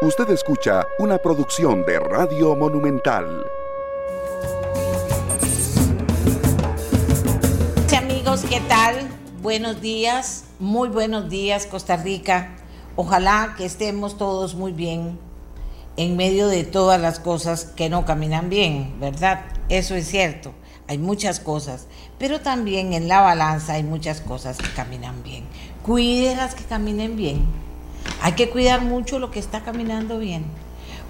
Usted escucha una producción de Radio Monumental. amigos, ¿qué tal? Buenos días, muy buenos días Costa Rica. Ojalá que estemos todos muy bien en medio de todas las cosas que no caminan bien, ¿verdad? Eso es cierto. Hay muchas cosas, pero también en la balanza hay muchas cosas que caminan bien. Cuide las que caminen bien hay que cuidar mucho lo que está caminando bien,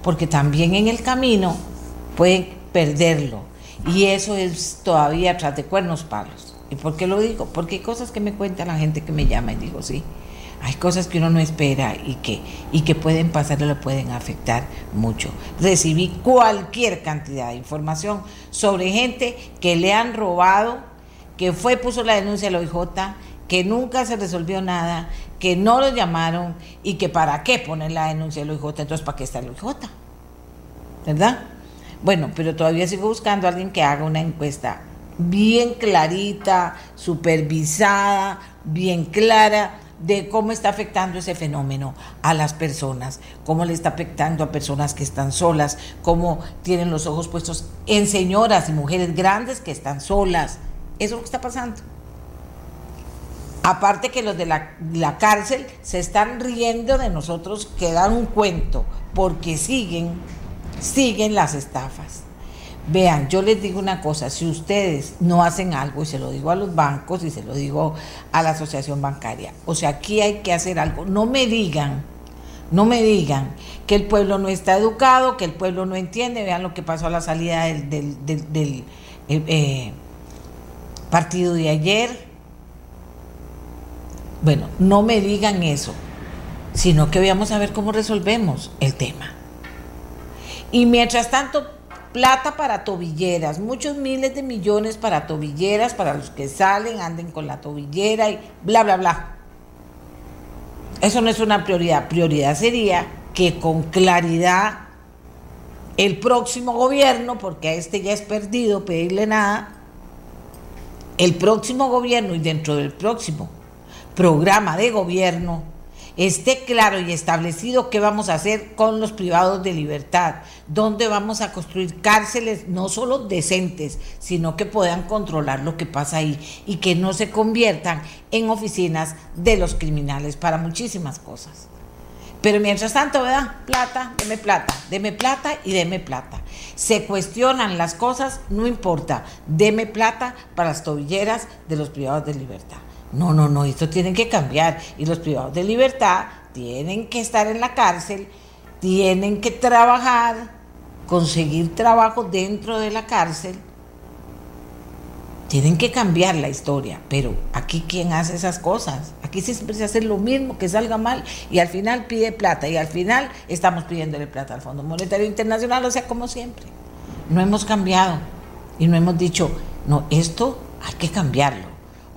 porque también en el camino pueden perderlo. Y eso es todavía tras de cuernos palos. ¿Y por qué lo digo? Porque hay cosas que me cuenta la gente que me llama y digo, sí, hay cosas que uno no espera y que, y que pueden pasar y lo pueden afectar mucho. Recibí cualquier cantidad de información sobre gente que le han robado, que fue, puso la denuncia al OIJ, que nunca se resolvió nada, que no lo llamaron y que para qué poner la denuncia del OIJ, entonces para qué está el OIJ, ¿verdad? Bueno, pero todavía sigo buscando a alguien que haga una encuesta bien clarita, supervisada, bien clara de cómo está afectando ese fenómeno a las personas, cómo le está afectando a personas que están solas, cómo tienen los ojos puestos en señoras y mujeres grandes que están solas. Eso es lo que está pasando. Aparte que los de la, cárcel se están riendo de nosotros que dan un cuento, porque siguen, siguen las estafas. Vean, yo les digo una cosa, si ustedes no hacen algo, y se lo digo a los bancos y se lo digo a la asociación bancaria, o sea, aquí hay que hacer algo, no me digan, no me digan que el pueblo no está educado, que el pueblo no entiende, vean lo que pasó a la salida del, eh, eh, partido de ayer, bueno, no me digan eso, sino que veamos a ver cómo resolvemos el tema. Y mientras tanto, plata para tobilleras, muchos miles de millones para tobilleras, para los que salen, anden con la tobillera y bla, bla, bla. Eso no es una prioridad. Prioridad sería que con claridad el próximo gobierno, porque a este ya es perdido pedirle nada, el próximo gobierno y dentro del próximo programa de gobierno esté claro y establecido qué vamos a hacer con los privados de libertad, dónde vamos a construir cárceles no solo decentes, sino que puedan controlar lo que pasa ahí y que no se conviertan en oficinas de los criminales para muchísimas cosas. Pero mientras tanto, ¿verdad? Plata, deme plata, deme plata y deme plata. Se cuestionan las cosas, no importa, deme plata para las tobilleras de los privados de libertad. No, no, no, esto tiene que cambiar. Y los privados de libertad tienen que estar en la cárcel, tienen que trabajar, conseguir trabajo dentro de la cárcel. Tienen que cambiar la historia, pero aquí quién hace esas cosas? Aquí siempre se hace lo mismo, que salga mal y al final pide plata y al final estamos pidiéndole plata al Fondo Monetario Internacional, o sea, como siempre. No hemos cambiado y no hemos dicho, no, esto hay que cambiarlo.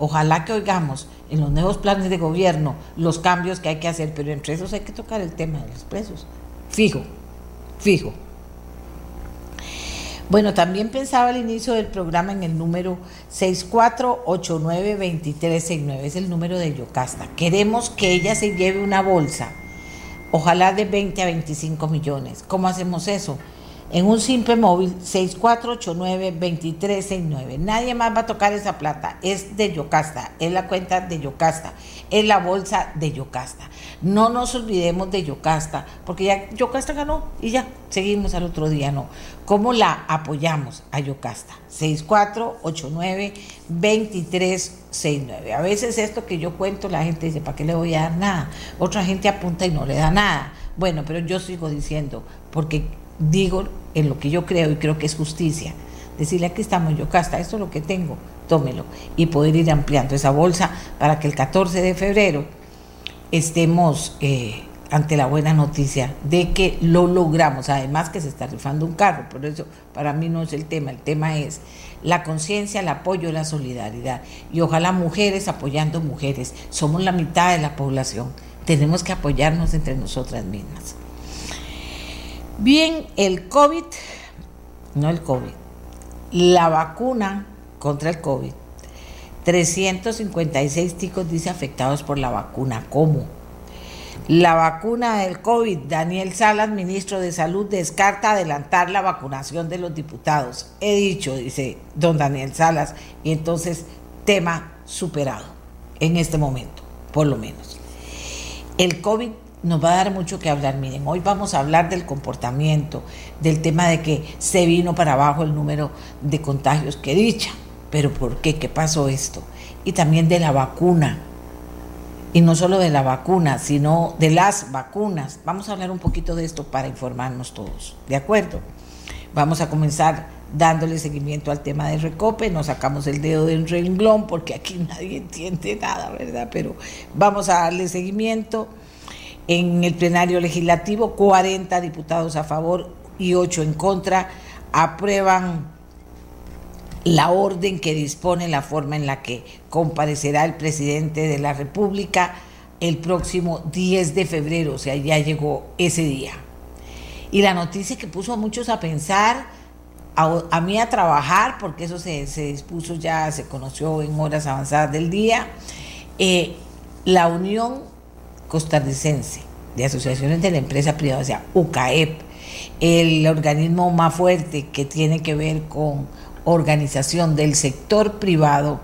Ojalá que oigamos en los nuevos planes de gobierno los cambios que hay que hacer, pero entre esos hay que tocar el tema de los presos. Fijo, fijo. Bueno, también pensaba al inicio del programa en el número 64892369, es el número de Yocasta. Queremos que ella se lleve una bolsa, ojalá de 20 a 25 millones. ¿Cómo hacemos eso? En un simple móvil 6489-2369. Nadie más va a tocar esa plata. Es de Yocasta, es la cuenta de Yocasta, es la bolsa de Yocasta. No nos olvidemos de Yocasta, porque ya Yocasta ganó y ya seguimos al otro día, no. ¿Cómo la apoyamos a Yocasta? 6489-2369. A veces esto que yo cuento, la gente dice, ¿para qué le voy a dar nada? Otra gente apunta y no le da nada. Bueno, pero yo sigo diciendo, porque digo en lo que yo creo y creo que es justicia. Decirle aquí estamos, Yocasta, esto es lo que tengo, tómelo. Y poder ir ampliando esa bolsa para que el 14 de febrero estemos eh, ante la buena noticia de que lo logramos. Además que se está rifando un carro, por eso para mí no es el tema, el tema es la conciencia, el apoyo, la solidaridad. Y ojalá mujeres apoyando mujeres. Somos la mitad de la población. Tenemos que apoyarnos entre nosotras mismas. Bien, el COVID, no el COVID, la vacuna contra el COVID. 356 ticos dice afectados por la vacuna. ¿Cómo? La vacuna del COVID, Daniel Salas, ministro de Salud, descarta adelantar la vacunación de los diputados. He dicho, dice don Daniel Salas, y entonces tema superado en este momento, por lo menos. El COVID nos va a dar mucho que hablar. Miren, hoy vamos a hablar del comportamiento, del tema de que se vino para abajo el número de contagios que dicha. Pero ¿por qué? ¿Qué pasó esto? Y también de la vacuna y no solo de la vacuna, sino de las vacunas. Vamos a hablar un poquito de esto para informarnos todos, ¿de acuerdo? Vamos a comenzar dándole seguimiento al tema de Recope, nos sacamos el dedo del renglón porque aquí nadie entiende nada, ¿verdad? Pero vamos a darle seguimiento. En el plenario legislativo, 40 diputados a favor y 8 en contra aprueban la orden que dispone la forma en la que comparecerá el presidente de la República el próximo 10 de febrero, o sea, ya llegó ese día. Y la noticia que puso a muchos a pensar, a, mí a trabajar, porque eso se, dispuso ya, se conoció en horas avanzadas del día, eh, la Unión Costarricense de Asociaciones de la Empresa Privada, o sea, UCAEP, el organismo más fuerte que tiene que ver con organización del sector privado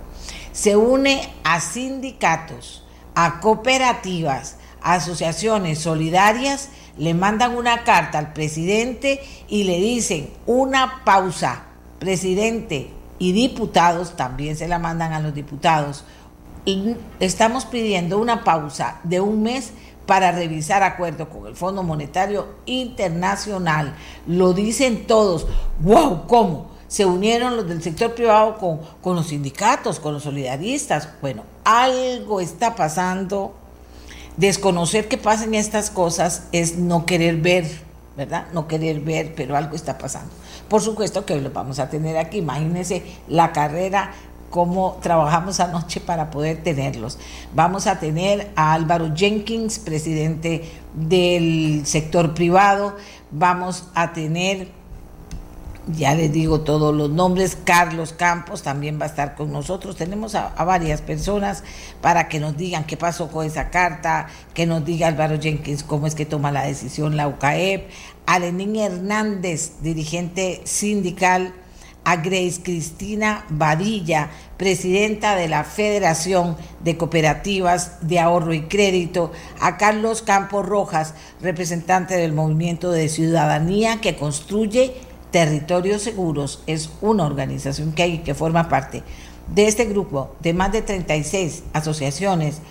se une a sindicatos, a cooperativas, a asociaciones solidarias, le mandan una carta al presidente y le dicen una pausa, presidente y diputados, también se la mandan a los diputados. Estamos pidiendo una pausa de un mes para revisar acuerdo con el Fondo Monetario Internacional. Lo dicen todos. ¡Wow! ¿Cómo? se unieron los del sector privado con, con los sindicatos, con los solidaristas. Bueno, algo está pasando. Desconocer que pasen estas cosas es no querer ver, ¿verdad? No querer ver, pero algo está pasando. Por supuesto que lo vamos a tener aquí. Imagínense la carrera cómo trabajamos anoche para poder tenerlos. Vamos a tener a Álvaro Jenkins, presidente del sector privado. Vamos a tener ya les digo todos los nombres, Carlos Campos también va a estar con nosotros. Tenemos a, varias personas para que nos digan qué pasó con esa carta, que nos diga Álvaro Jenkins cómo es que toma la decisión la UCAEP, a Lenín Hernández, dirigente sindical, a Grace Cristina Badilla, presidenta de la Federación de Cooperativas de Ahorro y Crédito, a Carlos Campos Rojas, representante del Movimiento de Ciudadanía que construye Territorios Seguros. Es una organización que hay que forma parte de este grupo de más de 36 asociaciones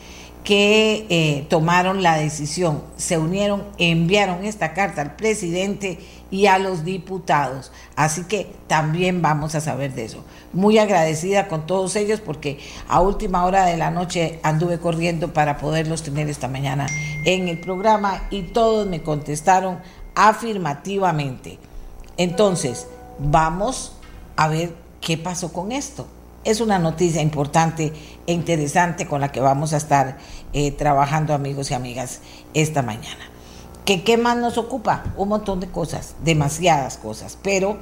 que eh, tomaron la decisión, se unieron, enviaron esta carta al presidente y a los diputados. Así que también vamos a saber de eso. Muy agradecida con todos ellos porque a última hora de la noche anduve corriendo para poderlos tener esta mañana en el programa y todos me contestaron afirmativamente. Entonces, vamos a ver qué pasó con esto. Es una noticia importante e interesante con la que vamos a estar eh, trabajando amigos y amigas esta mañana. ¿Qué, ¿Qué más nos ocupa? Un montón de cosas, demasiadas cosas, pero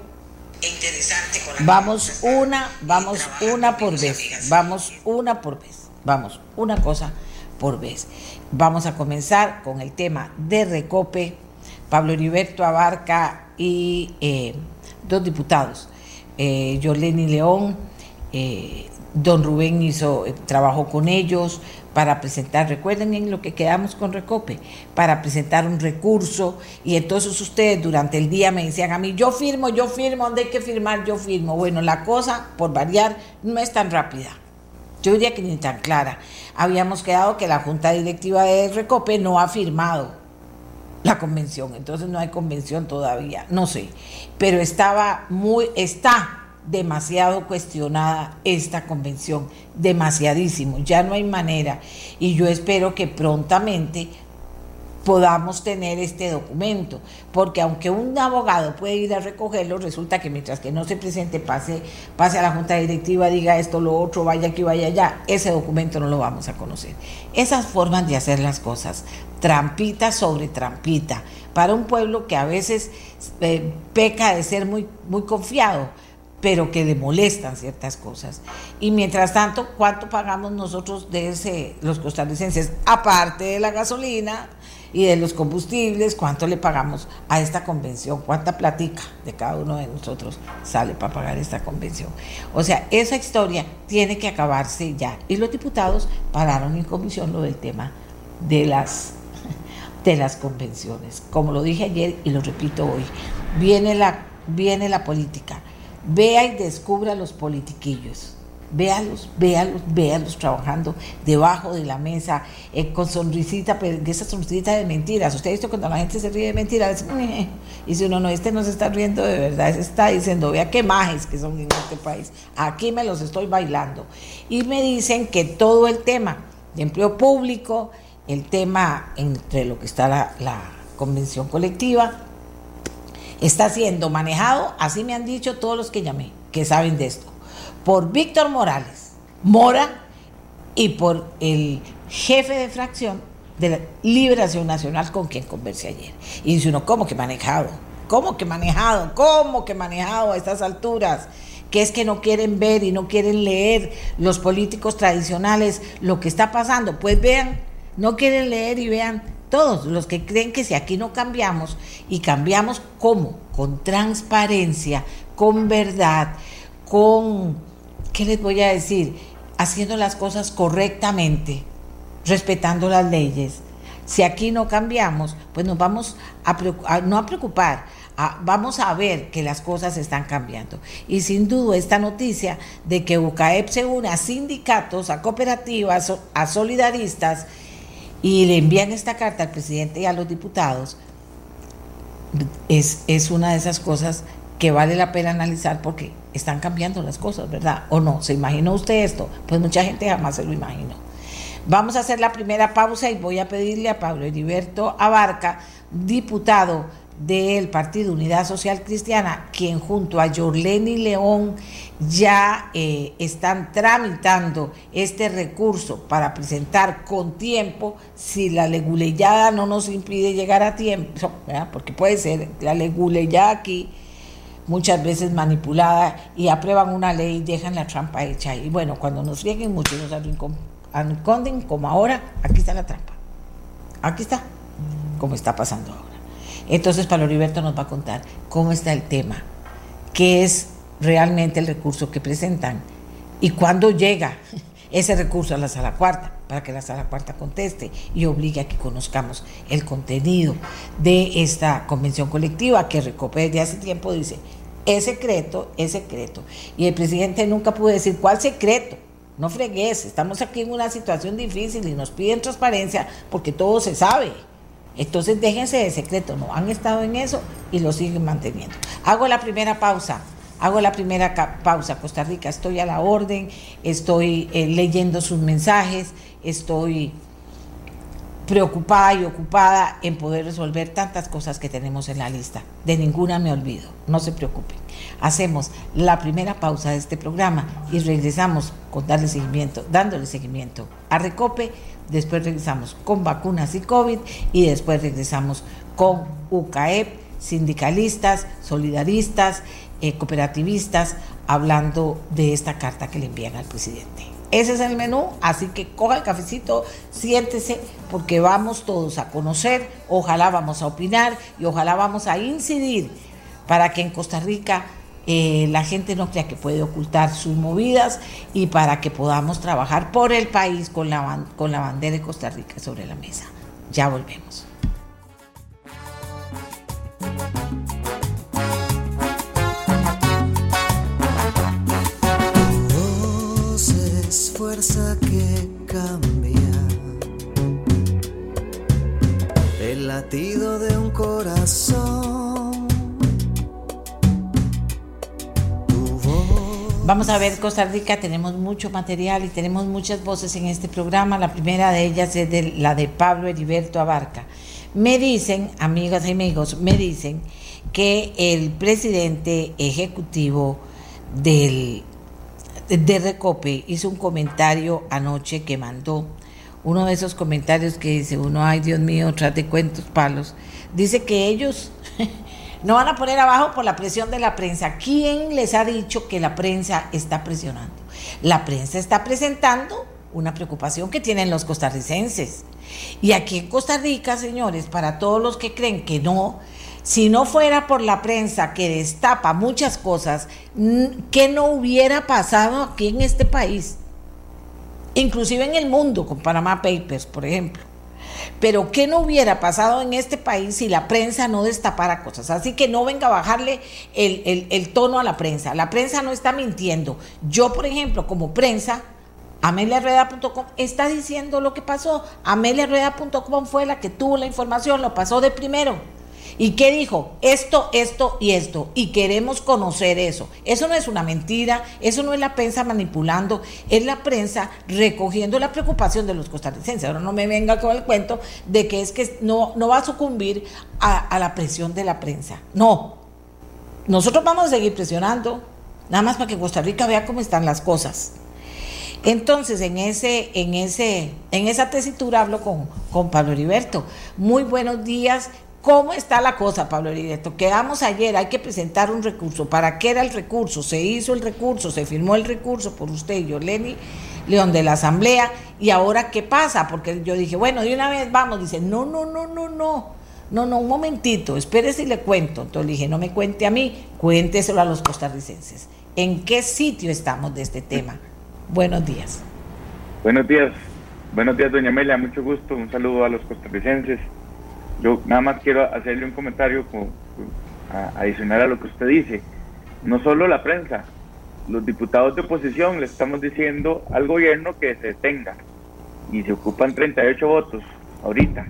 interesante vamos una, vamos una por vez, vamos una por vez, vamos una cosa por vez. Vamos a comenzar con el tema de Recope. Pablo Heriberto abarca y eh, dos diputados, eh, Yoleni León, eh, don Rubén hizo, eh, trabajó con ellos para presentar, recuerden en lo que quedamos con Recope, para presentar un recurso y entonces ustedes durante el día me decían a mí, yo firmo, yo firmo, ¿dónde hay que firmar? Yo firmo. Bueno, la cosa, por variar, no es tan rápida. Yo diría que ni tan clara. Habíamos quedado que la Junta Directiva de Recope no ha firmado la convención, entonces no hay convención todavía, no sé, pero estaba muy, está demasiado cuestionada esta convención, demasiadísimo, ya no hay manera y yo espero que prontamente podamos tener este documento, porque aunque un abogado puede ir a recogerlo, resulta que mientras que no se presente, pase, pase a la junta directiva, diga esto, lo otro, vaya aquí, vaya allá, ese documento no lo vamos a conocer. Esas formas de hacer las cosas, trampita sobre trampita, para un pueblo que a veces eh, peca de ser muy, muy confiado, pero que le molestan ciertas cosas. Y mientras tanto, ¿cuánto pagamos nosotros de ese, los costarricenses? Aparte de la gasolina, y de los combustibles, cuánto le pagamos a esta convención, cuánta platica de cada uno de nosotros sale para pagar esta convención. O sea, esa historia tiene que acabarse ya. Y los diputados pararon en comisión lo del tema de las de las convenciones. Como lo dije ayer y lo repito hoy, viene la, viene la política. Vea y descubra los politiquillos Véalos, véalos, véalos trabajando debajo de la mesa, eh, con sonrisita, pero de esa sonrisita de mentiras. Usted ha visto cuando la gente se ríe de mentiras, y si uno no, este no se está riendo de verdad, se está diciendo, vea qué majes que son en este país, aquí me los estoy bailando. Y me dicen que todo el tema de empleo público, el tema entre lo que está la convención colectiva, está siendo manejado, así me han dicho todos los que llamé, que saben de esto por Víctor Morales, Mora, y por el jefe de fracción de la Liberación Nacional con quien conversé ayer. Y dice uno, ¿cómo que manejado? ¿Cómo que manejado? ¿Cómo que manejado a estas alturas? Que es que no quieren ver y no quieren leer los políticos tradicionales lo que está pasando. Pues vean, no quieren leer y vean todos los que creen que si aquí no cambiamos y cambiamos cómo, con transparencia, con verdad, con ¿qué les voy a decir? Haciendo las cosas correctamente, respetando las leyes. Si aquí no cambiamos, pues nos vamos a, no a preocupar, vamos a ver que las cosas están cambiando. Y sin duda esta noticia de que UCAEP se une a sindicatos, a cooperativas, a solidaristas y le envían esta carta al presidente y a los diputados, es, es una de esas cosas que vale la pena analizar porque están cambiando las cosas, ¿verdad? ¿O no? ¿Se imaginó usted esto? Pues mucha gente jamás se lo imaginó. Vamos a hacer la primera pausa y voy a pedirle a Pablo Heriberto Abarca, diputado del Partido Unidad Social Cristiana, quien junto a Jorleni León ya eh, están tramitando este recurso para presentar con tiempo, si la leguleyada no nos impide llegar a tiempo, porque puede ser la leguleyada aquí muchas veces manipulada y aprueban una ley y dejan la trampa hecha. Y bueno, cuando nos frieguen mucho nos arrinconden, como ahora, aquí está la trampa. Aquí está, como está pasando ahora. Entonces, Pablo Heriberto nos va a contar cómo está el tema, qué es realmente el recurso que presentan y cuándo llega ese recurso a la sala cuarta, para que la sala cuarta conteste y obligue a que conozcamos el contenido de esta convención colectiva que Recope desde hace tiempo dice, es secreto, es secreto. Y el presidente nunca pudo decir cuál secreto. No fregues, estamos aquí en una situación difícil y nos piden transparencia porque todo se sabe. Entonces déjense de secreto, no han estado en eso y lo siguen manteniendo. Hago la primera pausa. Hago la primera pausa, Costa Rica, estoy a la orden, estoy eh, leyendo sus mensajes, estoy preocupada y ocupada en poder resolver tantas cosas que tenemos en la lista. De ninguna me olvido, no se preocupen. Hacemos la primera pausa de este programa y regresamos con darle seguimiento, dándole seguimiento a Recope, después regresamos con vacunas y COVID y después regresamos con UCAEP, sindicalistas, solidaristas, eh, cooperativistas, hablando de esta carta que le envían al presidente. Ese es el menú, así que coja el cafecito, siéntese, porque vamos todos a conocer, ojalá vamos a opinar y ojalá vamos a incidir para que en Costa Rica eh, la gente no crea que puede ocultar sus movidas y para que podamos trabajar por el país con la, con la bandera de Costa Rica sobre la mesa. Ya volvemos. fuerza que cambia el latido de un corazón. Vamos a ver Costa Rica, tenemos mucho material y tenemos muchas voces en este programa. La primera de ellas es de, la de Pablo Heriberto Abarca. Me dicen, amigas y amigos, me dicen que el presidente ejecutivo del de Recope hizo un comentario anoche que mandó, uno de esos comentarios que dice uno, ay Dios mío, tras de cuentos palos, dice que ellos no van a poner abajo por la presión de la prensa. ¿Quién les ha dicho que la prensa está presionando? La prensa está presentando una preocupación que tienen los costarricenses. Y aquí en Costa Rica, señores, para todos los que creen que no, si no fuera por la prensa que destapa muchas cosas, ¿qué no hubiera pasado aquí en este país? Inclusive en el mundo, con Panama Papers, por ejemplo. Pero ¿qué no hubiera pasado en este país si la prensa no destapara cosas? Así que no venga a bajarle el, tono a la prensa. La prensa no está mintiendo. Yo, por ejemplo, como prensa, ameliarrueda.com está diciendo lo que pasó. ameliarrueda.com fue la que tuvo la información, lo pasó de primero. ¿Y qué dijo? Esto, esto y esto. Y queremos conocer eso. Eso no es una mentira, eso no es la prensa manipulando, es la prensa recogiendo la preocupación de los costarricenses. Ahora no me venga con el cuento de que es que no, no va a sucumbir a, la presión de la prensa. No. Nosotros vamos a seguir presionando, nada más para que Costa Rica vea cómo están las cosas. Entonces, en ese, en ese, en esa tesitura hablo con, con Pablo Heriberto. Muy buenos días, ¿Cómo está la cosa, Pablo Heriberto? Quedamos ayer, hay que presentar un recurso. ¿Para qué era el recurso? Se hizo el recurso, se firmó el recurso por usted y Lenny León de la Asamblea. ¿Y ahora qué pasa? Porque yo dije, bueno, de una vez vamos. Dice, no, no, no, no, no. No, no, un momentito, espérese y le cuento. Entonces le dije, no me cuente a mí, cuénteselo a los costarricenses. ¿En qué sitio estamos de este tema? Buenos días. Buenos días. Buenos días, doña Amelia. Mucho gusto. Un saludo a los costarricenses. Yo nada más quiero hacerle un comentario con, adicional a lo que usted dice. No solo la prensa, los diputados de oposición le estamos diciendo al gobierno que se detenga y se ocupan 38 votos ahorita.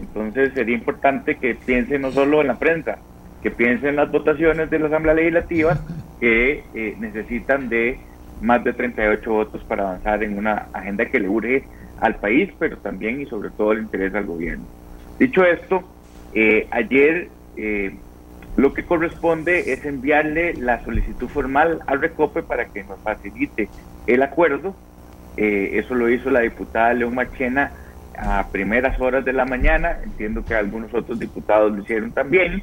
Entonces sería importante que piensen no solo en la prensa, que piensen en las votaciones de la Asamblea Legislativa que eh, necesitan de más de 38 votos para avanzar en una agenda que le urge al país, pero también y sobre todo le interesa al gobierno. Dicho esto, eh, ayer eh, lo que corresponde es enviarle la solicitud formal al Recope para que nos facilite el acuerdo. Eh, eso lo hizo la diputada León Marchena a primeras horas de la mañana. Entiendo que algunos otros diputados lo hicieron también.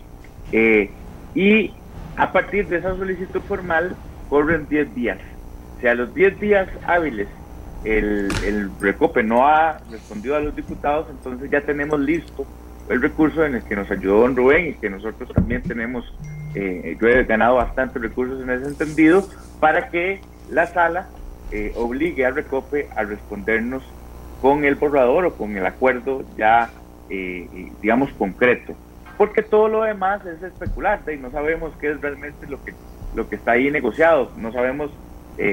y a partir de esa solicitud formal corren 10 días. O sea, los 10 días hábiles el, Recope no ha respondido a los diputados, entonces ya tenemos listo el recurso en el que nos ayudó don Rubén y que nosotros también tenemos, eh, yo he ganado bastantes recursos en ese entendido, para que la sala eh, obligue al Recope a respondernos con el borrador o con el acuerdo ya, eh, digamos, concreto. Porque todo lo demás es especular y no sabemos qué es realmente lo que, lo que está ahí negociado, no sabemos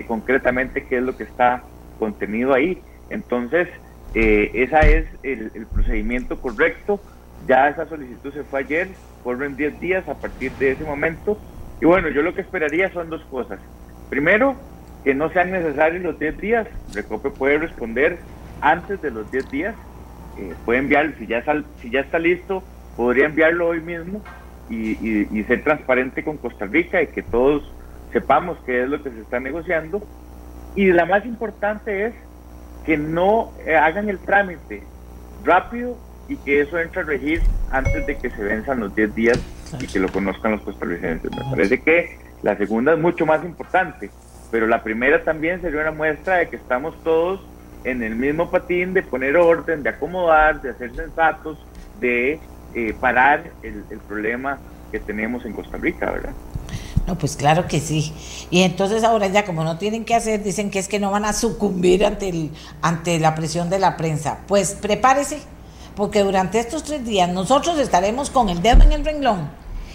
concretamente qué es lo que está contenido ahí. Entonces, eh, ese es el, procedimiento correcto. Ya esa solicitud se fue ayer, corren 10 días a partir de ese momento. Y bueno, yo lo que esperaría son dos cosas. Primero, que no sean necesarios los 10 días. Recope puede responder antes de los 10 días. Eh, puede enviar, si ya, si ya está listo, podría enviarlo hoy mismo y ser transparente con Costa Rica y que todos sepamos qué es lo que se está negociando y la más importante es que no eh, hagan el trámite rápido y que eso entre a regir antes de que se venzan los 10 días y que lo conozcan los costarricenses. Me parece que la segunda es mucho más importante, pero la primera también sería una muestra de que estamos todos en el mismo patín de poner orden, de acomodar, de hacer sensatos, de eh, parar el, el problema que tenemos en Costa Rica, ¿verdad? No, pues claro que sí. Y entonces ahora ya como no tienen que hacer, dicen que es que no van a sucumbir ante, el, ante la presión de la prensa. Pues prepárese, porque durante estos tres días nosotros estaremos con el dedo en el renglón.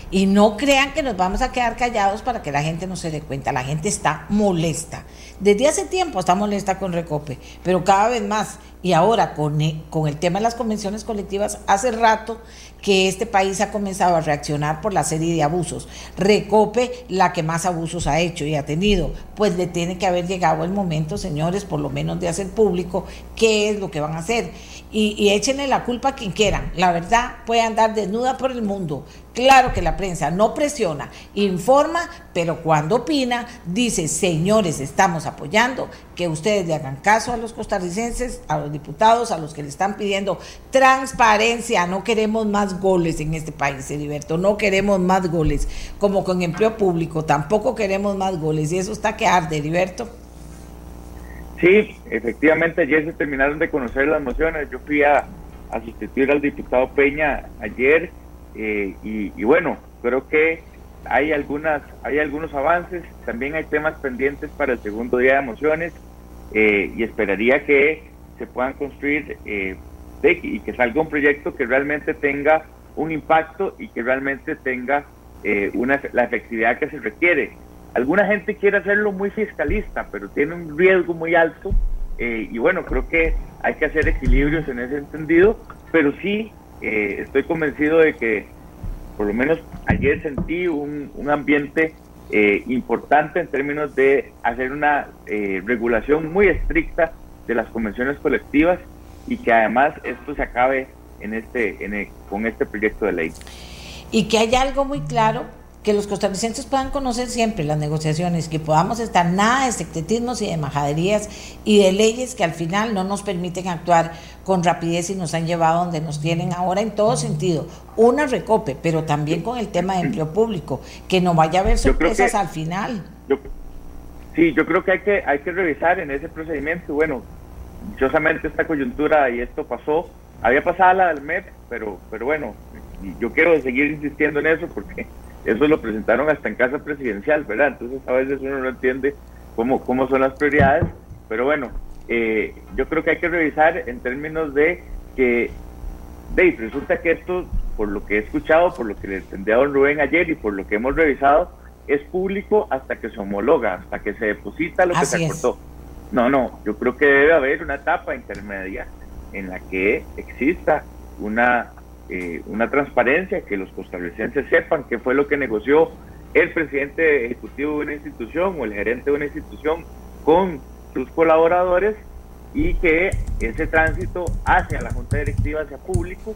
Y no crean que nos vamos a quedar callados para que la gente no se dé cuenta. La gente está molesta. Desde hace tiempo está molesta con Recope, pero cada vez más. Y ahora con con el tema de las convenciones colectivas, hace rato que este país ha comenzado a reaccionar por la serie de abusos. Recope la que más abusos ha hecho y ha tenido, pues le tiene que haber llegado el momento, señores, por lo menos de hacer público qué es lo que van a hacer. Y, y échenle la culpa a quien quieran. La verdad puede andar desnuda por el mundo. Claro que la prensa no presiona, informa, pero cuando opina, dice, señores, estamos apoyando que ustedes le hagan caso a los costarricenses, a los diputados, a los que le están pidiendo transparencia. No queremos más goles en este país, Heriberto, no queremos más goles. Como con empleo público, tampoco queremos más goles. Y eso está que arde, Heriberto. Sí, efectivamente ayer se terminaron de conocer las mociones. Yo fui a, sustituir al diputado Peña ayer eh, y, bueno, creo que hay algunas, hay algunos avances. También hay temas pendientes para el segundo día de mociones eh, y esperaría que se puedan construir eh, y que salga un proyecto que realmente tenga un impacto y que realmente tenga una, la efectividad que se requiere. Alguna gente quiere hacerlo muy fiscalista, pero tiene un riesgo muy alto eh, y bueno, creo que hay que hacer equilibrios en ese entendido, pero sí eh, estoy convencido de que por lo menos ayer sentí un, ambiente eh, importante en términos de hacer una regulación muy estricta de las convenciones colectivas y que además esto se acabe en este, en con este proyecto de ley. Y que haya algo muy claro que los costarricenses puedan conocer siempre las negociaciones, que podamos estar nada de secretismos y de majaderías y de leyes que al final no nos permiten actuar con rapidez y nos han llevado donde nos tienen ahora en todo sentido. Una recope, pero también con el tema de empleo público, que no vaya a haber sorpresas al final. sí, yo creo que hay que hay que revisar en ese procedimiento. Bueno, dichosamente esta coyuntura y esto pasó, había pasado la del MEP, pero pero bueno, yo quiero seguir insistiendo en eso porque eso lo presentaron hasta en casa presidencial, ¿verdad? Entonces a veces uno no entiende cómo, cómo son las prioridades, pero bueno, eh, yo creo que hay que revisar en términos de que, de, resulta que esto, por lo que he escuchado, por lo que le entendí a don Rubén ayer y por lo que hemos revisado, es público hasta que se homologa, hasta que se deposita lo que se acordó. No, no, yo creo que debe haber una etapa intermedia en la que exista una eh, una transparencia, que los costarricenses sepan qué fue lo que negoció el presidente ejecutivo de una institución o el gerente de una institución con sus colaboradores y que ese tránsito hacia la junta directiva sea público,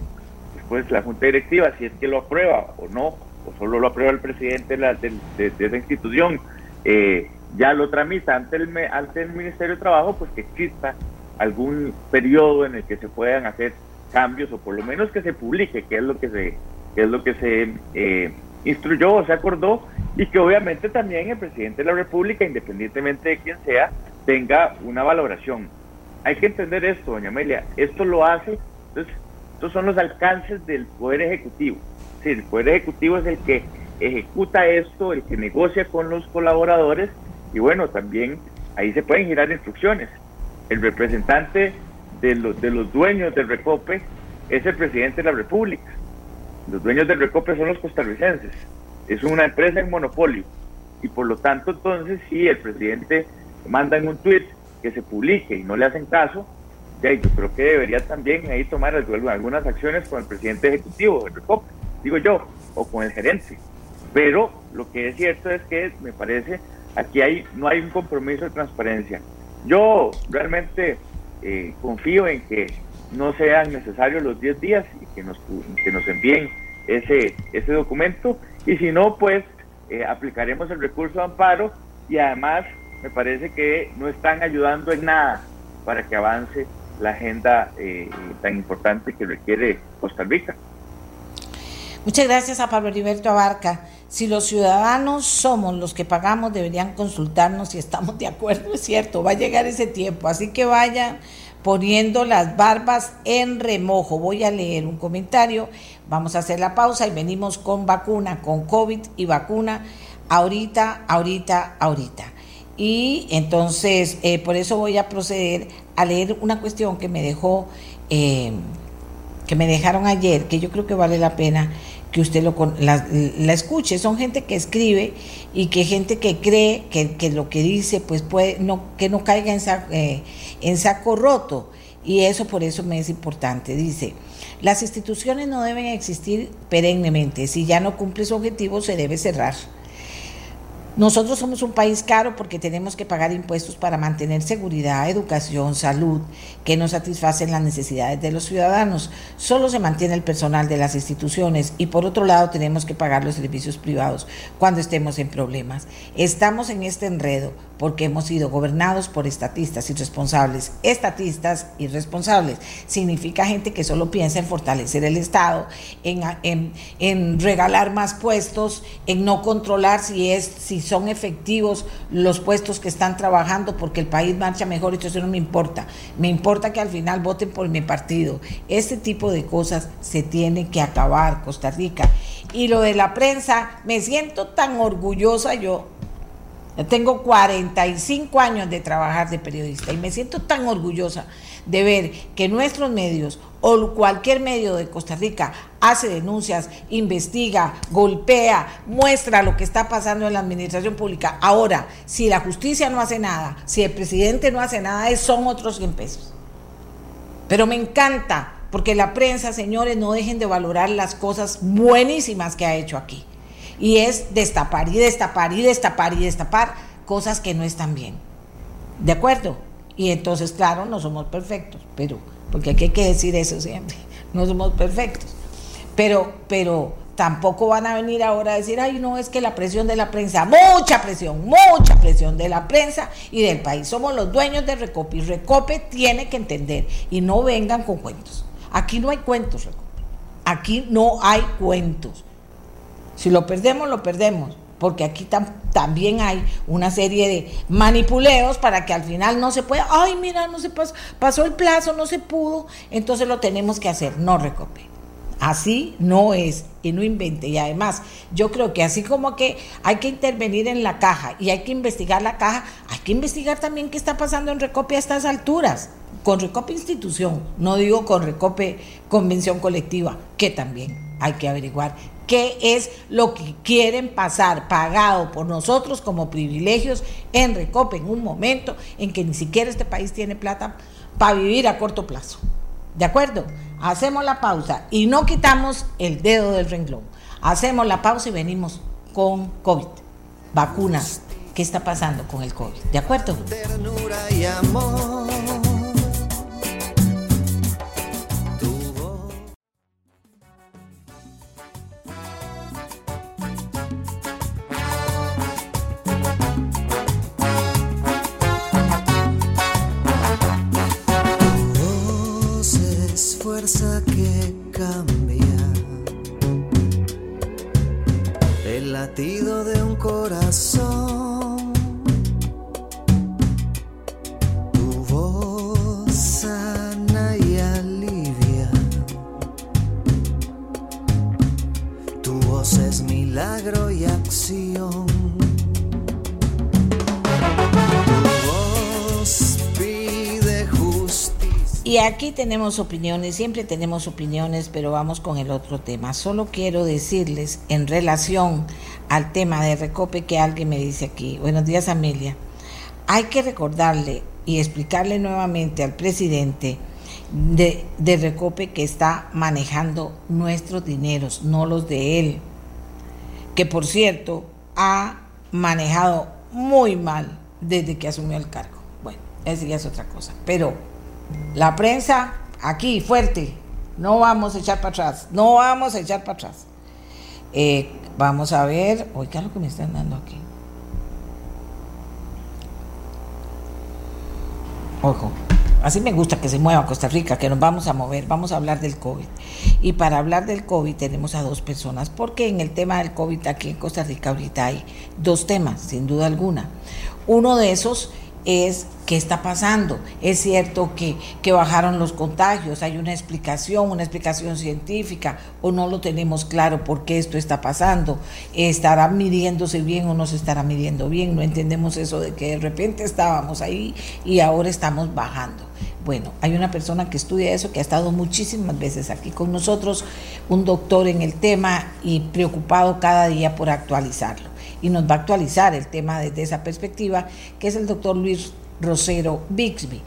después la junta directiva, si es que lo aprueba o no, o solo lo aprueba el presidente de, esa institución, eh, ya lo tramita ante el, ante el Ministerio de Trabajo, pues que exista algún periodo en el que se puedan hacer cambios o por lo menos que se publique qué es lo que se es lo que se eh, instruyó o se acordó y que obviamente también el presidente de la República, independientemente de quién sea, tenga una valoración. Hay que entender esto, doña Amelia, esto lo hace, entonces, estos son los alcances del Poder Ejecutivo. Sí, el Poder Ejecutivo es el que ejecuta esto, el que negocia con los colaboradores y bueno, también ahí se pueden girar instrucciones. El representante de los, de los dueños del Recope es el presidente de la República. Los dueños del Recope son los costarricenses. Es una empresa en monopolio. Y por lo tanto, entonces, si el presidente manda en un tuit que se publique y no le hacen caso, yo creo que debería también ahí tomar algunas acciones con el presidente ejecutivo del Recope, digo yo, o con el gerente. Pero lo que es cierto es que me parece aquí hay no hay un compromiso de transparencia. Yo realmente eh, confío en que no sean necesarios los 10 días y que nos, que nos envíen ese, ese documento y si no, pues eh, aplicaremos el recurso de amparo y además me parece que no están ayudando en nada para que avance la agenda eh, tan importante que requiere Costa Rica. Muchas gracias a Pablo Heriberto Abarca. Si los ciudadanos somos los que pagamos, deberían consultarnos si estamos de acuerdo. Es cierto, va a llegar ese tiempo. Así que vayan poniendo las barbas en remojo. Voy a leer un comentario. Vamos a hacer la pausa y venimos con vacuna, con COVID y vacuna. Ahorita, ahorita, ahorita. Y entonces, eh, por eso voy a proceder a leer una cuestión que me dejó, eh, que me dejaron ayer, que yo creo que vale la pena que usted lo, la, escuche. Son gente que escribe y que gente que cree que, lo que dice, pues puede, no, que no caiga en saco, eh, en saco roto. Y eso por eso me es importante. Dice, las instituciones no deben existir perennemente. Si ya no cumple su objetivo, se debe cerrar. Nosotros somos un país caro porque tenemos que pagar impuestos para mantener seguridad, educación, salud, que no satisfacen las necesidades de los ciudadanos. Solo se mantiene el personal de las instituciones y por otro lado tenemos que pagar los servicios privados cuando estemos en problemas. Estamos en este enredo porque hemos sido gobernados por estatistas irresponsables. Estatistas irresponsables significa gente que solo piensa en fortalecer el Estado, en, en, en regalar más puestos, en no controlar si es si son efectivos los puestos que están trabajando porque el país marcha mejor, eso no me importa. Me importa que al final voten por mi partido. Este tipo de cosas se tiene que acabar, Costa Rica. Y lo de la prensa, me siento tan orgullosa yo tengo 45 años de trabajar de periodista y me siento tan orgullosa de ver que nuestros medios o cualquier medio de Costa Rica hace denuncias, investiga, golpea, muestra lo que está pasando en la administración pública. Ahora, si la justicia no hace nada, si el presidente no hace nada, son otros 100 pesos. Pero me encanta, porque la prensa, señores, no dejen de valorar las cosas buenísimas que ha hecho aquí y es destapar y destapar y destapar y destapar cosas que no están bien. ¿De acuerdo? Y entonces, claro, no somos perfectos, pero, porque aquí hay que decir eso siempre, no somos perfectos. Pero, pero tampoco van a venir ahora a decir, ay, no, es que la presión de la prensa, mucha presión, mucha presión de la prensa y del país. Somos los dueños de Recope y Recope tiene que entender y no vengan con cuentos. Aquí no hay cuentos, Recope. Aquí no hay cuentos. Si lo perdemos, lo perdemos, porque aquí también hay una serie de manipuleos para que al final no se pueda, ay, mira, no se pasó, pasó el plazo, no se pudo, entonces lo tenemos que hacer, no recope. Así no es y no invente. Y además, yo creo que así como que hay que intervenir en la caja y hay que investigar la caja, hay que investigar también qué está pasando en Recope a estas alturas. Con Recope institución, no digo con Recope convención colectiva, que también hay que averiguar qué es lo que quieren pasar pagado por nosotros como privilegios en Recope en un momento en que ni siquiera este país tiene plata para vivir a corto plazo. ¿De acuerdo? Hacemos la pausa y no quitamos el dedo del renglón. Hacemos la pausa y venimos con COVID, vacunas. ¿Qué está pasando con el COVID? ¿De acuerdo? y amor. Que cambia el latido de un corazón. Tu voz sana y alivia. Tu voz es milagro y acción. Y aquí tenemos opiniones, siempre tenemos opiniones, pero vamos con el otro tema. Solo quiero decirles en relación al tema de Recope que alguien me dice aquí. Buenos días, Amelia. Hay que recordarle y explicarle nuevamente al presidente de, de Recope que está manejando nuestros dineros, no los de él. Que por cierto, ha manejado muy mal desde que asumió el cargo. Bueno, esa ya es otra cosa. Pero la prensa, aquí, fuerte. No vamos a echar para atrás. No vamos a echar para atrás. Eh, vamos a ver. Oiga lo que me están dando aquí. Ojo. Así me gusta que se mueva Costa Rica, que nos vamos a mover, vamos a hablar del COVID. Y para hablar del COVID tenemos a dos personas, porque en el tema del COVID aquí en Costa Rica ahorita hay dos temas, sin duda alguna. Uno de esos es qué está pasando. Es cierto que, que, bajaron los contagios, hay una explicación, una explicación científica, o no lo tenemos claro por qué esto está pasando. ¿Estará midiéndose bien o no se estará midiendo bien? No entendemos eso de que de repente estábamos ahí y ahora estamos bajando. Bueno, hay una persona que estudia eso, que ha estado muchísimas veces aquí con nosotros, un doctor en el tema y preocupado cada día por actualizarlo y nos va a actualizar el tema desde esa perspectiva, que es el doctor Luis Rosero Bixby.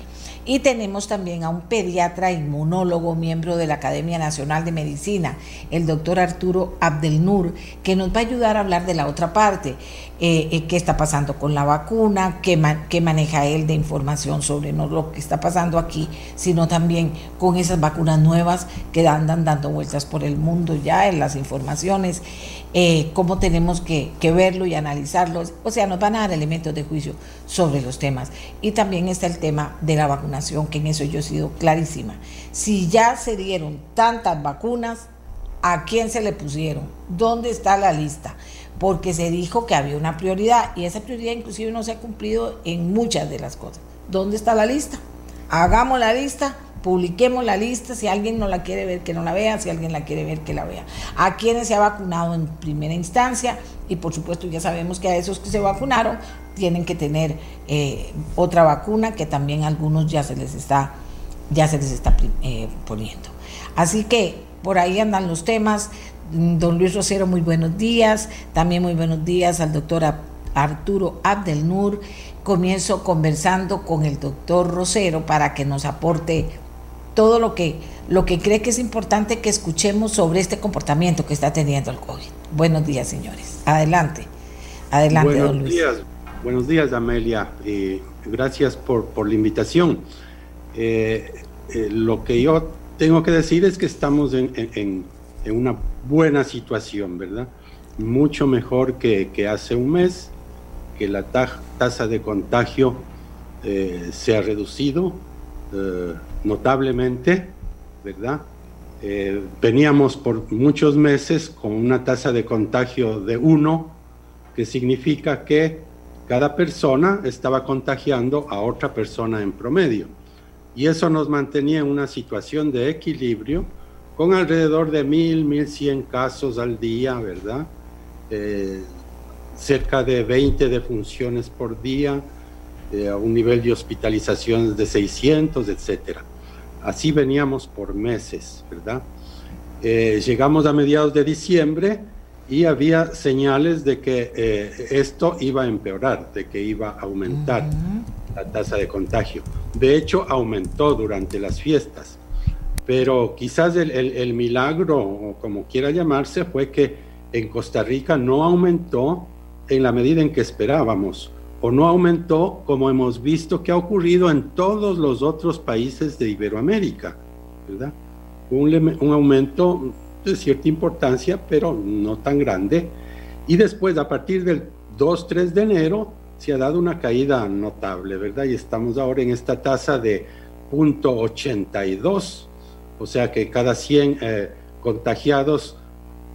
Y tenemos también a un pediatra inmunólogo, miembro de la Academia Nacional de Medicina, el doctor Arturo Abdelnur, que nos va a ayudar a hablar de la otra parte, eh, eh, qué está pasando con la vacuna, qué, qué maneja él de información sobre no lo que está pasando aquí, sino también con esas vacunas nuevas que andan dando vueltas por el mundo ya en las informaciones eh, cómo tenemos que, verlo y analizarlo. O sea, nos van a dar elementos de juicio sobre los temas. Y también está el tema de la vacunación, que en eso yo he sido clarísima. Si ya se dieron tantas vacunas, ¿A quién se le pusieron? ¿Dónde está la lista? Porque se dijo que había una prioridad y esa prioridad inclusive no se ha cumplido en muchas de las cosas. ¿Dónde está la lista? Hagamos la lista, publiquemos la lista, si alguien no la quiere ver, que no la vea, si alguien la quiere ver, que la vea. A quienes se ha vacunado en primera instancia, y por supuesto ya sabemos que a esos que se vacunaron tienen que tener eh, otra vacuna que también a algunos ya se les está, ya se les está eh, poniendo. Así que por ahí andan los temas. Don Luis Rosero, muy buenos días. También muy buenos días al doctor Arturo Abdelnur. Comienzo conversando con el doctor Rosero para que nos aporte todo lo que, lo que cree que es importante que escuchemos sobre este comportamiento que está teniendo el COVID. Buenos días, señores. Adelante. Adelante, buenos don Luis. Días. Buenos días, Amelia. gracias por, por, la invitación. Eh, eh, lo que yo tengo que decir es que estamos en, en, en una buena situación, ¿verdad? Mucho mejor que, que hace un mes, que la tasa de contagio eh, se ha reducido eh, notablemente, ¿verdad? Eh, veníamos por muchos meses con una tasa de contagio de 1, que significa que cada persona estaba contagiando a otra persona en promedio y eso nos mantenía en una situación de equilibrio con alrededor de mil, mil cien casos al día, ¿verdad? Eh, cerca de 20 defunciones por día, eh, a un nivel de hospitalizaciones de 600, etcétera. Así veníamos por meses, ¿verdad? Eh, llegamos a mediados de diciembre y había señales de que esto iba a empeorar, de que iba a aumentar la tasa de contagio. De hecho, aumentó durante las fiestas. Pero quizás el, milagro, o como quiera llamarse, fue que en Costa Rica no aumentó en la medida en que esperábamos, o no aumentó como hemos visto que ha ocurrido en todos los otros países de Iberoamérica, ¿verdad? Un, un aumento de cierta importancia, pero no tan grande. Y después, a partir del 2-3 de enero, se ha dado una caída notable, ¿verdad? Y estamos ahora en esta tasa de 0.82, o sea que cada 100 eh, contagiados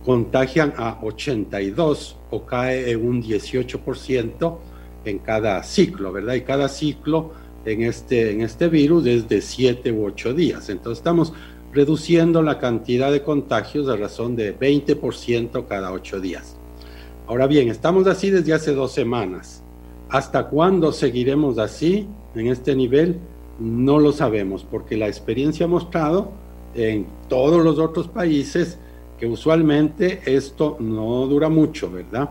contagian a 82 o cae en un 18% en cada ciclo, ¿verdad? Y cada ciclo en este, en este virus es de 7 u 8 días. Entonces estamos reduciendo la cantidad de contagios a razón de 20% cada 8 días. Ahora bien, estamos así desde hace dos semanas. ¿Hasta cuándo seguiremos así, en este nivel? No lo sabemos, porque la experiencia ha mostrado en todos los otros países que usualmente esto no dura mucho, ¿verdad?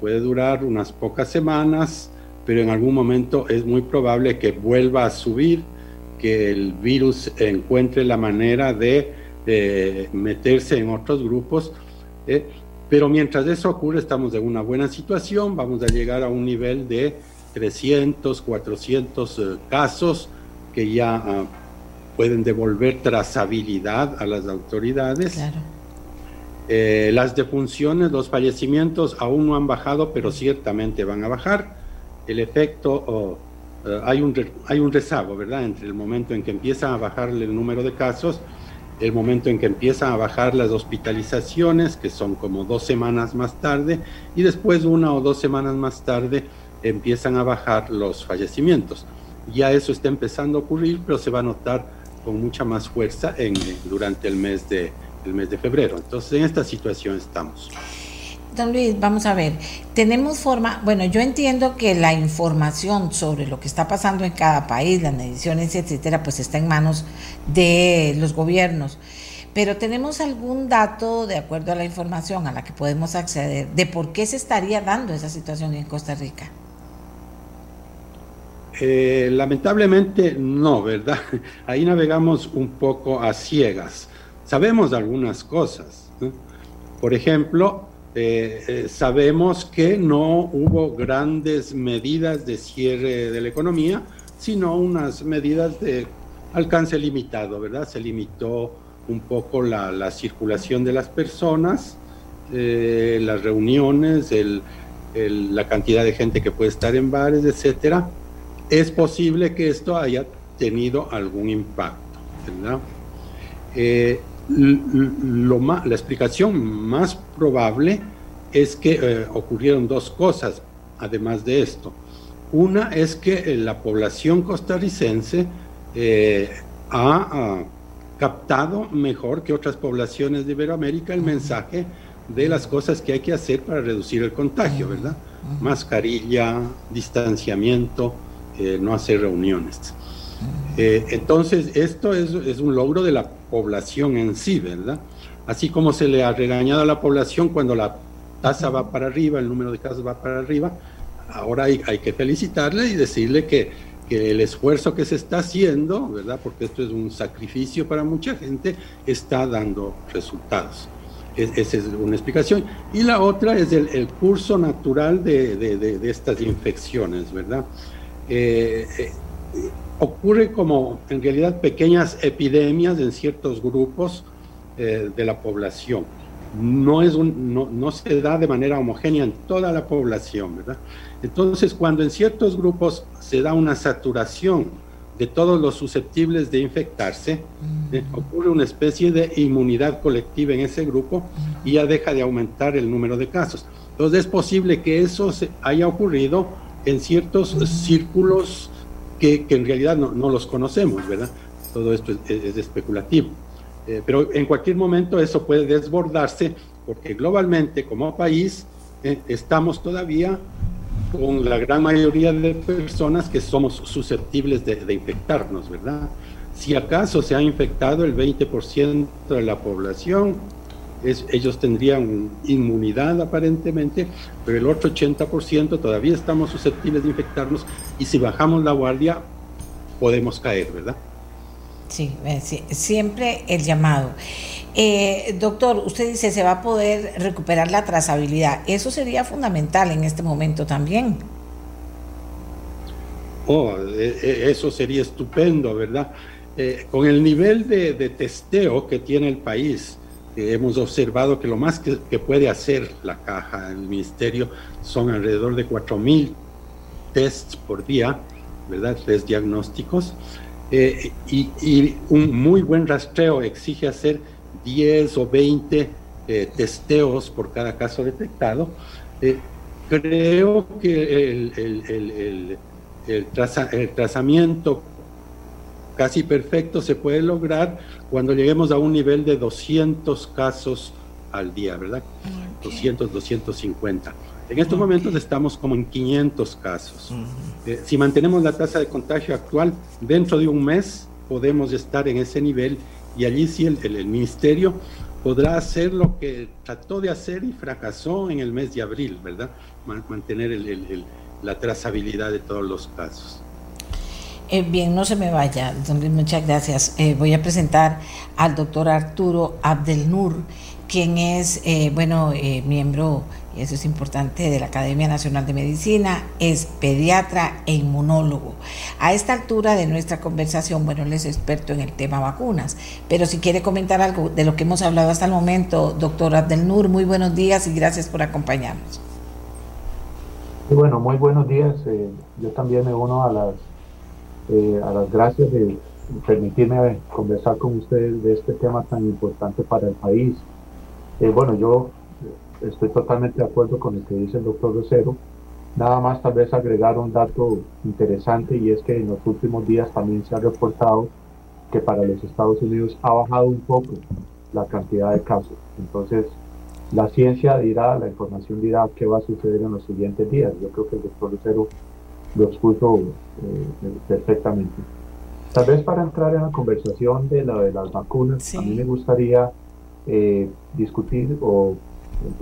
Puede durar unas pocas semanas, pero en algún momento es muy probable que vuelva a subir, que el virus encuentre la manera de, meterse en otros grupos. ¿eh? Pero mientras eso ocurre, estamos en una buena situación, vamos a llegar a un nivel de 300, 400 eh, casos que ya ah, pueden devolver trazabilidad a las autoridades. Eh, las defunciones, los fallecimientos aún no han bajado, pero ciertamente van a bajar. El efecto, eh, hay, un, hay un rezago, ¿verdad?, entre el momento en que empieza a bajar el número de casos el momento en que empiezan a bajar las hospitalizaciones, que son como dos semanas más tarde, y después una o dos semanas más tarde empiezan a bajar los fallecimientos. Ya eso está empezando a ocurrir, pero se va a notar con mucha más fuerza en, durante el mes, de, el mes de febrero. Entonces, en esta situación estamos. Don Luis, vamos a ver, tenemos forma, bueno, yo entiendo que la información sobre lo que está pasando en cada país, las mediciones, etcétera, pues está en manos de los gobiernos. Pero tenemos algún dato, de acuerdo a la información a la que podemos acceder, de por qué se estaría dando esa situación en Costa Rica. Eh, lamentablemente no, ¿verdad? Ahí navegamos un poco a ciegas. Sabemos algunas cosas. Por ejemplo, eh, eh, sabemos que no hubo grandes medidas de cierre de la economía, sino unas medidas de alcance limitado, ¿verdad? Se limitó un poco la, circulación de las personas, las reuniones, la cantidad de gente que puede estar en bares, etcétera. Es posible que esto haya tenido algún impacto, ¿verdad? lo más, la explicación más probable es que eh, ocurrieron dos cosas, además de esto. Una es que eh, la población costarricense eh, ha, captado mejor que otras poblaciones de Iberoamérica el mensaje de las cosas que hay que hacer para reducir el contagio, ¿verdad? Mascarilla, distanciamiento, no hacer reuniones. entonces, esto es, es, un logro de la población en sí, ¿verdad? Así como se le ha regañado a la población cuando la tasa va para arriba, el número de casos va para arriba, ahora hay, que felicitarle y decirle que, el esfuerzo que se está haciendo, ¿verdad? Porque esto es un sacrificio para mucha gente, está dando resultados. esa es una explicación. Y la otra es el, curso natural de, de, estas infecciones, ¿verdad? Eh, eh, ocurre como en realidad pequeñas epidemias en ciertos grupos eh, de la población no, es un, no, no, se da de manera homogénea en toda la población, ¿verdad? Entonces, cuando en ciertos grupos se da una saturación de todos los susceptibles de infectarse, eh, ocurre una especie de inmunidad colectiva en ese grupo y ya deja de aumentar el número de casos. Entonces, es posible que eso se haya ocurrido en ciertos círculos que, que en realidad no, no, los conocemos, ¿verdad? Todo esto es, es especulativo. Eh, pero en cualquier momento eso puede desbordarse porque globalmente como país eh, estamos todavía con la gran mayoría de personas que somos susceptibles de, de infectarnos, ¿verdad? Si acaso se ha infectado el 20% de la población, es, ellos tendrían inmunidad aparentemente, pero el otro 80% todavía estamos susceptibles de infectarnos y si bajamos la guardia podemos caer, ¿verdad? Eh, sí, siempre el llamado. Eh, doctor, usted dice se va a poder recuperar la trazabilidad. Eso sería fundamental en este momento también. Oh, e, eso sería estupendo, ¿verdad? Eh, con el nivel de, de, testeo que tiene el país, hemos observado que lo más que, puede hacer la caja, el ministerio, son alrededor de 4.000 tests por día, ¿verdad? Test diagnósticos. Eh, y, y, un muy buen rastreo exige hacer 10 o 20 eh, testeos por cada caso detectado. Eh, creo que el, el, el, el traza, trazamiento casi perfecto se puede lograr cuando lleguemos a un nivel de 200 casos al día, ¿verdad? Okay. 200, 250. En estos okay. momentos estamos como en 500 casos. Uh -huh. eh, si mantenemos la tasa de contagio actual, dentro de un mes podemos estar en ese nivel y allí sí el, el, el, ministerio podrá hacer lo que trató de hacer y fracasó en el mes de abril, ¿verdad? mantener el, la trazabilidad de todos los casos. Eh, bien, no se me vaya, muchas gracias. Eh, voy a presentar al doctor Arturo Abdelnur, quien es, eh, bueno, miembro y eso es importante, de la Academia Nacional de Medicina, es pediatra e inmunólogo. A esta altura de nuestra conversación, bueno, él es experto en el tema vacunas, pero si quiere comentar algo de lo que hemos hablado hasta el momento, doctor Abdelnur, muy buenos días y gracias por acompañarnos. Bueno, muy buenos días. Yo también me uno a las, eh, a las gracias de permitirme conversar con ustedes de este tema tan importante para el país. Eh, bueno, yo estoy totalmente de acuerdo con lo que dice el doctor Rosero. Nada más tal vez agregar un dato interesante y es que en los últimos días también se ha reportado que para los Estados Unidos ha bajado un poco la cantidad de casos. Entonces, la ciencia dirá, la información dirá qué va a suceder en los siguientes días. Yo creo que el doctor Rosero lo expuso eh, perfectamente. Tal vez para entrar en la conversación de la de las vacunas, sí. a mí me gustaría eh, discutir o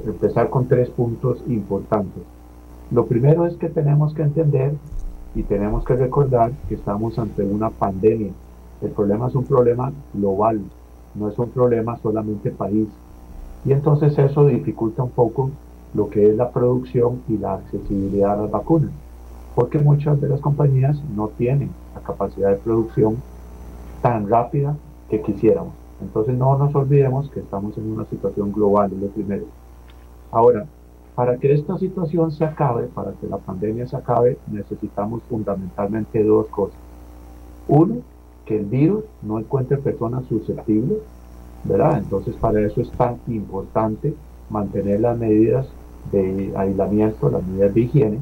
empezar con tres puntos importantes. Lo primero es que tenemos que entender y tenemos que recordar que estamos ante una pandemia. El problema es un problema global, no es un problema solamente país. Y entonces eso dificulta un poco lo que es la producción y la accesibilidad a las vacunas, porque muchas de las compañías no tienen la capacidad de producción tan rápida que quisiéramos. Entonces no nos olvidemos que estamos en una situación global, es lo primero. Ahora, para que esta situación se acabe, para que la pandemia se acabe, necesitamos fundamentalmente dos cosas. Uno, que el virus no encuentre personas susceptibles ¿verdad? Entonces para eso es tan importante mantener las medidas de aislamiento, las medidas de higiene,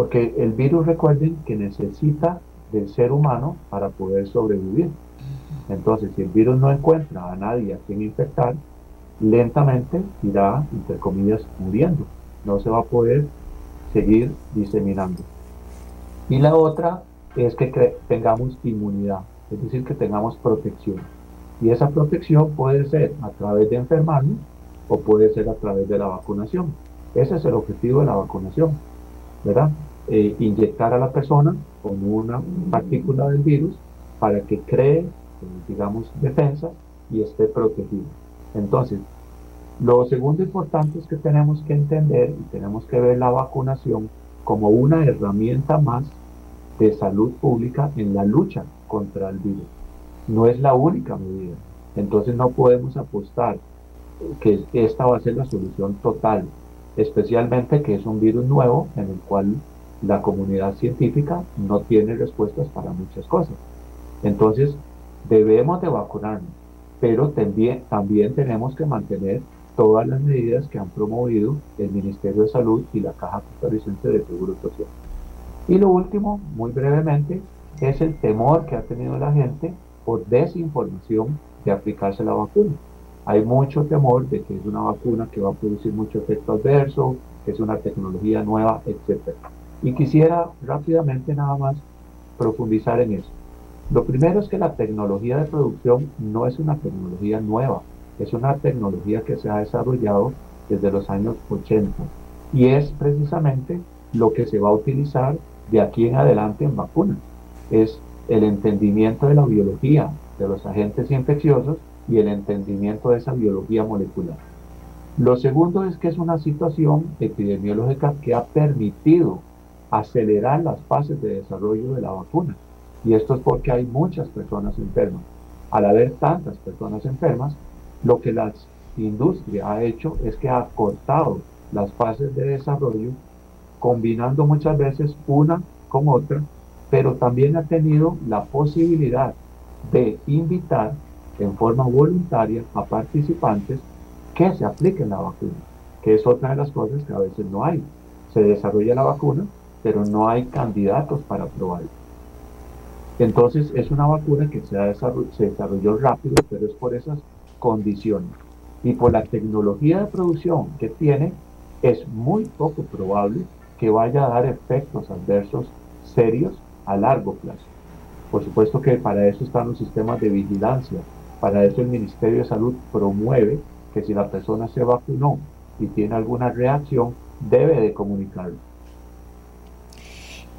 porque el virus recuerden que necesita del ser humano para poder sobrevivir. Entonces, si el virus no encuentra a nadie a quien infectar, lentamente irá, entre comillas, muriendo. No se va a poder seguir diseminando. Y la otra es que tengamos inmunidad, es decir, que tengamos protección. Y esa protección puede ser a través de enfermarnos o puede ser a través de la vacunación. Ese es el objetivo de la vacunación, ¿verdad? Eh, inyectar a la persona con una partícula del virus para que cree, eh, digamos, defensa y esté protegido. Entonces, lo segundo importante es que tenemos que entender y tenemos que ver la vacunación como una herramienta más de salud pública en la lucha contra el virus. No es la única medida. Entonces no podemos apostar que esta va a ser la solución total, especialmente que es un virus nuevo en el cual la comunidad científica no tiene respuestas para muchas cosas. Entonces, debemos de vacunarnos, pero también, tenemos que mantener todas las medidas que han promovido el Ministerio de Salud y la Caja Costarricense de Seguro Social. Y lo último, muy brevemente, es el temor que ha tenido la gente por desinformación de aplicarse la vacuna. Hay mucho temor de que es una vacuna que va a producir mucho efecto adverso, que es una tecnología nueva, etc. Y quisiera rápidamente nada más profundizar en eso. Lo primero es que la tecnología de producción no es una tecnología nueva, es una tecnología que se ha desarrollado desde los años 80 y es precisamente lo que se va a utilizar de aquí en adelante en vacunas. Es el entendimiento de la biología de los agentes infecciosos y el entendimiento de esa biología molecular. Lo segundo es que es una situación epidemiológica que ha permitido acelerar las fases de desarrollo de la vacuna. Y esto es porque hay muchas personas enfermas. Al haber tantas personas enfermas, lo que la industria ha hecho es que ha cortado las fases de desarrollo, combinando muchas veces una con otra, pero también ha tenido la posibilidad de invitar en forma voluntaria a participantes que se apliquen la vacuna, que es otra de las cosas que a veces no hay. Se desarrolla la vacuna, pero no hay candidatos para probarla. Entonces es una vacuna que se, se desarrolló rápido, pero es por esas condiciones. Y por la tecnología de producción que tiene, es muy poco probable que vaya a dar efectos adversos serios a largo plazo. Por supuesto que para eso están los sistemas de vigilancia. Para eso el Ministerio de Salud promueve que si la persona se vacunó y tiene alguna reacción, debe de comunicarlo.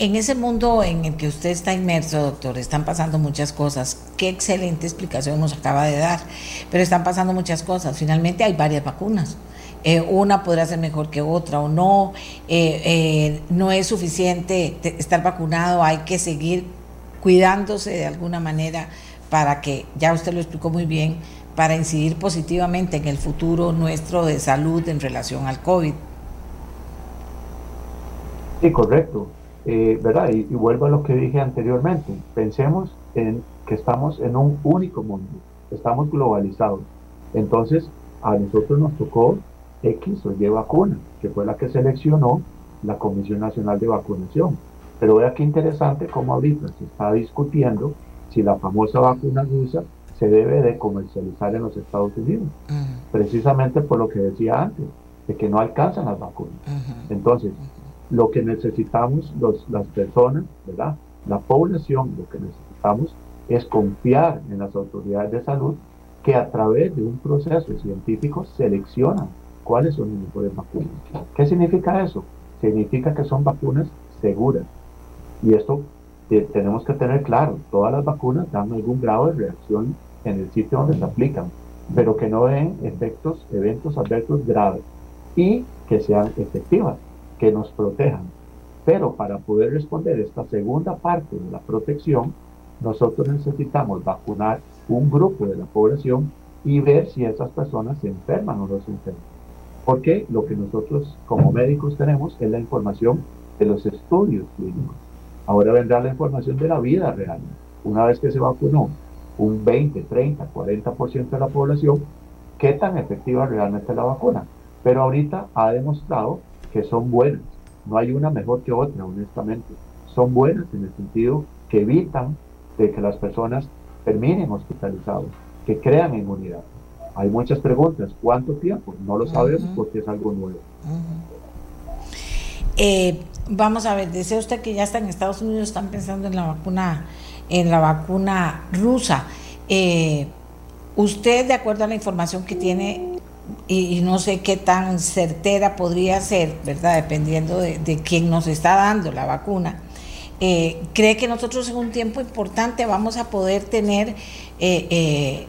En ese mundo en el que usted está inmerso, doctor, están pasando muchas cosas. Qué excelente explicación nos acaba de dar. Pero están pasando muchas cosas. Finalmente hay varias vacunas. Eh, una podrá ser mejor que otra o no. Eh, eh, no es suficiente estar vacunado, hay que seguir cuidándose de alguna manera para que, ya usted lo explicó muy bien, para incidir positivamente en el futuro nuestro de salud en relación al COVID. Sí, correcto. Eh, ¿verdad? Y, vuelvo a lo que dije anteriormente, pensemos en que estamos en un único mundo, estamos globalizados. Entonces, a nosotros nos tocó X o Y vacuna, que fue la que seleccionó la Comisión Nacional de Vacunación. Pero vea qué interesante cómo ahorita se está discutiendo si la famosa vacuna rusa se debe de comercializar en los Estados Unidos, precisamente por lo que decía antes, de que no alcanzan las vacunas. Entonces, lo que necesitamos los, las personas, ¿verdad? La población, lo que necesitamos es confiar en las autoridades de salud que a través de un proceso científico seleccionan cuáles son las mejores vacunas. ¿Qué significa eso? Significa que son vacunas seguras. Y esto eh, tenemos que tener claro, todas las vacunas dan algún grado de reacción en el sitio donde se aplican, pero que no den efectos, eventos adversos graves y que sean efectivas que nos protejan. Pero para poder responder esta segunda parte de la protección, nosotros necesitamos vacunar un grupo de la población y ver si esas personas se enferman o no se enferman. Porque lo que nosotros como médicos tenemos es la información de los estudios clínicos. Ahora vendrá la información de la vida real. Una vez que se vacunó un 20, 30, 40% de la población, qué tan efectiva realmente es la vacuna. Pero ahorita ha demostrado que son buenas. No hay una mejor que otra, honestamente. Son buenas en el sentido que evitan de que las personas terminen hospitalizados, que crean inmunidad. Hay muchas preguntas. ¿Cuánto tiempo? No lo sabemos porque es algo nuevo. Eh, vamos a ver, dice usted que ya está en Estados Unidos, están pensando en la vacuna, en la vacuna rusa. Eh, usted, de acuerdo a la información que tiene, y, no sé qué tan certera podría ser, ¿verdad? Dependiendo de, quién nos está dando la vacuna. Eh, cree que nosotros en un tiempo importante vamos a poder tener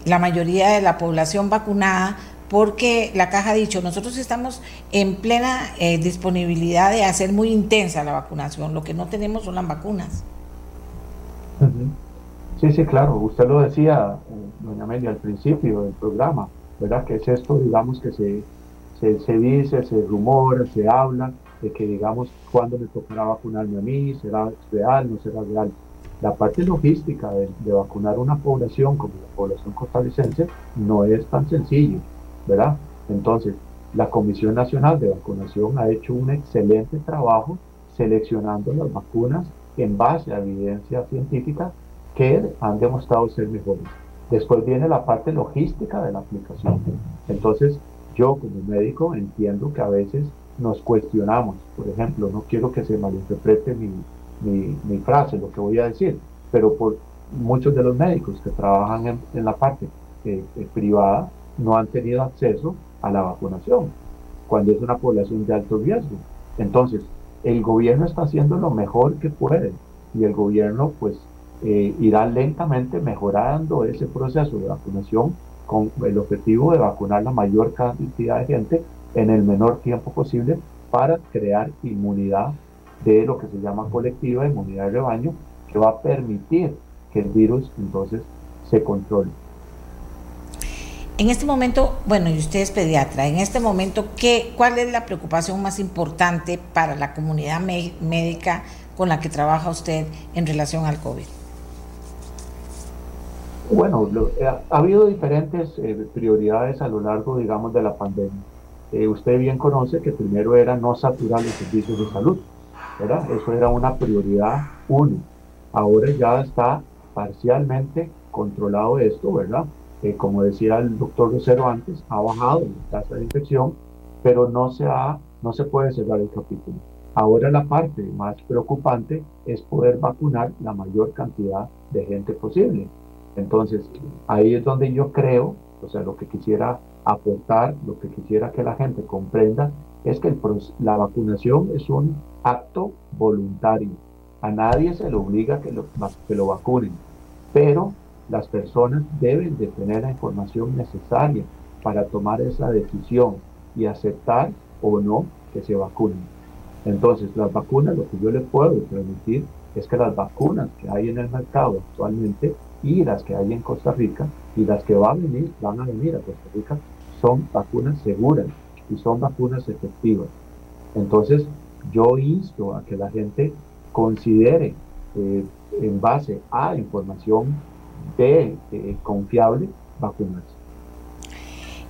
la mayoría de la población vacunada porque la caja ha dicho, nosotros estamos en plena eh, disponibilidad de hacer muy intensa la vacunación, lo que no tenemos son las vacunas. Sí, sí, claro, usted lo decía, eh, doña Amelia, al principio del programa, ¿verdad? Que es esto, digamos, que se, se, dice, se rumora, se habla, de que, digamos, cuándo me tocará vacunarme a mí, será real, no será real. La parte logística de, de vacunar una población como la población costarricense no es tan sencillo ¿verdad? Entonces, la Comisión Nacional de Vacunación ha hecho un excelente trabajo seleccionando las vacunas en base a evidencia científica que han demostrado ser mejores. Después viene la parte logística de la aplicación. Entonces, yo como médico entiendo que a veces nos cuestionamos. Por ejemplo, no quiero que se malinterprete mi, mi, frase, lo que voy a decir, pero por muchos de los médicos que trabajan en, la parte eh, eh, privada no han tenido acceso a la vacunación, cuando es una población de alto riesgo. Entonces, el gobierno está haciendo lo mejor que puede y el gobierno pues eh, irá lentamente mejorando ese proceso de vacunación con el objetivo de vacunar la mayor cantidad de gente en el menor tiempo posible para crear inmunidad de lo que se llama colectiva, inmunidad de rebaño, que va a permitir que el virus entonces se controle. En este momento, bueno, y usted es pediatra, en este momento, ¿qué, ¿cuál es la preocupación más importante para la comunidad médica con la que trabaja usted en relación al COVID? Bueno, eh, ha, habido diferentes eh, prioridades a lo largo, digamos, de la pandemia. Eh, usted bien conoce que primero era no saturar los servicios de salud, ¿verdad? Eso era una prioridad uno. Ahora ya está parcialmente controlado esto, ¿verdad? como decía el doctor Rosero antes, ha bajado la tasa de infección, pero no se, ha, no se puede cerrar el capítulo. Ahora la parte más preocupante es poder vacunar la mayor cantidad de gente posible. Entonces, ahí es donde yo creo, o sea, lo que quisiera aportar, lo que quisiera que la gente comprenda, es que la vacunación es un acto voluntario. A nadie se le obliga que lo, que lo vacunen, pero las personas deben de tener la información necesaria para tomar esa decisión y aceptar o no que se vacunen. Entonces, las vacunas, lo que yo les puedo permitir es que las vacunas que hay en el mercado actualmente y las que hay en Costa Rica y las que van a venir, van a venir a Costa Rica son vacunas seguras y son vacunas efectivas. Entonces, yo insto a que la gente considere eh, en base a información de eh, confiable vacunarse.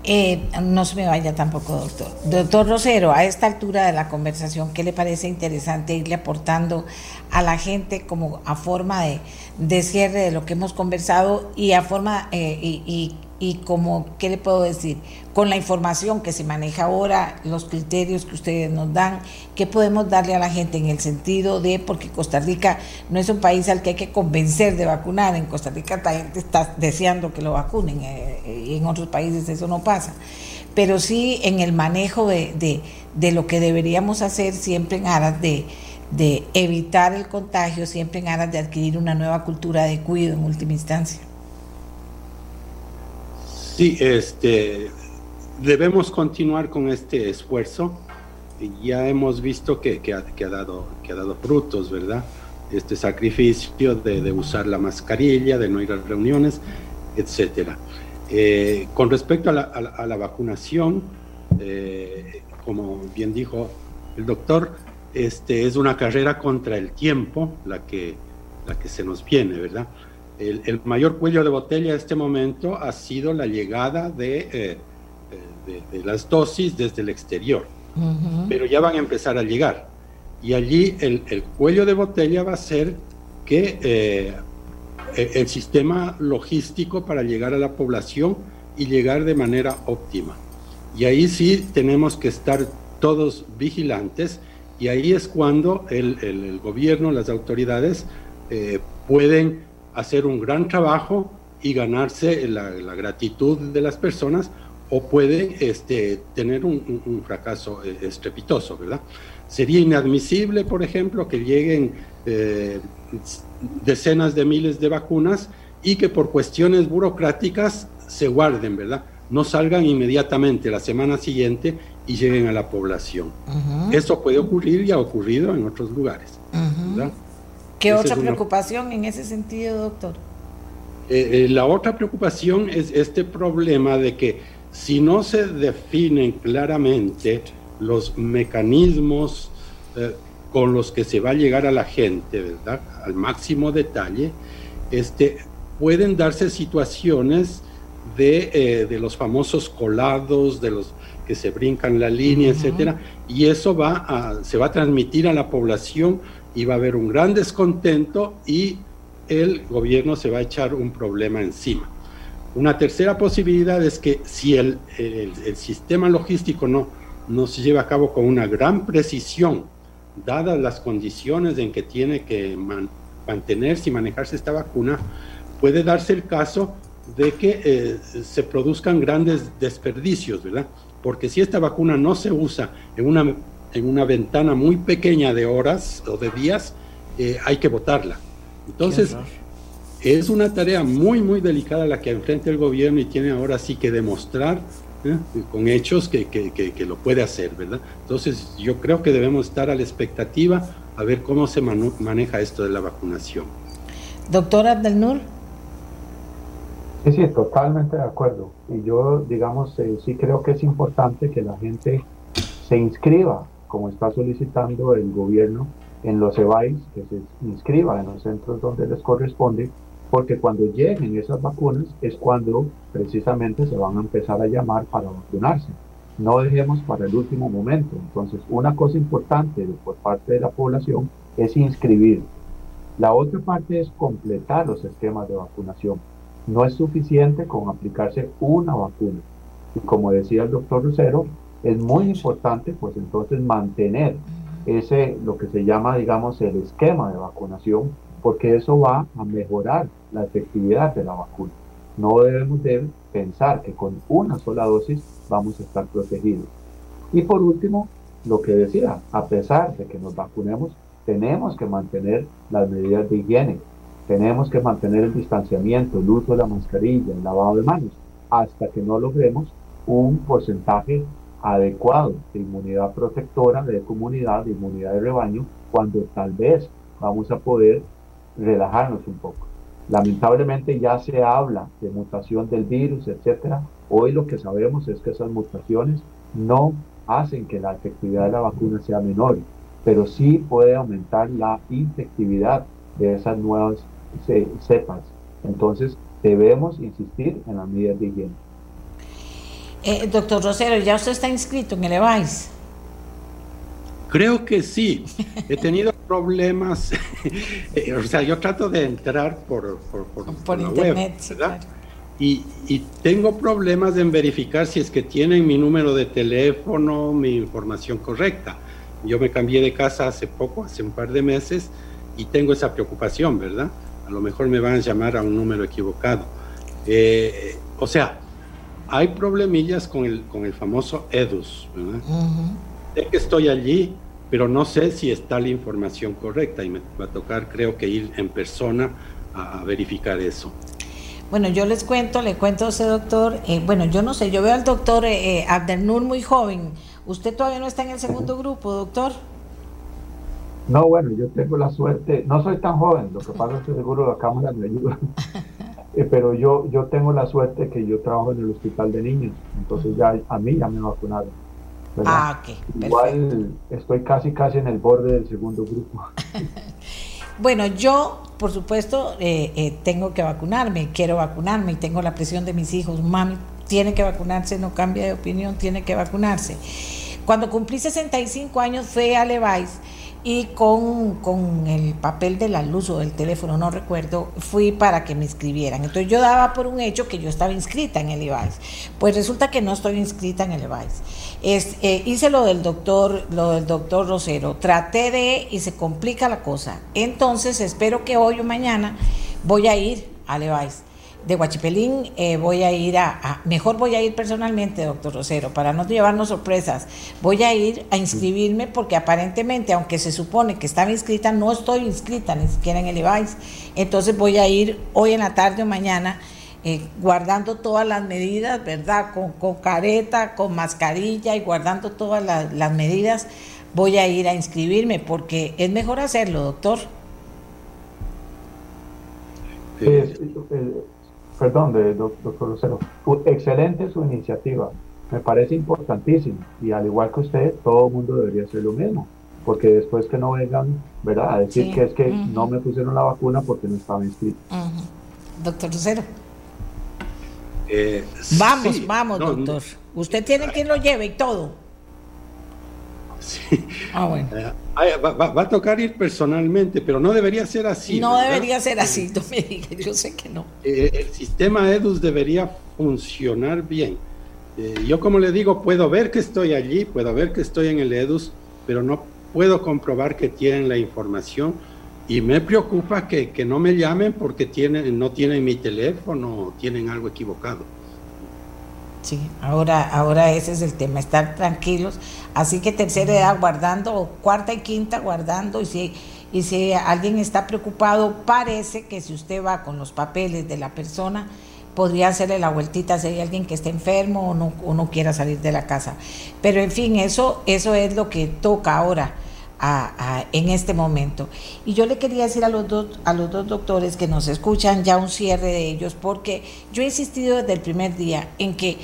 Eh, no se me vaya tampoco, doctor. Doctor Rosero, a esta altura de la conversación, ¿qué le parece interesante irle aportando a la gente como a forma de, de cierre de lo que hemos conversado y a forma eh, y y como, ¿qué le puedo decir? Con la información que se maneja ahora, los criterios que ustedes nos dan, ¿qué podemos darle a la gente en el sentido de, porque Costa Rica no es un país al que hay que convencer de vacunar, en Costa Rica la gente está deseando que lo vacunen eh, y en otros países eso no pasa, pero sí en el manejo de, de, lo que deberíamos hacer siempre en aras de de evitar el contagio, siempre en aras de adquirir una nueva cultura de cuidado en última instancia. Sí, este, debemos continuar con este esfuerzo. Ya hemos visto que, que, ha, dado, que ha dado frutos, ¿verdad? Este sacrificio de, usar la mascarilla, de no ir a reuniones, etcétera. Eh, con respecto a la, vacunación, eh, como bien dijo el doctor, este, es una carrera contra el tiempo la que, la que se nos viene, ¿verdad? El, mayor cuello de botella en este momento ha sido la llegada de, eh, de, las dosis desde el exterior, pero ya van a empezar a llegar. Y allí el, el cuello de botella va a ser que eh, el sistema logístico para llegar a la población y llegar de manera óptima. Y ahí sí tenemos que estar todos vigilantes y ahí es cuando el, gobierno, las autoridades eh, pueden hacer un gran trabajo y ganarse la, gratitud de las personas o pueden este, tener un, fracaso eh, estrepitoso, ¿verdad? Sería inadmisible, por ejemplo, que lleguen eh, decenas de miles de vacunas y que por cuestiones burocráticas se guarden, ¿verdad? No salgan inmediatamente la semana siguiente y lleguen a la población. Eso puede ocurrir y ha ocurrido en otros lugares. ¿Qué otra preocupación en ese sentido, doctor? Eh, eh, la otra preocupación es este problema de que si no se definen claramente los mecanismos eh, con los que se va a llegar a la gente, ¿verdad? Al máximo detalle, este, pueden darse situaciones de, de los famosos colados, de los que se brincan la línea, etcétera, y eso va a, se va a transmitir a la población y va a haber un gran descontento y el gobierno se va a echar un problema encima. Una tercera posibilidad es que si el, el, sistema logístico no, no se lleva a cabo con una gran precisión, dadas las condiciones en que tiene que mantenerse y manejarse esta vacuna, puede darse el caso de que eh, se produzcan grandes desperdicios, ¿verdad? Porque si esta vacuna no se usa en una, en una ventana muy pequeña de horas o de días, eh, hay que votarla. Entonces, es una tarea muy, muy delicada la que enfrenta el gobierno y tiene ahora sí que demostrar ¿eh? con hechos que, que, lo puede hacer, ¿verdad? Entonces, yo creo que debemos estar a la expectativa a ver cómo se maneja esto de la vacunación. Doctora Abdelnur. Sí, sí, totalmente de acuerdo. Y yo, digamos, eh, sí creo que es importante que la gente se inscriba, como está solicitando el gobierno en los EVAIS, que se inscriba en los centros donde les corresponde, porque cuando lleguen esas vacunas es cuando precisamente se van a empezar a llamar para vacunarse. No dejemos para el último momento. Entonces, una cosa importante por parte de la población es inscribir. La otra parte es completar los esquemas de vacunación no es suficiente con aplicarse una vacuna. Y como decía el doctor Lucero, es muy importante pues entonces mantener ese, lo que se llama, digamos, el esquema de vacunación, porque eso va a mejorar la efectividad de la vacuna. No debemos de pensar que con una sola dosis vamos a estar protegidos. Y por último, lo que decía, a pesar de que nos vacunemos, tenemos que mantener las medidas de higiene, tenemos que mantener el distanciamiento, el uso de la mascarilla, el lavado de manos, hasta que no logremos un porcentaje adecuado de inmunidad protectora de comunidad, de inmunidad de rebaño, cuando tal vez vamos a poder relajarnos un poco. Lamentablemente ya se habla de mutación del virus, etcétera. Hoy lo que sabemos es que esas mutaciones no hacen que la efectividad de la vacuna sea menor, pero sí puede aumentar la infectividad de esas nuevas se, sepas. Entonces, debemos insistir en las medidas de higiene. Eh, doctor Rosero, ¿ya usted está inscrito en el EVAIS? Creo que sí. He tenido problemas. Eh, o sea, yo trato de entrar por, por, internet, y, y, tengo problemas en verificar si es que tienen mi número de teléfono, mi información correcta. Yo me cambié de casa hace poco, hace un par de meses, y tengo esa preocupación, ¿verdad? a lo mejor me van a llamar a un número equivocado. Eh, o sea, hay problemillas con el, con el famoso EDUS. Sé que estoy allí, pero no sé si está la información correcta y me va a tocar, creo que ir en persona a, verificar eso. Bueno, yo les cuento, le cuento a ese doctor, eh, bueno, yo no sé, yo veo al doctor eh, Abdelnur muy joven. ¿Usted todavía no está en el segundo grupo, doctor? No, bueno, yo tengo la suerte, no soy tan joven, lo que pasa es que seguro la cámara me ayuda, eh, pero yo, yo tengo la suerte que yo trabajo en el hospital de niños, entonces ya a mí ya me vacunaron. Ah, ok. Igual estoy casi, casi en el borde del segundo grupo. bueno, yo por supuesto, eh, eh, tengo que vacunarme, quiero vacunarme y tengo la presión de mis hijos. Mami, tiene que vacunarse, no cambia de opinión, tiene que vacunarse. Cuando cumplí 65 años fui a Levi's y con, con, el papel de la luz o del teléfono, no recuerdo, fui para que me inscribieran. Entonces yo daba por un hecho que yo estaba inscrita en el IVAIS. Pues resulta que no estoy inscrita en el IVAIS. Es, eh, hice lo del doctor, lo del doctor Rosero, traté de y se complica la cosa. Entonces espero que hoy o mañana voy a ir al IVAIS de Huachipelín eh, voy a ir a, mejor voy a ir personalmente, doctor Rosero, para no llevarnos sorpresas. Voy a ir a inscribirme porque aparentemente, aunque se supone que estaba inscrita, no estoy inscrita ni siquiera en el IVAIS. Entonces voy a ir hoy en la tarde o mañana. Eh, guardando todas las medidas, ¿verdad? Con, careta, con mascarilla y guardando todas las medidas, voy a ir a inscribirme porque es mejor hacerlo, doctor. Perdón, de doctor Lucero, excelente su iniciativa, me parece importantísimo y al igual que usted, todo el mundo debería hacer lo mismo, porque después que no vengan, ¿verdad? A decir que es que no me pusieron la vacuna porque no estaba inscrito. Doctor Lucero. Eh, vamos, vamos, doctor. Usted tiene quien lo lleve y todo. Sí. Ah, bueno. Eh, va, a tocar ir personalmente, pero no debería ser así. No debería ser así, me yo sé que no. Eh, el sistema EDUS debería funcionar bien. Eh, yo como le digo, puedo ver que estoy allí, puedo ver que estoy en el EDUS, pero no puedo comprobar que tienen la información y me preocupa que, que no me llamen porque tienen, no tienen mi teléfono o tienen algo equivocado. Sí, ahora, ahora ese es el tema, estar tranquilos. Así que tercera edad guardando, cuarta y quinta guardando, y si, y si alguien está preocupado, parece que si usted va con los papeles de la persona, podría hacerle la vueltita si hay alguien que esté enfermo o no, o no quiera salir de la casa. Pero en fin, eso, eso es lo que toca ahora. En este momento. Y yo le quería decir a los, dos, a los dos doctores que nos escuchan ya un cierre de ellos, porque yo he insistido desde el primer día en que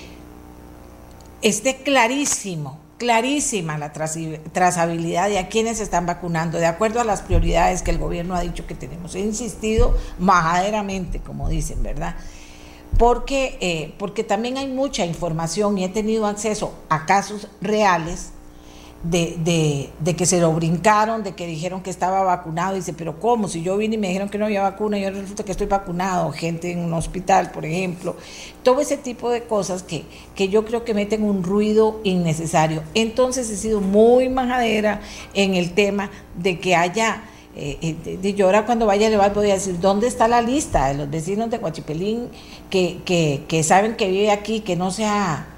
esté clarísimo, clarísima la trazabilidad de a quienes están vacunando, de acuerdo a las prioridades que el gobierno ha dicho que tenemos. He insistido majaderamente, como dicen, ¿verdad? Porque, eh, porque también hay mucha información y he tenido acceso a casos reales de, de, que se lo brincaron, de que dijeron que estaba vacunado. Dice, pero ¿cómo? Si yo vine y me dijeron que no había vacuna, yo resulta que estoy vacunado, gente en un hospital, por ejemplo. Todo ese tipo de cosas que, que yo creo que meten un ruido innecesario. Entonces he sido muy majadera en el tema de que haya... Eh, eh yo ahora cuando vaya a llevar voy a decir, ¿dónde está la lista de los vecinos de Coachipelín que, que, que saben que vive aquí, que no sea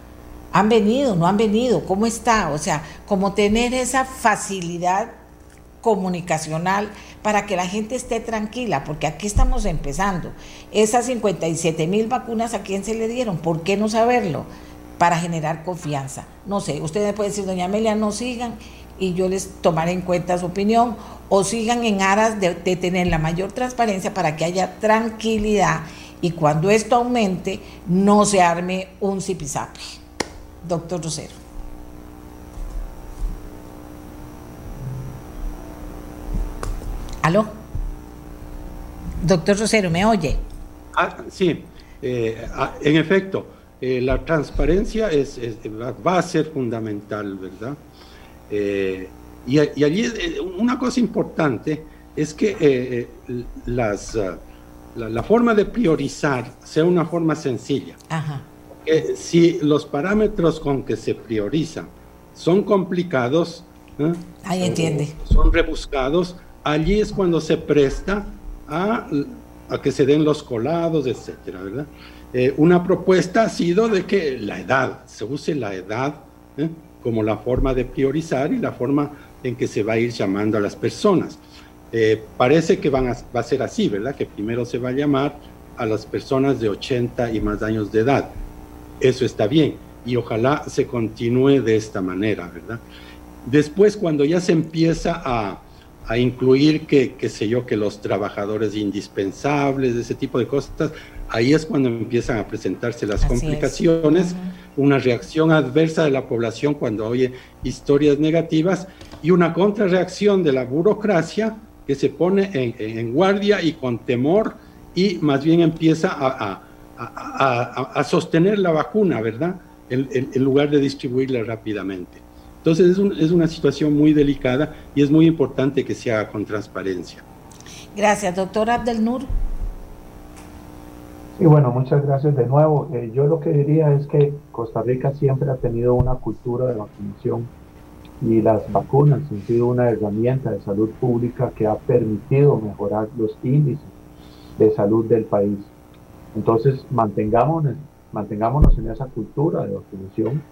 han venido, no han venido, ¿cómo está? O sea, como tener esa facilidad comunicacional para que la gente esté tranquila, porque aquí estamos empezando. Esas 57 mil vacunas, ¿a quién se le dieron? ¿Por qué no saberlo? Para generar confianza. No sé, ustedes pueden decir, doña Amelia, no sigan y yo les tomaré en cuenta su opinión, o sigan en aras de, tener la mayor transparencia para que haya tranquilidad y cuando esto aumente no se arme un zipizape doctor Rosero. ¿Aló? Doctor Rosero, ¿me oye? Ah, sí, eh, ah, en efecto, eh, la transparencia es, va a ser fundamental, ¿verdad? Eh, y, allí una cosa importante es que las, ah, la, la, forma de priorizar sea una forma sencilla. Ajá si los parámetros con que se priorizan son complicados, ¿eh? Ahí entiende. son rebuscados, allí es cuando se presta a, que se den los colados, etcétera, ¿verdad? Eh, una propuesta ha sido de que la edad, se use la edad ¿eh? como la forma de priorizar y la forma en que se va a ir llamando a las personas. parece que van va a ser así, ¿verdad? Que primero se va a llamar a las personas de 80 y más años de edad eso está bien y ojalá se continúe de esta manera, ¿verdad? Después, cuando ya se empieza a, incluir que, qué sé yo, que los trabajadores indispensables, ese tipo de cosas, ahí es cuando empiezan a presentarse las complicaciones, una reacción adversa de la población cuando oye historias negativas y una contrarreacción de la burocracia que se pone en, guardia y con temor y más bien empieza a, a, sostener la vacuna, ¿verdad? En, lugar de distribuirla rápidamente. Entonces es, es una situación muy delicada y es muy importante que se haga con transparencia. Gracias, doctor Abdelnur. Y bueno, muchas gracias de nuevo. Eh, yo lo que diría es que Costa Rica siempre ha tenido una cultura de vacunación y las vacunas han sido una herramienta de salud pública que ha permitido mejorar los índices de salud del país. Entonces, mantengámonos, mantengámonos en esa cultura de vacunación.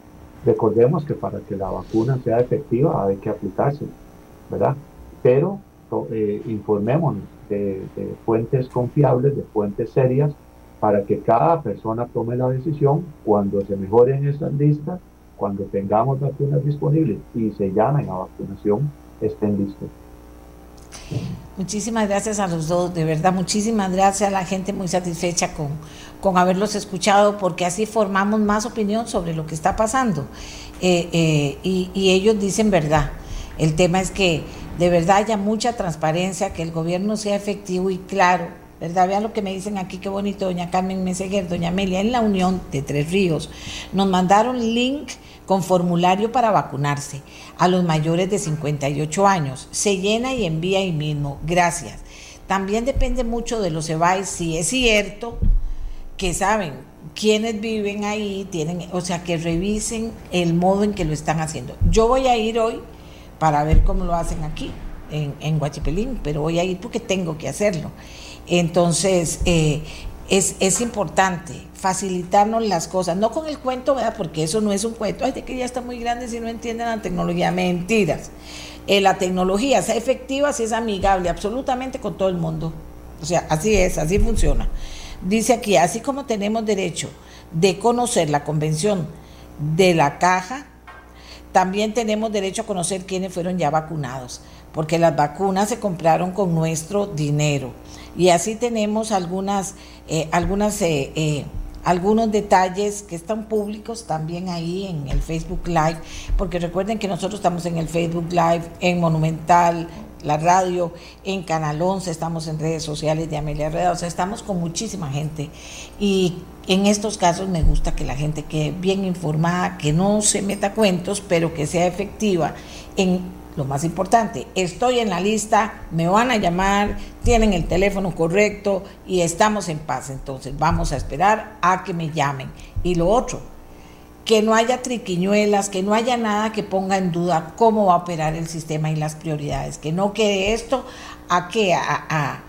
Recordemos que para que la vacuna sea efectiva hay que aplicarse, ¿verdad? Pero eh, informémonos de, fuentes confiables, de fuentes serias, para que cada persona tome la decisión cuando se mejoren esas listas, cuando tengamos vacunas disponibles y se llamen a vacunación, estén listos. Muchísimas gracias a los dos, de verdad, muchísimas gracias a la gente muy satisfecha con, con haberlos escuchado, porque así formamos más opinión sobre lo que está pasando. Eh, eh, y, y ellos dicen verdad. El tema es que de verdad haya mucha transparencia, que el gobierno sea efectivo y claro ¿verdad? Vean lo que me dicen aquí, qué bonito, doña Carmen Meseguer, doña Amelia, en la Unión de Tres Ríos, nos mandaron link con formulario para vacunarse a los mayores de 58 años. Se llena y envía ahí mismo. Gracias. También depende mucho de los EBAIS, si es cierto que saben quiénes viven ahí, tienen, o sea, que revisen el modo en que lo están haciendo. Yo voy a ir hoy para ver cómo lo hacen aquí, en, en Guachipelín, pero voy a ir porque tengo que hacerlo. Entonces, eh, es, importante facilitarnos las cosas, no con el cuento, ¿verdad? porque eso no es un cuento, ay, de que ya está muy grande si no entienden la tecnología, mentiras. Eh, la tecnología sea efectiva, si es amigable absolutamente con todo el mundo. O sea, así es, así funciona. Dice aquí, así como tenemos derecho de conocer la convención de la caja, también tenemos derecho a conocer quiénes fueron ya vacunados, porque las vacunas se compraron con nuestro dinero. Y así tenemos algunas, eh, algunas, eh, eh, algunos detalles que están públicos también ahí en el Facebook Live, porque recuerden que nosotros estamos en el Facebook Live, en Monumental, la radio, en Canal 11, estamos en redes sociales de Amelia Reda, o sea, estamos con muchísima gente. Y en estos casos me gusta que la gente quede bien informada, que no se meta cuentos, pero que sea efectiva en lo más importante, estoy en la lista, me van a llamar, tienen el teléfono correcto y estamos en paz. Entonces vamos a esperar a que me llamen. Y lo otro, que no haya triquiñuelas, que no haya nada que ponga en duda cómo va a operar el sistema y las prioridades, que no quede esto a que a,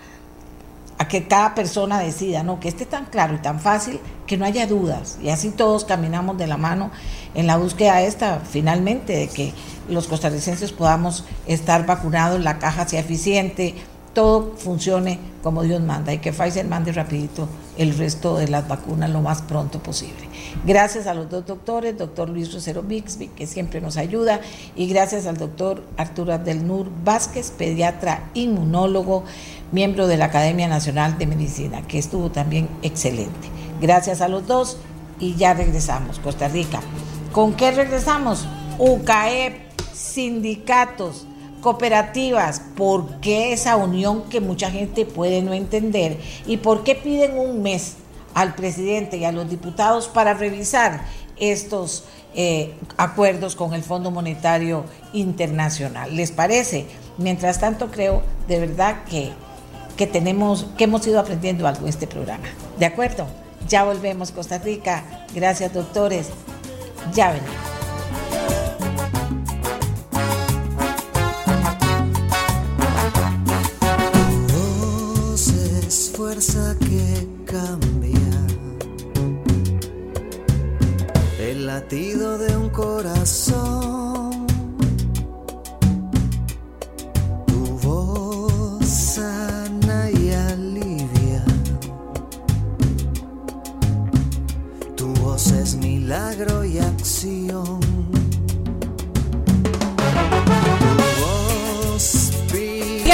a que cada persona decida, no, que esté tan claro y tan fácil que no haya dudas. Y así todos caminamos de la mano en la búsqueda esta, finalmente, de que los costarricenses podamos estar vacunados, la caja sea eficiente, todo funcione como Dios manda y que Pfizer mande rapidito el resto de las vacunas lo más pronto posible. Gracias a los dos doctores, doctor Luis Rosero Bixby, que siempre nos ayuda, y gracias al doctor Arturo Abdelnur Vázquez, pediatra inmunólogo, miembro de la Academia Nacional de Medicina, que estuvo también excelente. Gracias a los dos y ya regresamos, Costa Rica. ¿Con qué regresamos? UCAEP sindicatos, cooperativas, ¿por qué esa unión que mucha gente puede no entender? ¿Y por qué piden un mes al presidente y a los diputados para revisar estos eh, acuerdos con el Fondo Monetario Internacional? ¿Les parece? Mientras tanto, creo de verdad que, que tenemos, que hemos ido aprendiendo algo en este programa. ¿De acuerdo? Ya volvemos, Costa Rica. Gracias, doctores. Ya venimos. que cambia el latido de un corazón.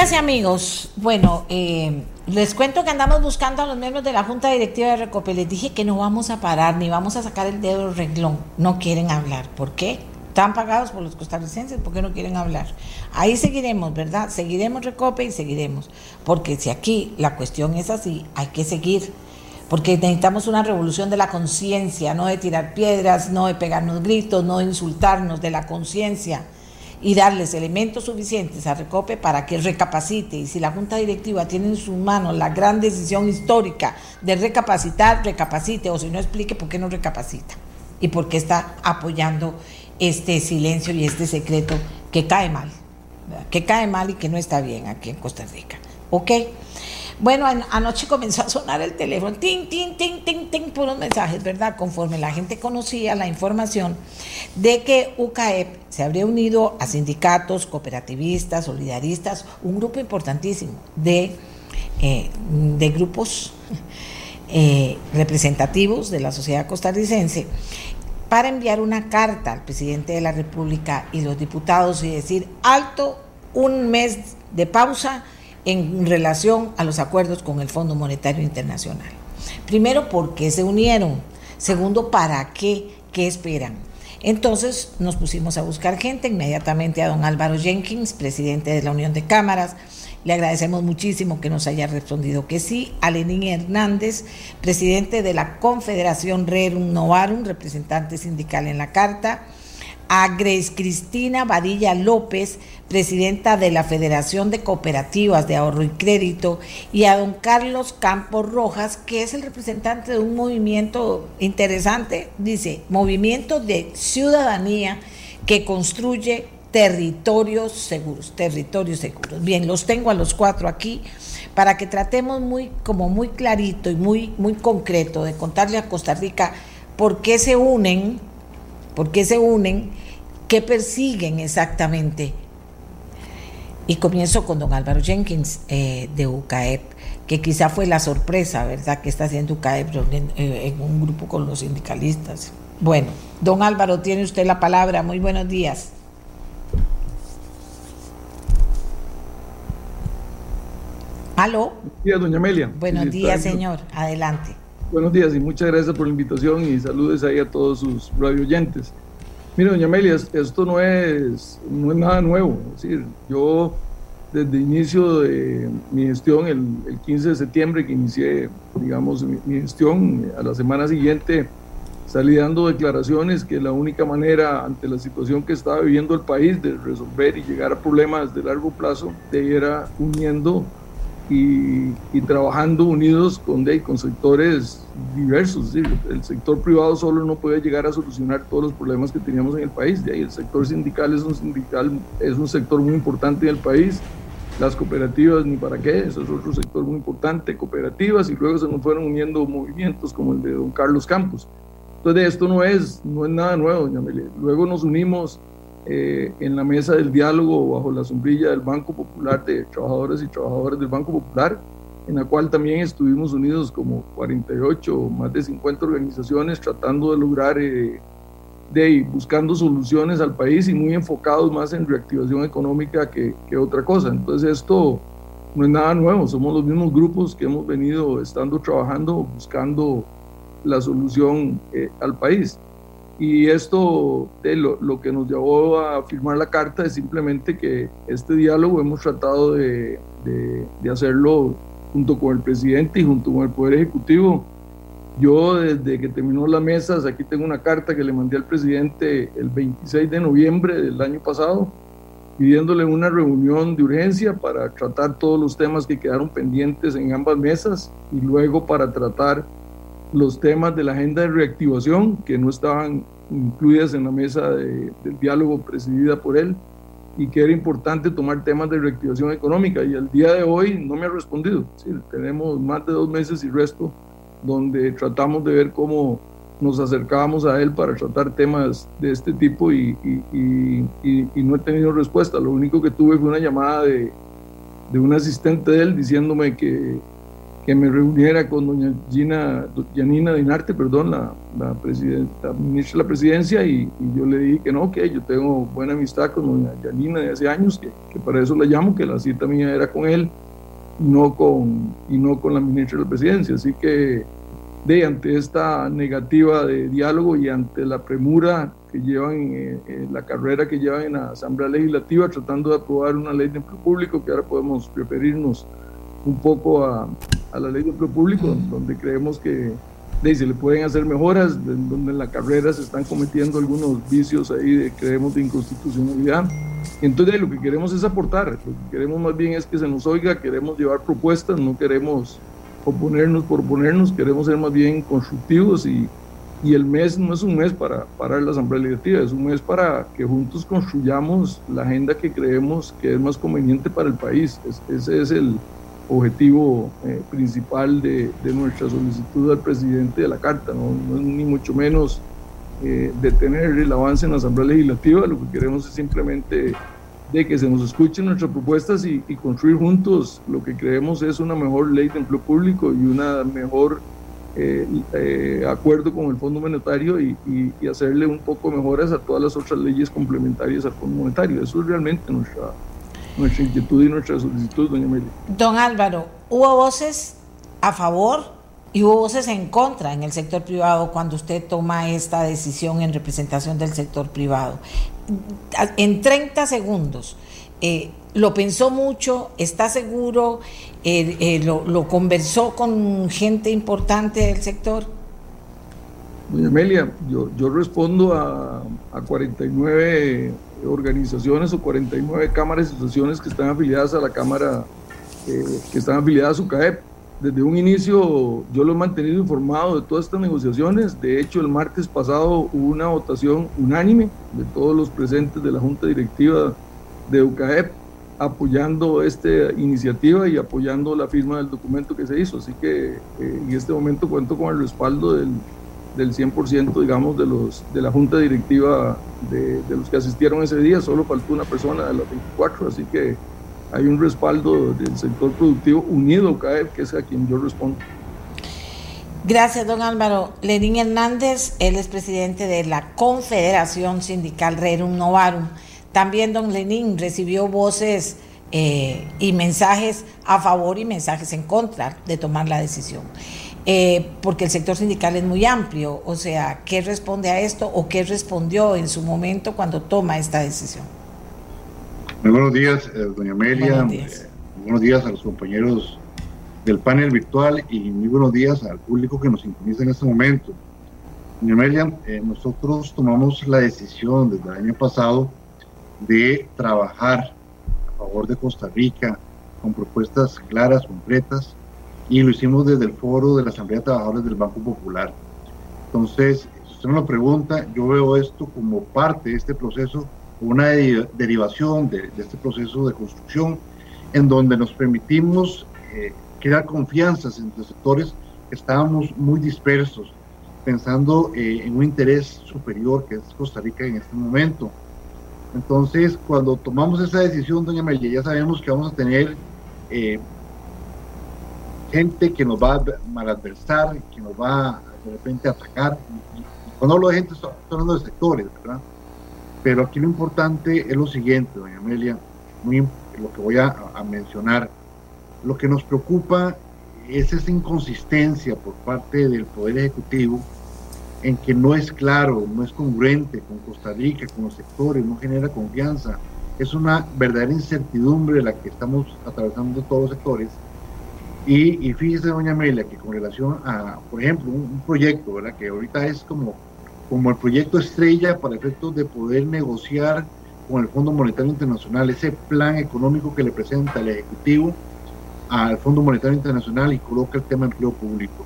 Amigas y amigos, bueno, eh, les cuento que andamos buscando a los miembros de la Junta Directiva de Recope. Les dije que no vamos a parar ni vamos a sacar el dedo del renglón. No quieren hablar. ¿Por qué? Están pagados por los costarricenses porque no quieren hablar. Ahí seguiremos, ¿verdad? Seguiremos Recope y seguiremos. Porque si aquí la cuestión es así, hay que seguir. Porque necesitamos una revolución de la conciencia, no de tirar piedras, no de pegarnos gritos, no de insultarnos, de la conciencia y darles elementos suficientes a Recope para que recapacite. Y si la Junta Directiva tiene en sus manos la gran decisión histórica de recapacitar, recapacite, o si no explique por qué no recapacita y por qué está apoyando este silencio y este secreto que cae mal, que cae mal y que no está bien aquí en Costa Rica. ¿Ok? Bueno, anoche comenzó a sonar el teléfono, ting, ting, ting, ting, ting, puros mensajes, ¿verdad? Conforme la gente conocía la información de que UCAEP se habría unido a sindicatos, cooperativistas, solidaristas, un grupo importantísimo de, eh, de grupos eh, representativos de la sociedad costarricense para enviar una carta al presidente de la República y los diputados y decir, alto, un mes de pausa en relación a los acuerdos con el Fondo Monetario Internacional. Primero, ¿por qué se unieron? Segundo, ¿para qué? ¿Qué esperan? Entonces nos pusimos a buscar gente, inmediatamente a don Álvaro Jenkins, presidente de la Unión de Cámaras, le agradecemos muchísimo que nos haya respondido que sí. A Lenín Hernández, presidente de la Confederación Rerum Novarum, representante sindical en la carta. A Grace Cristina Vadilla López, presidenta de la Federación de Cooperativas de Ahorro y Crédito. Y a don Carlos Campos Rojas, que es el representante de un movimiento interesante, dice, movimiento de ciudadanía que construye territorios seguros, territorios seguros. Bien, los tengo a los cuatro aquí para que tratemos muy, como muy clarito y muy, muy concreto de contarle a Costa Rica por qué se unen, por qué se unen, qué persiguen exactamente. Y comienzo con don Álvaro Jenkins eh, de UCAEP, que quizá fue la sorpresa, ¿verdad?, que está haciendo UCAEP en, eh, en un grupo con los sindicalistas. Bueno, don Álvaro, tiene usted la palabra. Muy buenos días. Aló. Buenos días, doña Amelia. Buenos días, señor. Adelante. Buenos días y muchas gracias por la invitación y saludos ahí a todos sus radio oyentes. Mire, doña Amelia, esto no es, no es nada nuevo. Es decir, yo desde el inicio de mi gestión, el, 15 de septiembre que inicié, digamos, mi, mi, gestión, a la semana siguiente salí dando declaraciones que la única manera ante la situación que estaba viviendo el país de resolver y llegar a problemas de largo plazo era uniendo y, trabajando unidos con, con sectores diversos. El sector privado solo no puede llegar a solucionar todos los problemas que teníamos en el país. Ahí el sector sindical es un, sindical, es un sector muy importante en el país. Las cooperativas, ni para qué, eso es otro sector muy importante, cooperativas, y luego se nos fueron uniendo movimientos como el de don Carlos Campos. Entonces, esto no es, no es nada nuevo, doña. Luego nos unimos eh, en la mesa del diálogo bajo la sombrilla del Banco Popular de Trabajadores y Trabajadoras del Banco Popular, en la cual también estuvimos unidos como 48 o más de 50 organizaciones tratando de lograr, eh, de buscando soluciones al país y muy enfocados más en reactivación económica que, que otra cosa. Entonces esto no es nada nuevo, somos los mismos grupos que hemos venido estando trabajando, buscando la solución eh, al país. Y esto, de lo, lo, que nos llevó a firmar la carta es simplemente que este diálogo hemos tratado de, de, hacerlo junto con el presidente y junto con el Poder Ejecutivo. Yo desde que terminó las mesas, aquí tengo una carta que le mandé al presidente el 26 de noviembre del año pasado, pidiéndole una reunión de urgencia para tratar todos los temas que quedaron pendientes en ambas mesas y luego para tratar los temas de la agenda de reactivación que no estaban incluidas en la mesa de, del diálogo presidida por él y que era importante tomar temas de reactivación económica y al día de hoy no me ha respondido. tenemos más de dos meses y resto donde tratamos de ver cómo nos acercábamos a él para tratar temas de este tipo y, y no he tenido respuesta. Lo único que tuve fue una llamada de, de un asistente de él diciéndome que que me reuniera con doña Gina, Dinarte, perdón, la, presidenta, ministra de la presidencia, y, yo le dije que no, que yo tengo buena amistad con doña Janina de hace años, que, para eso la llamo, que la cita mía era con él, no con, y no con la ministra de la presidencia. Así que ante esta negativa de diálogo y ante la premura que llevan eh, la carrera que llevan en la Asamblea Legislativa tratando de aprobar una ley de empleo público que ahora podemos referirnos un poco a, a la ley de empleo público, donde creemos que de, se le pueden hacer mejoras, donde en la carrera se están cometiendo algunos vicios ahí, de, creemos, de inconstitucionalidad. Entonces lo que queremos es aportar, lo que queremos más bien es que se nos oiga, queremos llevar propuestas, no queremos oponernos por oponernos, queremos ser más bien constructivos y, y el mes no es un mes para parar la Asamblea Legislativa, es un mes para que juntos construyamos la agenda que creemos que es más conveniente para el país. ese es el, objetivo eh, principal de, nuestra solicitud al presidente de la Carta, no, es ni mucho menos eh, detener el avance en la Asamblea Legislativa, lo que queremos es simplemente de que se nos escuchen nuestras propuestas y, construir juntos. Lo que creemos es una mejor ley de empleo público y una mejor eh, acuerdo con el Fondo Monetario y, y, hacerle un poco mejoras a todas las otras leyes complementarias al Fondo Monetario. Eso es realmente nuestra, nuestra inquietud y nuestra solicitud, doña Amelia. Don Álvaro, hubo voces a favor y hubo voces en contra en el sector privado cuando usted toma esta decisión en representación del sector privado. En 30 segundos, eh, ¿lo pensó mucho? ¿Está seguro? Eh, eh, lo, conversó con gente importante del sector? Doña Amelia, yo, yo respondo a, a 49 organizaciones o 49 cámaras y asociaciones que están afiliadas a la Cámara, eh, que están afiliadas a UCAEP. Desde un inicio yo lo he mantenido informado de todas estas negociaciones. De hecho, el martes pasado hubo una votación unánime de todos los presentes de la Junta Directiva de UCAEP apoyando esta iniciativa y apoyando la firma del documento que se hizo. Así que eh, en este momento cuento con el respaldo del del 100%, digamos, de, los, de la junta directiva de, los que asistieron ese día, solo faltó una persona de las 24, así que hay un respaldo del sector productivo unido, CAEF, que es a quien yo respondo. Gracias, don Álvaro. Lenín Hernández, él es presidente de la Confederación Sindical Rerum Novarum. También don Lenín recibió voces eh, y mensajes a favor y mensajes en contra de tomar la decisión. Eh, porque el sector sindical es muy amplio. O sea, ¿qué responde a esto o qué respondió en su momento cuando toma esta decisión? Muy buenos días, eh, doña Amelia. Buenos días. Eh, buenos días a los compañeros del panel virtual y muy buenos días al público que nos sintoniza en este momento. Doña Amelia, nosotros tomamos la decisión desde el año pasado de trabajar a favor de Costa Rica con propuestas claras, concretas, y lo hicimos desde el foro de la Asamblea de Trabajadores del Banco Popular. Entonces, si usted me lo pregunta, yo veo esto como parte de este proceso, una derivación de, este proceso de construcción, en donde nos permitimos eh, crear confianzas entre sectores que estábamos muy dispersos, pensando eh, en un interés superior que es Costa Rica en este momento. Entonces, cuando tomamos esa decisión, doña Amelia, ya sabemos que vamos a tener eh, gente que nos va a maladversar, que nos va de repente a atacar. Y, cuando hablo de gente, estoy hablando de sectores, ¿verdad? Pero aquí lo importante es lo siguiente, doña Amelia, lo que voy a mencionar. Lo que nos preocupa es esa inconsistencia por parte del Poder Ejecutivo en que no es claro, no es congruente con Costa Rica, con los sectores, no genera confianza. Es una verdadera incertidumbre la que estamos atravesando todos los sectores y, fíjese, doña Amelia, que con relación a, por ejemplo, un, proyecto, ¿verdad? que ahorita es como, como el proyecto estrella para efectos de poder negociar con el Fondo Monetario Internacional, ese plan económico que le presenta el Ejecutivo al Fondo Monetario Internacional y coloca el tema de empleo público.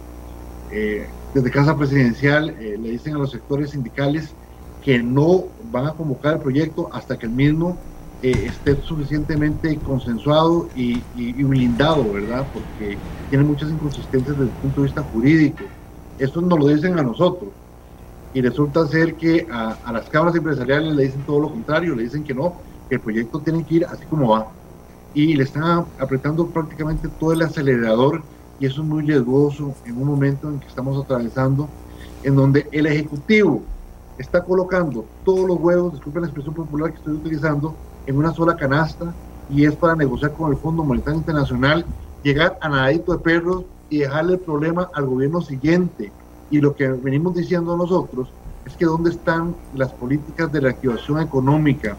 Eh, desde Casa Presidencial eh, le dicen a los sectores sindicales que no van a convocar el proyecto hasta que el mismo eh, esté suficientemente consensuado y, blindado, ¿verdad? Porque tiene muchas inconsistencias desde el punto de vista jurídico. Esto nos lo dicen a nosotros. Y resulta ser que a, a, las cámaras empresariales le dicen todo lo contrario, le dicen que no, que el proyecto tiene que ir así como va. Y le están apretando prácticamente todo el acelerador y eso es muy riesgoso en un momento en que estamos atravesando, en donde el Ejecutivo está colocando todos los huevos, disculpen la expresión popular que estoy utilizando, en una sola canasta y es para negociar con el Fondo Monetario Internacional, llegar a nadadito de perros y dejarle el problema al gobierno siguiente. Y lo que venimos diciendo nosotros es que dónde están las políticas de reactivación económica.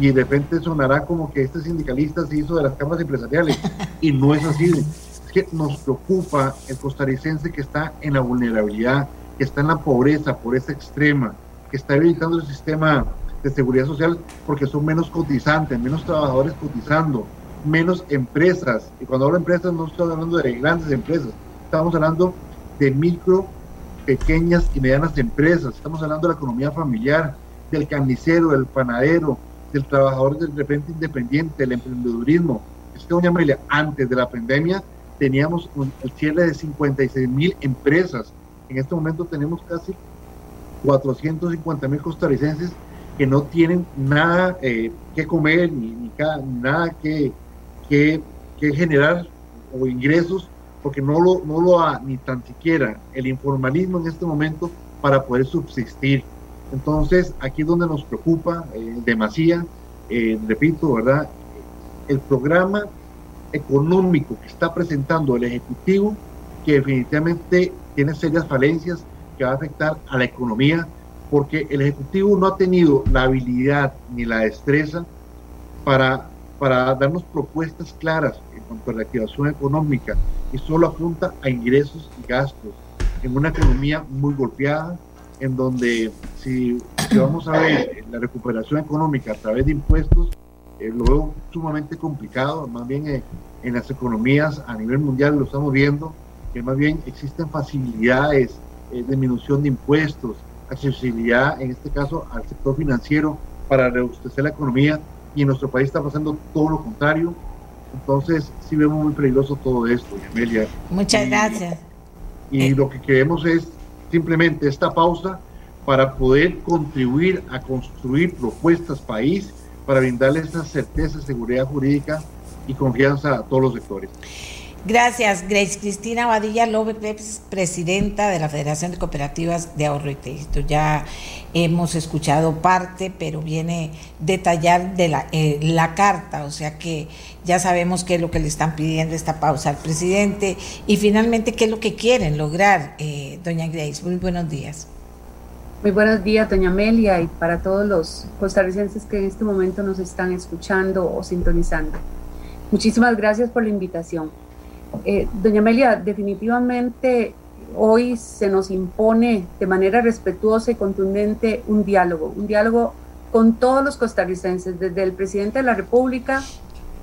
Y de repente sonará como que este sindicalista se hizo de las cámaras empresariales. Y no es así. Es que nos preocupa el costarricense que está en la vulnerabilidad, que está en la pobreza, pobreza extrema, que está debilitando el sistema de seguridad social porque son menos cotizantes, menos trabajadores cotizando, menos empresas. Y cuando hablo de empresas no estoy hablando de grandes empresas, estamos hablando de micro, pequeñas y medianas empresas, estamos hablando de la economía familiar, del carnicero, del panadero, del trabajador de repente independiente, del emprendedurismo. Es que, doña antes de la pandemia teníamos el cierre de 56 mil empresas. En este momento tenemos casi 450 mil costarricenses que no tienen nada eh, que comer ni, nada que, generar o ingresos porque no lo, no lo ha ni tan siquiera el informalismo en este momento para poder subsistir. Entonces, aquí es donde nos preocupa eh, demasiado, eh, repito, ¿verdad? El programa económico que está presentando el Ejecutivo, que definitivamente tiene serias falencias, que va a afectar a la economía, porque el Ejecutivo no ha tenido la habilidad ni la destreza para, para darnos propuestas claras en cuanto a la activación económica. Y solo apunta a ingresos y gastos en una economía muy golpeada, en donde si, vamos a ver la recuperación económica a través de impuestos, eh, lo veo sumamente complicado, más bien eh, en las economías a nivel mundial lo estamos viendo, que más bien existen facilidades, eh, disminución de impuestos, accesibilidad, en este caso, al sector financiero para reducir la economía y en nuestro país está pasando todo lo contrario. Entonces, sí vemos muy peligroso todo esto, Amelia. Muchas gracias. Y eh. lo que queremos es simplemente esta pausa para poder contribuir a construir propuestas país para brindarle esa certeza, seguridad jurídica y confianza a todos los sectores. Gracias, Grace Cristina Badilla López, presidenta de la Federación de Cooperativas de Ahorro y Crédito. Ya hemos escuchado parte, pero viene detallar de la, eh, la carta, o sea que ya sabemos qué es lo que le están pidiendo esta pausa al presidente y finalmente qué es lo que quieren lograr, eh, doña Grace. Muy buenos días. Muy buenos días, doña Amelia, y para todos los costarricenses que en este momento nos están escuchando o sintonizando. Muchísimas gracias por la invitación. Eh, doña Amelia, definitivamente hoy se nos impone de manera respetuosa y contundente un diálogo, un diálogo con todos los costarricenses, desde el presidente de la República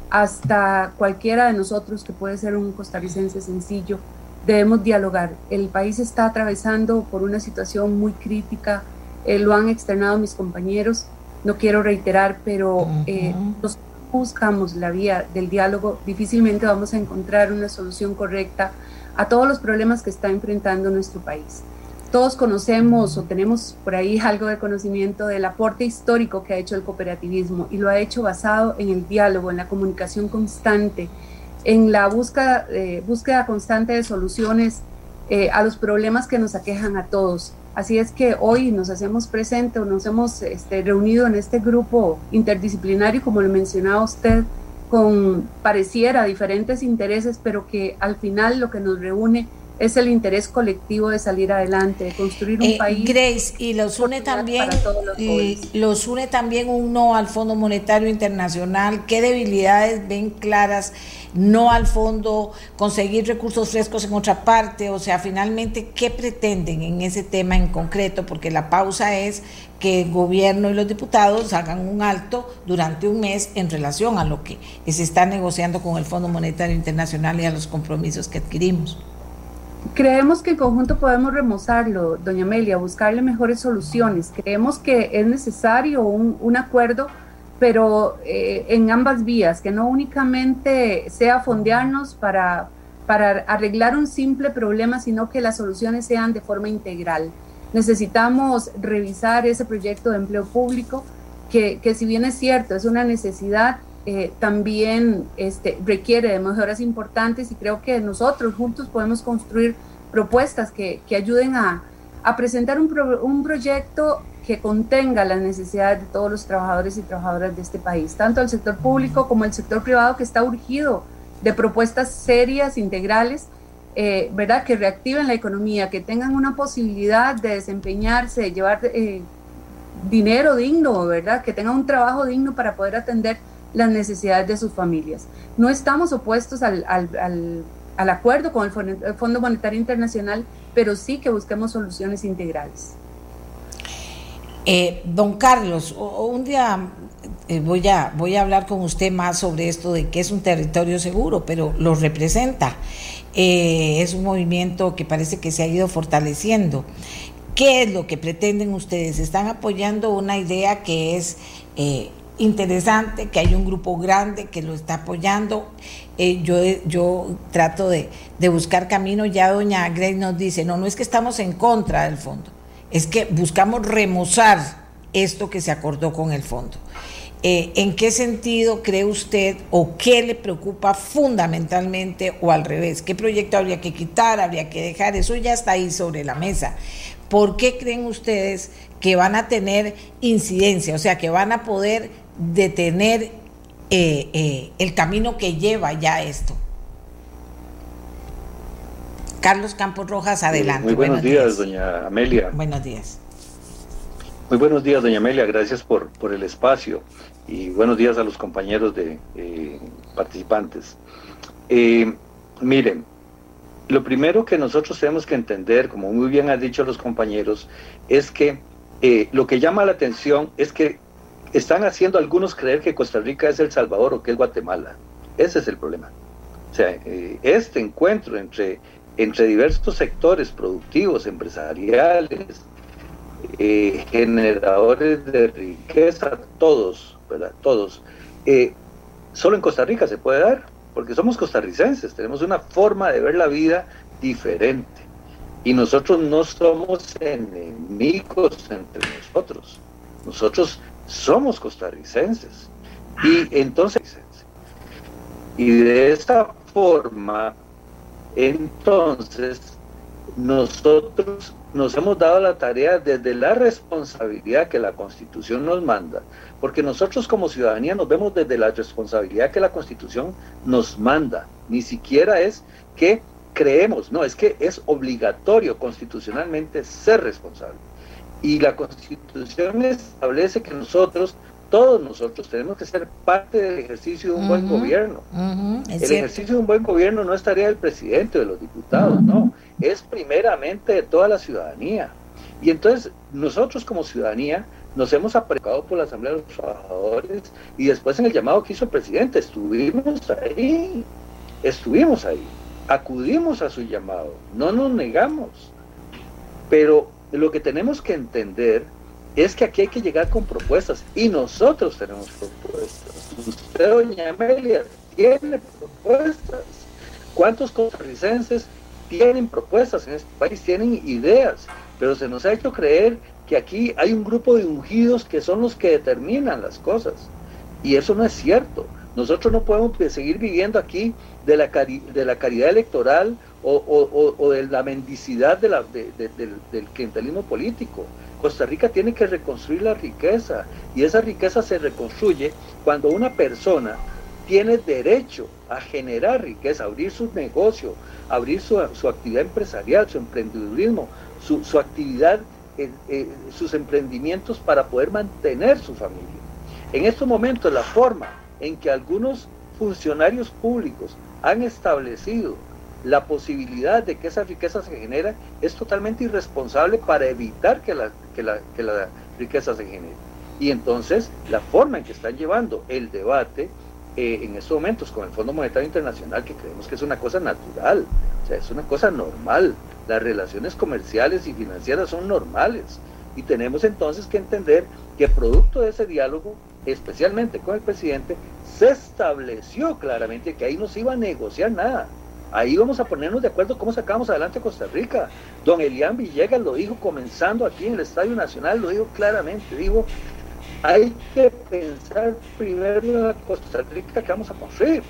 hasta cualquiera de nosotros que puede ser un costarricense sencillo. Debemos dialogar. El país está atravesando por una situación muy crítica, eh, lo han externado mis compañeros, no quiero reiterar, pero eh, buscamos la vía del diálogo, difícilmente vamos a encontrar una solución correcta a todos los problemas que está enfrentando nuestro país. Todos conocemos o tenemos por ahí algo de conocimiento del aporte histórico que ha hecho el cooperativismo y lo ha hecho basado en el diálogo, en la comunicación constante, en la búsqueda, eh, búsqueda constante de soluciones eh, a los problemas que nos aquejan a todos. Así es que hoy nos hacemos presente o nos hemos este, reunido en este grupo interdisciplinario, como lo mencionaba usted, con pareciera diferentes intereses, pero que al final lo que nos reúne es el interés colectivo de salir adelante, de construir un eh, país. Grace, y los une también, los, los une también un no al Fondo Monetario Internacional. ¿Qué debilidades ven claras? no al fondo, conseguir recursos frescos en otra parte, o sea, finalmente, ¿qué pretenden en ese tema en concreto? Porque la pausa es que el gobierno y los diputados hagan un alto durante un mes en relación a lo que se está negociando con el Fondo Monetario Internacional y a los compromisos que adquirimos. Creemos que en conjunto podemos remozarlo, doña Amelia, buscarle mejores soluciones. Creemos que es necesario un, acuerdo pero eh, en ambas vías, que no únicamente sea fondearnos para, para arreglar un simple problema, sino que las soluciones sean de forma integral. Necesitamos revisar ese proyecto de empleo público, que, que si bien es cierto, es una necesidad, eh, también este, requiere de mejoras importantes y creo que nosotros juntos podemos construir propuestas que, que ayuden a, a presentar un, un proyecto que contenga las necesidades de todos los trabajadores y trabajadoras de este país, tanto el sector público como el sector privado que está urgido de propuestas serias, integrales, eh, ¿verdad? Que reactiven la economía, que tengan una posibilidad de desempeñarse, de llevar eh, dinero digno, ¿verdad? Que tengan un trabajo digno para poder atender las necesidades de sus familias. No estamos opuestos al, acuerdo con el Fondo Monetario Internacional, pero sí que busquemos soluciones integrales. Eh, don Carlos, un día eh, voy, a, voy a hablar con usted más sobre esto de que es un territorio seguro, pero lo representa. Eh, es un movimiento que parece que se ha ido fortaleciendo. ¿Qué es lo que pretenden ustedes? Están apoyando una idea que es interesante, que hay un grupo grande que lo está apoyando. yo, yo trato de, de buscar camino. Ya doña Grace nos dice, no, no es que estamos en contra del fondo es que buscamos remozar esto que se acordó con el fondo. Eh, ¿En qué sentido cree usted o qué le preocupa fundamentalmente o al revés? ¿Qué proyecto habría que quitar, habría que dejar? Eso ya está ahí sobre la mesa. ¿Por qué creen ustedes que van a tener incidencia? O sea, que van a poder detener eh, eh, el camino que lleva ya esto. Carlos Campos Rojas, adelante. Muy buenos, días, doña Amelia. Buenos días. Muy buenos días, doña Amelia. Gracias por, por el espacio y buenos días a los compañeros de eh, participantes. Eh, miren, lo primero que nosotros tenemos que entender, como muy bien han dicho los compañeros, es que eh, lo que llama la atención es que están haciendo algunos creer que Costa Rica es El Salvador o que es Guatemala. Ese es el problema. O sea, este encuentro entre entre diversos sectores productivos, empresariales, eh, generadores de riqueza, todos, ¿verdad? Todos. Eh, solo en Costa Rica se puede dar, porque somos costarricenses, tenemos una forma de ver la vida diferente. Y nosotros no somos enemigos entre nosotros. Nosotros somos costarricenses. Y entonces, y de esta forma, entonces, nosotros nos hemos dado la tarea desde la responsabilidad que la Constitución nos manda, porque nosotros como ciudadanía nos vemos desde la responsabilidad que la Constitución nos manda, ni siquiera es que creemos, no, es que es obligatorio constitucionalmente ser responsable. Y la Constitución establece que nosotros todos nosotros tenemos que ser parte del ejercicio de un buen gobierno. el ejercicio de un buen gobierno no es tarea del presidente o de los diputados, no, es primeramente de toda la ciudadanía. Y entonces nosotros como ciudadanía nos hemos aplicado por la Asamblea de los Trabajadores y después en el llamado que hizo el presidente estuvimos ahí, estuvimos ahí, acudimos a su llamado, no nos negamos. Pero lo que tenemos que entender es que aquí hay que llegar con propuestas y nosotros tenemos propuestas. Usted, doña Amelia, tiene propuestas. ¿Cuántos costarricenses tienen propuestas en este país? Tienen ideas, pero se nos ha hecho creer que aquí hay un grupo de ungidos que son los que determinan las cosas. Y eso no es cierto. Nosotros no podemos seguir viviendo aquí de la, de la caridad electoral o, de la mendicidad de la, del clientelismo político. Costa Rica tiene que reconstruir la riqueza y esa riqueza se reconstruye cuando una persona tiene derecho a generar riqueza, abrir su negocio, abrir su, actividad empresarial, su emprendedurismo, su, actividad, eh, eh, sus emprendimientos para poder mantener su familia. En estos momentos la forma en que algunos funcionarios públicos han establecido la posibilidad de que esa riqueza se genere es totalmente irresponsable para evitar que la, que la, que la riqueza se genere. Y entonces la forma en que están llevando el debate eh, en estos momentos con el Fondo Monetario Internacional, que creemos que es una cosa natural, o sea, es una cosa normal. Las relaciones comerciales y financieras son normales. Y tenemos entonces que entender que producto de ese diálogo, especialmente con el presidente, se estableció claramente que ahí no se iba a negociar nada Ahí vamos a ponernos de acuerdo cómo sacamos adelante Costa Rica. Don Elian Villegas lo dijo comenzando aquí en el Estadio Nacional, lo dijo claramente, dijo, hay que pensar primero en la Costa Rica que vamos a construir.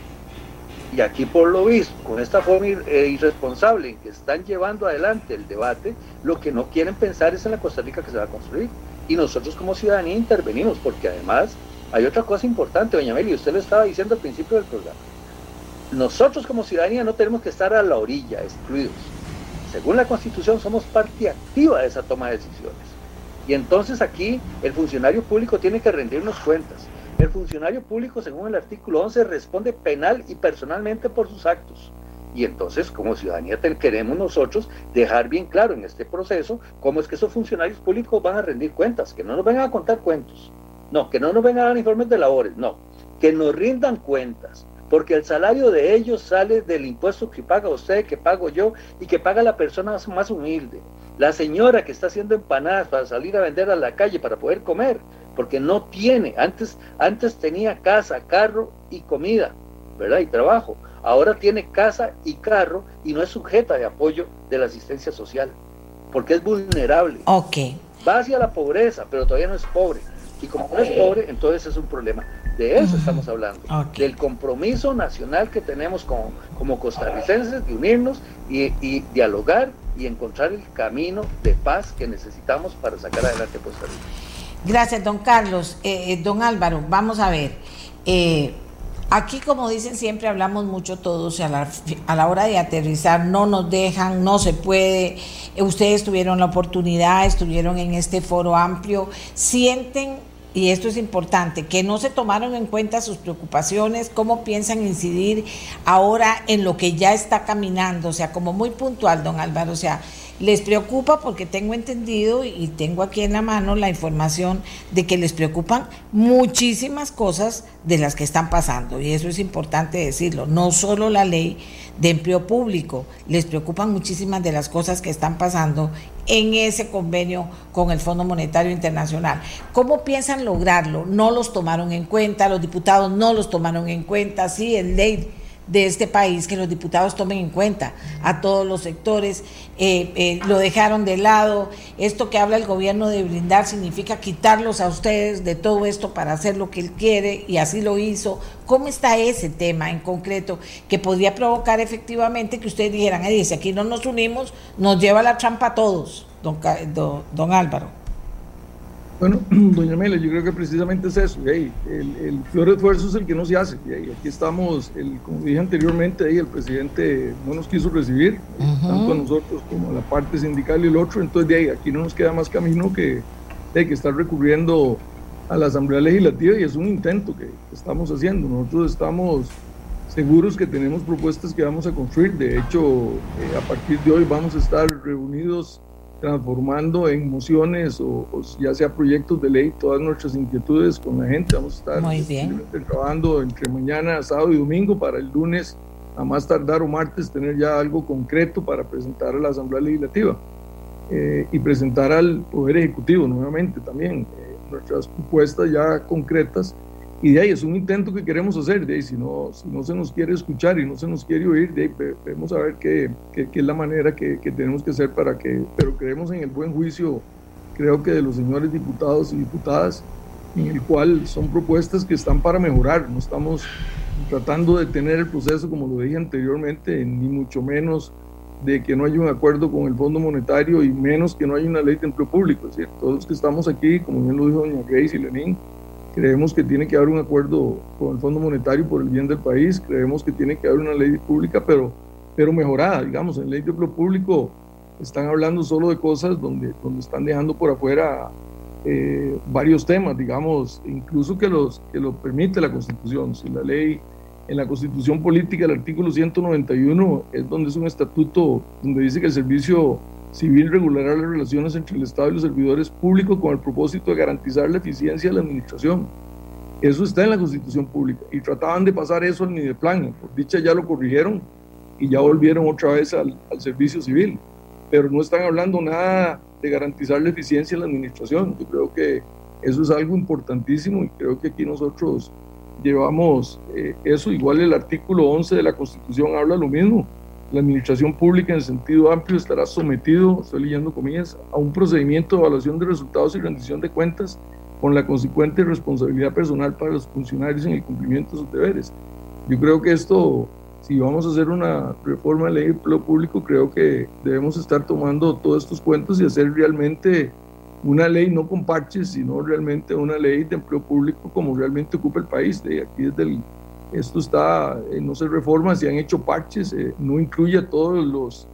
Y aquí por lo visto, con esta forma eh, irresponsable en que están llevando adelante el debate, lo que no quieren pensar es en la Costa Rica que se va a construir. Y nosotros como ciudadanía intervenimos, porque además hay otra cosa importante, doña Meli, usted lo estaba diciendo al principio del programa nosotros como ciudadanía no tenemos que estar a la orilla, excluidos. Según la Constitución somos parte activa de esa toma de decisiones. Y entonces aquí el funcionario público tiene que rendirnos cuentas. El funcionario público, según el artículo 11, responde penal y personalmente por sus actos. Y entonces, como ciudadanía, queremos nosotros dejar bien claro en este proceso cómo es que esos funcionarios públicos van a rendir cuentas, que no nos vengan a contar cuentos, no, que no nos vengan a dar informes de labores, no, que nos rindan cuentas, porque el salario de ellos sale del impuesto que paga usted, que pago yo y que paga la persona más humilde. La señora que está haciendo empanadas para salir a vender a la calle para poder comer, porque no tiene, antes, antes tenía casa, carro y comida, ¿verdad? Y trabajo. Ahora tiene casa y carro y no es sujeta de apoyo de la asistencia social, porque es vulnerable. Ok. Va hacia la pobreza, pero todavía no es pobre. Y como no es pobre, entonces es un problema. De eso estamos hablando, del compromiso nacional que tenemos como, como costarricenses de unirnos y, dialogar y encontrar el camino de paz que necesitamos para sacar adelante Costa Rica. Gracias, don Carlos. Eh, eh, don Álvaro, vamos a ver. Eh, aquí, como dicen siempre, hablamos mucho todos a la, a la hora de aterrizar, no nos dejan, no se puede. ustedes tuvieron la oportunidad, estuvieron en este foro amplio. ¿Sienten y esto es importante, que no se tomaron en cuenta sus preocupaciones, cómo piensan incidir ahora en lo que ya está caminando, o sea, como muy puntual, don Álvaro, o sea, les preocupa porque tengo entendido y tengo aquí en la mano la información de que les preocupan muchísimas cosas de las que están pasando, y eso es importante decirlo, no solo la ley de empleo público, les preocupan muchísimas de las cosas que están pasando en ese convenio con el Fondo Monetario Internacional. ¿Cómo piensan lograrlo? No los tomaron en cuenta, los diputados no los tomaron en cuenta, sí, el ley de este país, que los diputados tomen en cuenta a todos los sectores, eh, eh, lo dejaron de lado. Esto que habla el gobierno de brindar significa quitarlos a ustedes de todo esto para hacer lo que él quiere y así lo hizo. ¿Cómo está ese tema en concreto que podría provocar efectivamente que ustedes dijeran, si aquí no nos unimos, nos lleva la trampa a todos, don, don Álvaro? Bueno, doña Mela, yo creo que precisamente es eso. el, el peor esfuerzo es el que no se hace. Aquí estamos, el, como dije anteriormente, el presidente no nos quiso recibir, tanto a nosotros como a la parte sindical y el otro. Entonces, de ahí, aquí no nos queda más camino que, de que estar recurriendo a la Asamblea Legislativa y es un intento que estamos haciendo. Nosotros estamos seguros que tenemos propuestas que vamos a construir. De hecho, eh, a partir de hoy vamos a estar reunidos transformando en mociones o, ya sea proyectos de ley todas nuestras inquietudes con la gente. Vamos a estar Muy bien. trabajando entre mañana, sábado y domingo para el lunes, a más tardar o martes, tener ya algo concreto para presentar a la Asamblea Legislativa eh, y presentar al Poder Ejecutivo nuevamente también eh, nuestras propuestas ya concretas y de ahí es un intento que queremos hacer, de ahí si no, si no se nos quiere escuchar y no se nos quiere oír, de ahí vemos a ver qué, qué, es la manera que, que, tenemos que hacer para que, pero creemos en el buen juicio, creo que de los señores diputados y diputadas, en el cual son propuestas que están para mejorar, no estamos tratando de tener el proceso, como lo dije anteriormente, ni mucho menos de que no haya un acuerdo con el Fondo Monetario y menos que no haya una ley de empleo público, es decir, todos los que estamos aquí, como bien lo dijo doña Grace y Lenín, Creemos que tiene que haber un acuerdo con el Fondo Monetario por el bien del país, creemos que tiene que haber una ley pública, pero, pero mejorada, digamos, en ley de empleo público están hablando solo de cosas donde, donde están dejando por afuera eh, varios temas, digamos, incluso que, los, que lo permite la Constitución. Si la ley, en la Constitución Política, el artículo 191 es donde es un estatuto donde dice que el servicio civil regulará las relaciones entre el Estado y los servidores públicos con el propósito de garantizar la eficiencia de la administración. Eso está en la Constitución Pública y trataban de pasar eso al Mideplan. Por dicha ya lo corrigieron y ya volvieron otra vez al, servicio civil, pero no están hablando nada de garantizar la eficiencia de la administración. Yo creo que eso es algo importantísimo y creo que aquí nosotros llevamos eh, eso. Igual el artículo 11 de la Constitución habla lo mismo la administración pública en sentido amplio estará sometido, estoy leyendo comillas, a un procedimiento de evaluación de resultados y rendición de cuentas con la consecuente responsabilidad personal para los funcionarios en el cumplimiento de sus deberes. Yo creo que esto, si vamos a hacer una reforma de ley de empleo público, creo que debemos estar tomando todos estos cuentos y hacer realmente una ley no con parches, sino realmente una ley de empleo público como realmente ocupa el país. De aquí desde el esto está, eh, no se reforma, se han hecho parches, eh, no incluye a todos los,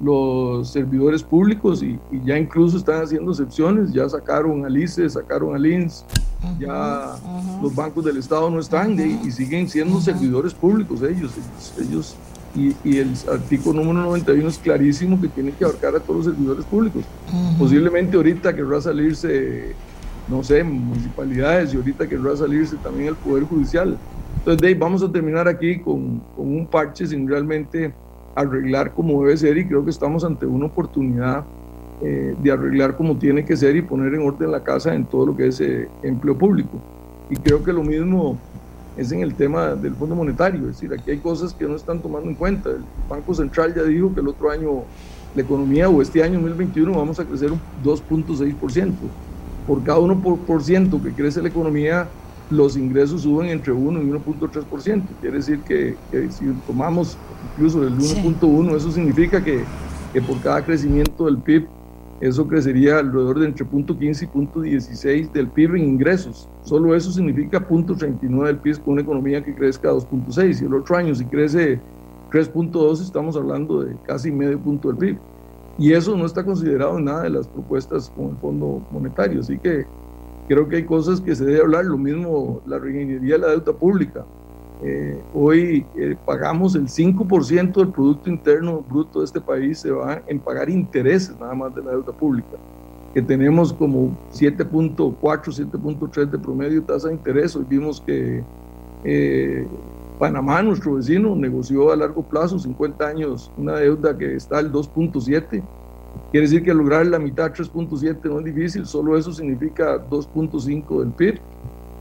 los servidores públicos y, ya incluso están haciendo excepciones, ya sacaron al ICE, sacaron al INS, ya los bancos del Estado no están y siguen siendo servidores públicos ellos, ellos, y, y, el artículo número 91 es clarísimo que tiene que abarcar a todos los servidores públicos. Posiblemente ahorita querrá salirse, no sé, municipalidades y ahorita querrá salirse también el Poder Judicial. Entonces, Dave, vamos a terminar aquí con, con un parche sin realmente arreglar como debe ser y creo que estamos ante una oportunidad eh, de arreglar como tiene que ser y poner en orden la casa en todo lo que es eh, empleo público. Y creo que lo mismo es en el tema del Fondo Monetario, es decir, aquí hay cosas que no están tomando en cuenta. El Banco Central ya dijo que el otro año la economía o este año 2021 vamos a crecer un 2.6%. Por cada 1% que crece la economía, los ingresos suben entre 1 y 1.3%. Quiere decir que, si tomamos incluso el 1.1, eso significa que, que, por cada crecimiento del PIB, eso crecería alrededor de entre 0.15 y 0.16 del PIB en ingresos. Solo eso significa 0.39 del PIB con una economía que crezca 2.6. Y el otro año, si crece 3.2, estamos hablando de casi medio punto del PIB. Y eso no está considerado en nada de las propuestas con el Fondo Monetario. Así que creo que hay cosas que se debe hablar, lo mismo la reingeniería de la deuda pública. Eh, hoy eh, pagamos el 5% del Producto Interno Bruto de este país, se va en pagar intereses nada más de la deuda pública, que tenemos como 7.4, 7.3 de promedio tasa de interés. Hoy vimos que eh, Panamá, nuestro vecino, negoció a largo plazo, 50 años, una deuda que está al 2.7 Quiere decir que lograr la mitad 3.7 no es difícil, solo eso significa 2.5 del PIB.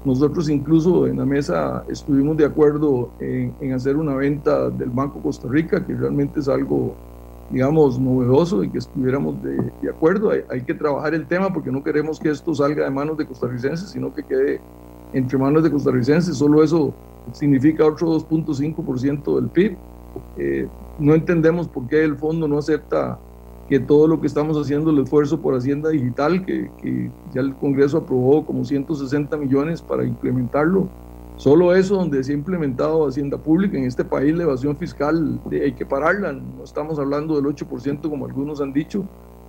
Nosotros incluso en la mesa estuvimos de acuerdo en, hacer una venta del Banco Costa Rica, que realmente es algo, digamos, novedoso y que estuviéramos de, de acuerdo. Hay, hay, que trabajar el tema porque no queremos que esto salga de manos de costarricenses, sino que quede entre manos de costarricenses. Solo eso significa otro 2.5% del PIB. Eh, no entendemos por qué el fondo no acepta que todo lo que estamos haciendo, el esfuerzo por Hacienda Digital, que, que, ya el Congreso aprobó como 160 millones para implementarlo, solo eso donde se ha implementado Hacienda Pública. En este país, la evasión fiscal hay que pararla, no estamos hablando del 8% como algunos han dicho,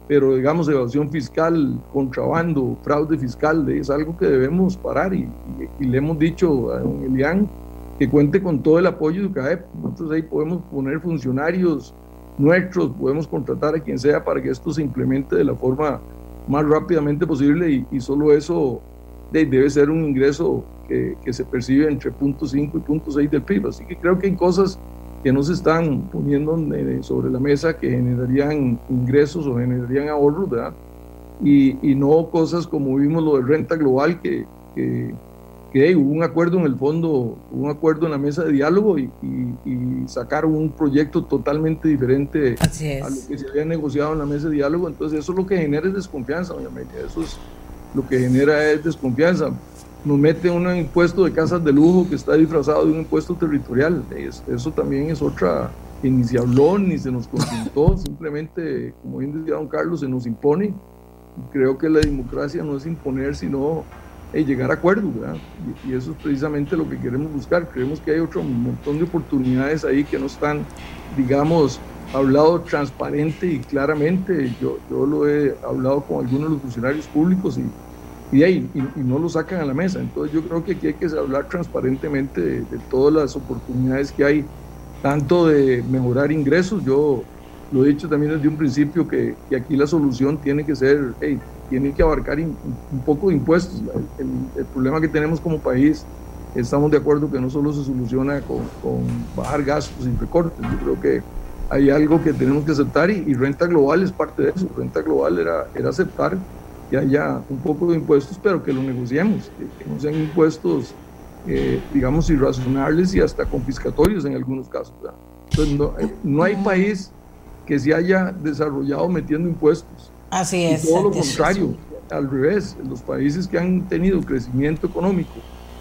pero digamos evasión fiscal, contrabando, fraude fiscal, es algo que debemos parar y, y, le hemos dicho a don Elian que cuente con todo el apoyo de UCAEP, nosotros ahí podemos poner funcionarios, nuestros, podemos contratar a quien sea para que esto se implemente de la forma más rápidamente posible y, solo eso debe ser un ingreso que, que se percibe entre 0.5 y 0.6 del PIB. Así que creo que hay cosas que no se están poniendo sobre la mesa que generarían ingresos o generarían ahorros, ¿verdad? Y, y no cosas como vimos lo de renta global que, que que hubo un acuerdo en el fondo, un acuerdo en la mesa de diálogo y, sacaron un proyecto totalmente diferente a lo que se había negociado en la mesa de diálogo. Entonces eso lo que genera es desconfianza, doña Eso es lo que genera es desconfianza. Nos mete un impuesto de casas de lujo que está disfrazado de un impuesto territorial. Eso también es otra que ni se habló ni se nos consultó, simplemente, como bien decía don Carlos, se nos impone. Creo que la democracia no es imponer, sino y llegar a acuerdos, ¿verdad? Y, eso es precisamente lo que queremos buscar. Creemos que hay otro montón de oportunidades ahí que no están, digamos, hablado transparente y claramente. Yo, yo lo he hablado con algunos de los funcionarios públicos y, y, ahí, y, no lo sacan a la mesa. Entonces yo creo que aquí hay que hablar transparentemente de, todas las oportunidades que hay, tanto de mejorar ingresos. Yo lo he dicho también desde un principio que, que aquí la solución tiene que ser, hey, tienen que abarcar un poco de impuestos. El, problema que tenemos como país, estamos de acuerdo que no solo se soluciona con, bajar gastos y recortes, yo creo que hay algo que tenemos que aceptar y, renta global es parte de eso. Renta global era, era aceptar que haya un poco de impuestos, pero que lo negociemos, que, no sean impuestos, eh, digamos, irrazonables y hasta confiscatorios en algunos casos. Entonces, no, no hay país que se haya desarrollado metiendo impuestos Así es. todo lo contrario, al revés, los países que han tenido crecimiento económico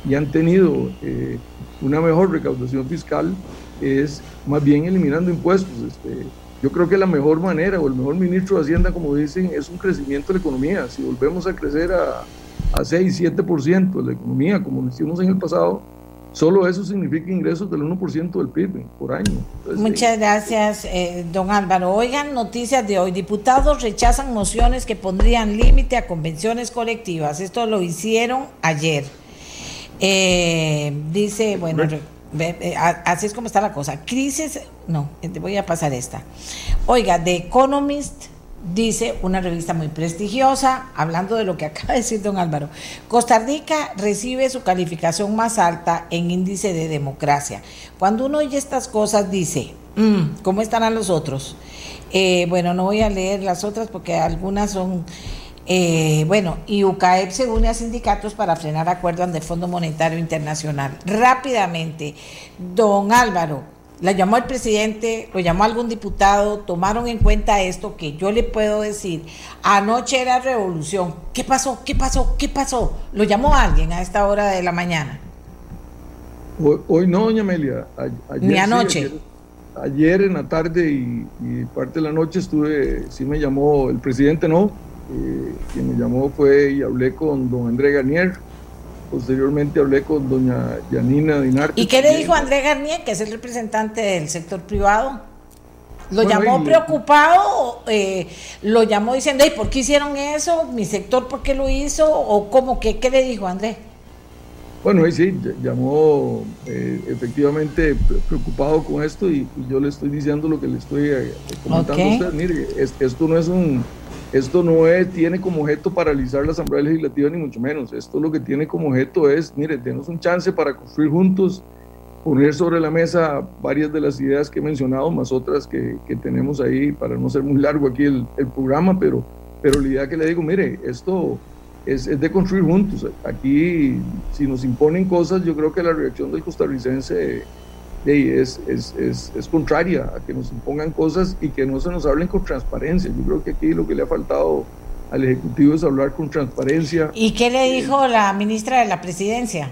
y han tenido eh, una mejor recaudación fiscal es más bien eliminando impuestos. Este, yo creo que la mejor manera o el mejor ministro de Hacienda, como dicen, es un crecimiento de la economía. Si volvemos a crecer a, a 6, 7% de la economía, como lo hicimos en el pasado, Solo eso significa ingresos del 1% del PIB por año. Muchas gracias, eh, don Álvaro. Oigan, noticias de hoy. Diputados rechazan mociones que pondrían límite a convenciones colectivas. Esto lo hicieron ayer. Eh, dice, bueno, así es como está la cosa. Crisis, no, te voy a pasar esta. Oiga, The Economist dice una revista muy prestigiosa, hablando de lo que acaba de decir don Álvaro, Costa Rica recibe su calificación más alta en índice de democracia. Cuando uno oye estas cosas dice, mm, ¿cómo estarán los otros? Eh, bueno, no voy a leer las otras porque algunas son... Eh, bueno, y UCAEP se une a sindicatos para frenar acuerdos de Fondo Monetario Internacional. Rápidamente, don Álvaro, la llamó el presidente, lo llamó algún diputado, tomaron en cuenta esto que yo le puedo decir. Anoche era revolución. ¿Qué pasó? ¿Qué pasó? ¿Qué pasó? Lo llamó alguien a esta hora de la mañana. Hoy, no, doña Amelia. Ni anoche. ayer, en la tarde y, parte de la noche estuve, sí me llamó el presidente, no. Eh, quien me llamó fue y hablé con don André Garnier Posteriormente hablé con doña Yanina Dinarte. ¿Y qué le dijo André Garnier, que es el representante del sector privado? ¿Lo llamó preocupado? Eh, ¿Lo llamó diciendo, ¿y por qué hicieron eso? ¿Mi sector por qué lo hizo? ¿O cómo que, qué le dijo André? Bueno, ahí sí, llamó eh, efectivamente preocupado con esto y, yo le estoy diciendo lo que le estoy eh, comentando a usted. Mire, esto no es un esto no tiene como objeto paralizar la Asamblea Legislativa, ni mucho menos. Esto lo que tiene como objeto es, mire, denos un chance para construir juntos, poner sobre la mesa varias de las ideas que he mencionado, más otras que, tenemos ahí, para no ser muy largo aquí el, programa, pero, pero la idea que le digo, mire, esto es, es, de construir juntos. Aquí, si nos imponen cosas, yo creo que la reacción del costarricense es, es, es, es, contraria a que nos impongan cosas y que no se nos hablen con transparencia. Yo creo que aquí lo que le ha faltado al Ejecutivo es hablar con transparencia. ¿Y qué le dijo la ministra de la Presidencia?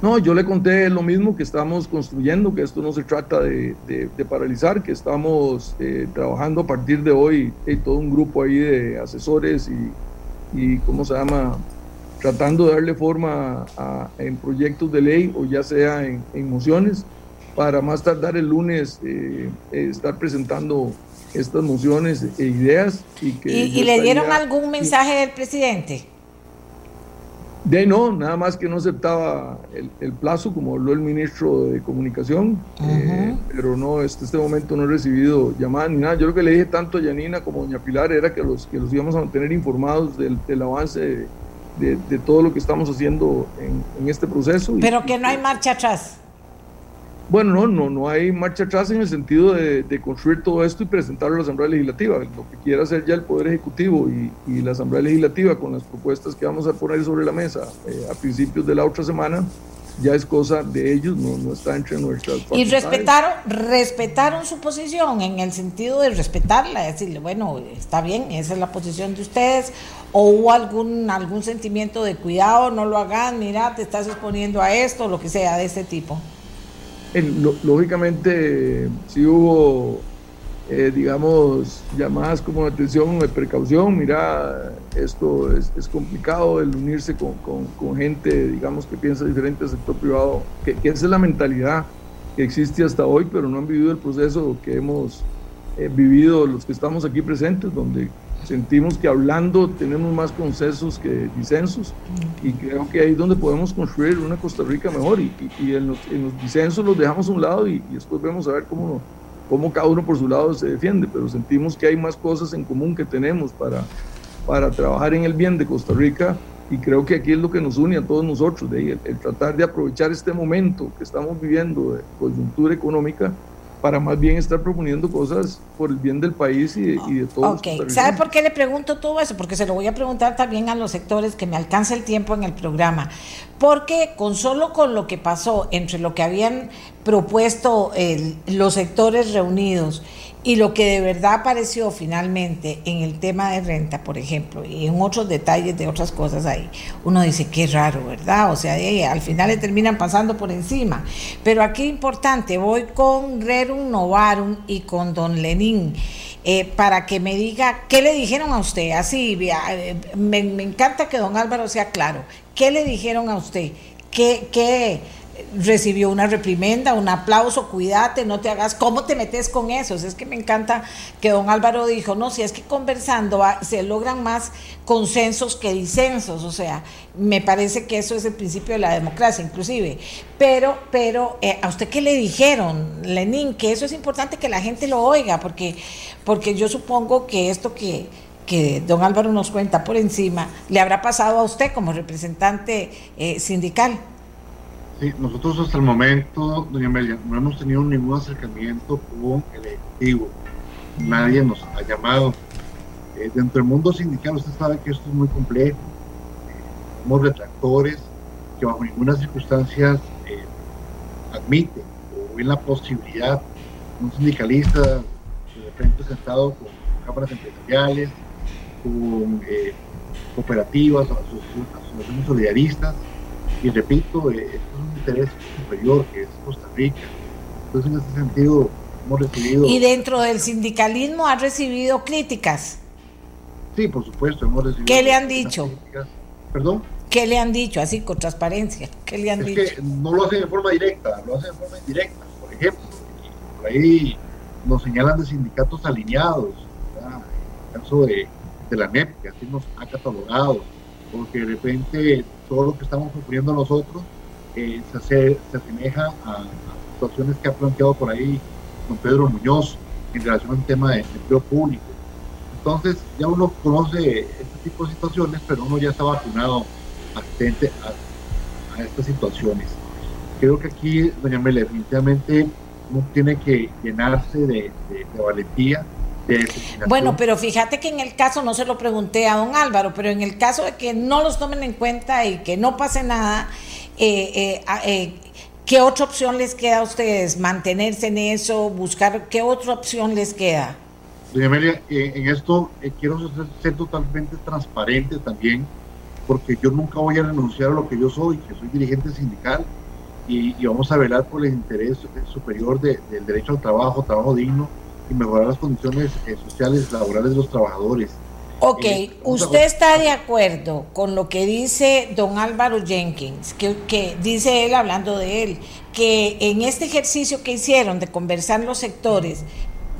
No, yo le conté lo mismo que estamos construyendo, que esto no se trata de, de, paralizar, que estamos eh, trabajando a partir de hoy, hay todo un grupo ahí de asesores y, y ¿cómo se llama? Tratando de darle forma a, en proyectos de ley o ya sea en, mociones, para más tardar el lunes eh, estar presentando estas mociones e ideas. ¿Y, que ¿Y, le dieron algún mensaje del presidente? De no, nada más que no aceptaba el, plazo, como habló el ministro de Comunicación, eh, pero no, hasta este momento no he recibido llamadas ni nada. Yo lo que le dije tanto a Yanina como a Doña Pilar era que los, que los íbamos a mantener informados del, del avance de, todo lo que estamos haciendo en, este proceso. Pero que no hay marcha atrás. Bueno, no, no, no hay marcha atrás en el sentido de, construir todo esto y presentarlo a la Asamblea Legislativa. Lo que quiera hacer ya el Poder Ejecutivo y, la Asamblea Legislativa con las propuestas que vamos a poner sobre la mesa eh, a principios de la otra semana, ya es cosa de ellos, no, no está entre nuestras. Y respetaron, respetaron su posición en el sentido de respetarla, decirle, bueno, está bien, esa es la posición de ustedes, o hubo algún, algún sentimiento de cuidado, no lo hagan, mira, te estás exponiendo a esto, lo que sea de este tipo. lógicamente, sí hubo eh, digamos, llamadas como atención de precaución, mira, esto es, es complicado el unirse con, con, gente, digamos, que piensa diferente al sector privado, que, esa es la mentalidad que existe hasta hoy, pero no han vivido el proceso que hemos eh, vivido los que estamos aquí presentes, donde sentimos que hablando tenemos más consensos que disensos y creo que ahí es donde podemos construir una Costa Rica mejor y, y, en, los, en, los, disensos los dejamos a un lado y, y después vemos a ver cómo cómo cada uno por su lado se defiende, pero sentimos que hay más cosas en común que tenemos para, para trabajar en el bien de Costa Rica y creo que aquí es lo que nos une a todos nosotros, de el, tratar de aprovechar este momento que estamos viviendo de coyuntura económica para más bien estar proponiendo cosas por el bien del país y de, todos. Ok, ¿sabe por qué le pregunto todo eso? Porque se lo voy a preguntar también a los sectores que me alcanza el tiempo en el programa. Porque con solo con lo que pasó entre lo que habían propuesto los sectores reunidos y lo que de verdad apareció finalmente en el tema de renta, por ejemplo, y en otros detalles de otras cosas ahí, uno dice, qué raro, ¿verdad? O sea, al final le terminan pasando por encima. Pero aquí importante, voy con Rerum Novarum y con Don Lenín. Eh, para que me diga qué le dijeron a usted. Así, eh, me, me, encanta que don Álvaro sea claro. ¿Qué le dijeron a usted? ¿Qué, qué recibió una reprimenda, un aplauso, cuídate, no te hagas, ¿cómo te metes con eso? Es que me encanta que don Álvaro dijo, no, si es que conversando se logran más consensos que disensos, o sea, me parece que eso es el principio de la democracia, inclusive. Pero, pero, eh, ¿a usted qué le dijeron, Lenín? Que eso es importante que la gente lo oiga, porque, porque yo supongo que esto que, que don Álvaro nos cuenta por encima, le habrá pasado a usted como representante eh, sindical. Sí, nosotros hasta el momento, doña Amelia, no hemos tenido ningún acercamiento con el Ejecutivo. Nadie nos ha llamado. Eh, dentro del mundo sindical, usted sabe que esto es muy complejo. Eh, somos retractores que bajo ninguna circunstancia eh, admiten o ven la posibilidad un sindicalista de repente sentado con cámaras empresariales, con cooperativas, asociaciones solidaristas, y repito, interés superior que es Costa Rica. Entonces, en ese sentido, hemos recibido... ¿Y dentro del sindicalismo ha recibido críticas? Sí, por supuesto, hemos recibido... ¿Qué le han dicho? ¿Perdón? ¿Qué le han dicho? Así, con transparencia. ¿Qué le han es dicho? Que no lo hacen de forma directa, lo hacen de forma indirecta. Por ejemplo, por ahí nos señalan de sindicatos alineados, ¿verdad? en el caso de, de la NEP, que así nos ha catalogado, porque de repente todo lo que estamos sufriendo nosotros eh, se, se, asemeja a, situaciones que ha planteado por ahí don Pedro Muñoz en relación al tema de empleo público. Entonces ya uno conoce este tipo de situaciones, pero uno ya está vacunado atente a, a estas situaciones. Creo que aquí, doña Mele, definitivamente uno tiene que llenarse de, de, de valentía, bueno, pero fíjate que en el caso, no se lo pregunté a don Álvaro, pero en el caso de que no los tomen en cuenta y que no pase nada, eh, eh, eh, ¿qué otra opción les queda a ustedes? ¿Mantenerse en eso? ¿Buscar qué otra opción les queda? Doña Amelia, en esto quiero ser, totalmente transparente también, porque yo nunca voy a renunciar a lo que yo soy, que soy dirigente sindical, y, vamos a velar por el interés superior del derecho al trabajo, trabajo digno, y mejorar las condiciones eh, sociales laborales de los trabajadores. Ok, ¿usted está de acuerdo con lo que dice don Álvaro Jenkins, que, que, dice él hablando de él, que en este ejercicio que hicieron de conversar los sectores,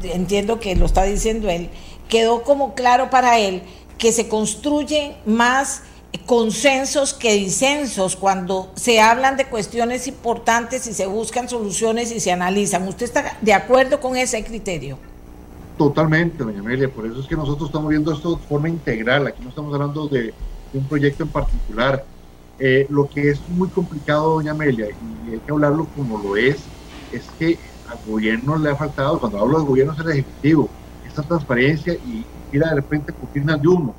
entiendo que lo está diciendo él, quedó como claro para él que se construyen más consensos que disensos cuando se hablan de cuestiones importantes y se buscan soluciones y se analizan. ¿Usted está de acuerdo con ese criterio? Totalmente, doña Amelia. Por eso es que nosotros estamos viendo esto de forma integral. Aquí no estamos hablando de, un proyecto en particular. Eh, lo que es muy complicado, doña Amelia, y hay que hablarlo como lo es, es que al gobierno le ha faltado, cuando hablo del gobierno es el Ejecutivo, esta transparencia y ir de repente cortinas de humo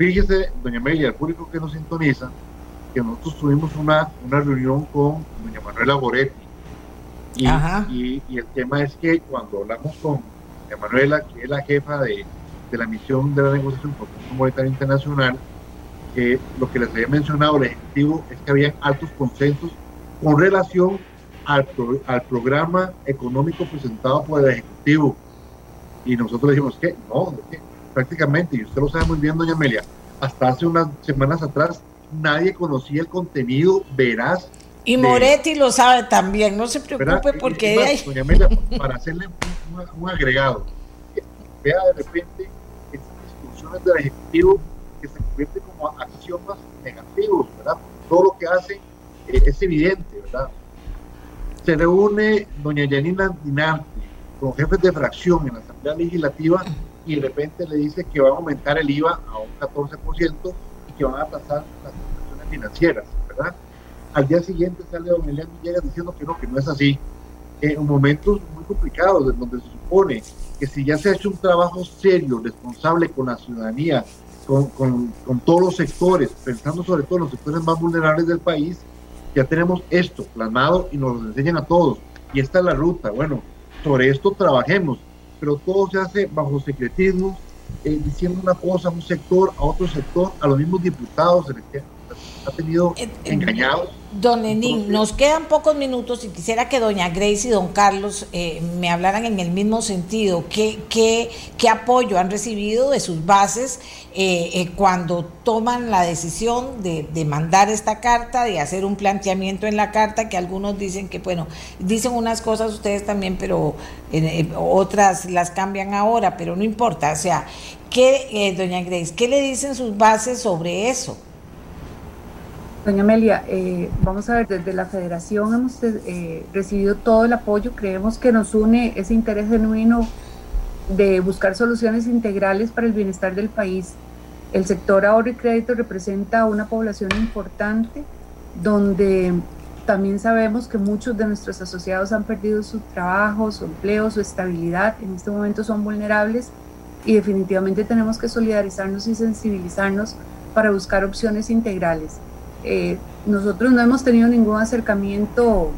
Fíjese, doña Amelia, el público que nos sintoniza, que nosotros tuvimos una, una reunión con doña Manuela Goretti. Y, y, el tema es que cuando hablamos con doña Manuela, que es la jefa de, de la misión de la negociación por el Monetario Internacional, que lo que les había mencionado el Ejecutivo es que había altos consensos con relación al, al programa económico presentado por el Ejecutivo. Y nosotros dijimos que no, que prácticamente, y usted lo sabe muy bien, doña Amelia, hasta hace unas semanas atrás nadie conocía el contenido veraz. Y Moretti lo sabe también, no se preocupe porque... Doña Amelia, para hacerle un, agregado, vea de repente estas discusiones del Ejecutivo que se convierten como acciones negativos, ¿verdad? Todo lo que hace eh, es evidente, ¿verdad? Se reúne doña Yanina Dinarti con jefes de fracción en la Asamblea Legislativa y de repente le dice que va a aumentar el IVA a un 14% y que van a pasar las transacciones financieras. Al día siguiente sale don Elian Villegas diciendo que no, que no es así. En momentos muy complicados, en donde se supone que si ya se ha hecho un trabajo serio, responsable con la ciudadanía, con, con, con todos los sectores, pensando sobre todo en los sectores más vulnerables del país, ya tenemos esto plasmado y nos lo enseñan a todos. Y esta es la ruta. Bueno, sobre esto trabajemos pero todo se hace bajo secretismo, eh, diciendo una cosa a un sector, a otro sector, a los mismos diputados ha tenido Eh, eh, engañados. Don Lenín, nos quedan pocos minutos y quisiera que doña Grace y don Carlos eh, me hablaran en el mismo sentido. ¿Qué, qué, qué apoyo han recibido de sus bases eh, eh, cuando toman la decisión de, de mandar esta carta, de hacer un planteamiento en la carta, que algunos dicen que, bueno, dicen unas cosas ustedes también, pero otras las cambian ahora, pero no importa. O sea, ¿qué, eh, doña Grace, qué le dicen sus bases sobre eso? Doña Amelia, eh, vamos a ver, desde la federación hemos eh, recibido todo el apoyo, creemos que nos une ese interés genuino de buscar soluciones integrales para el bienestar del país. El sector ahorro y crédito representa una población importante donde también sabemos que muchos de nuestros asociados han perdido su trabajo, su empleo, su estabilidad, en este momento son vulnerables y definitivamente tenemos que solidarizarnos y sensibilizarnos para buscar opciones integrales. Eh, nosotros no hemos tenido ningún acercamiento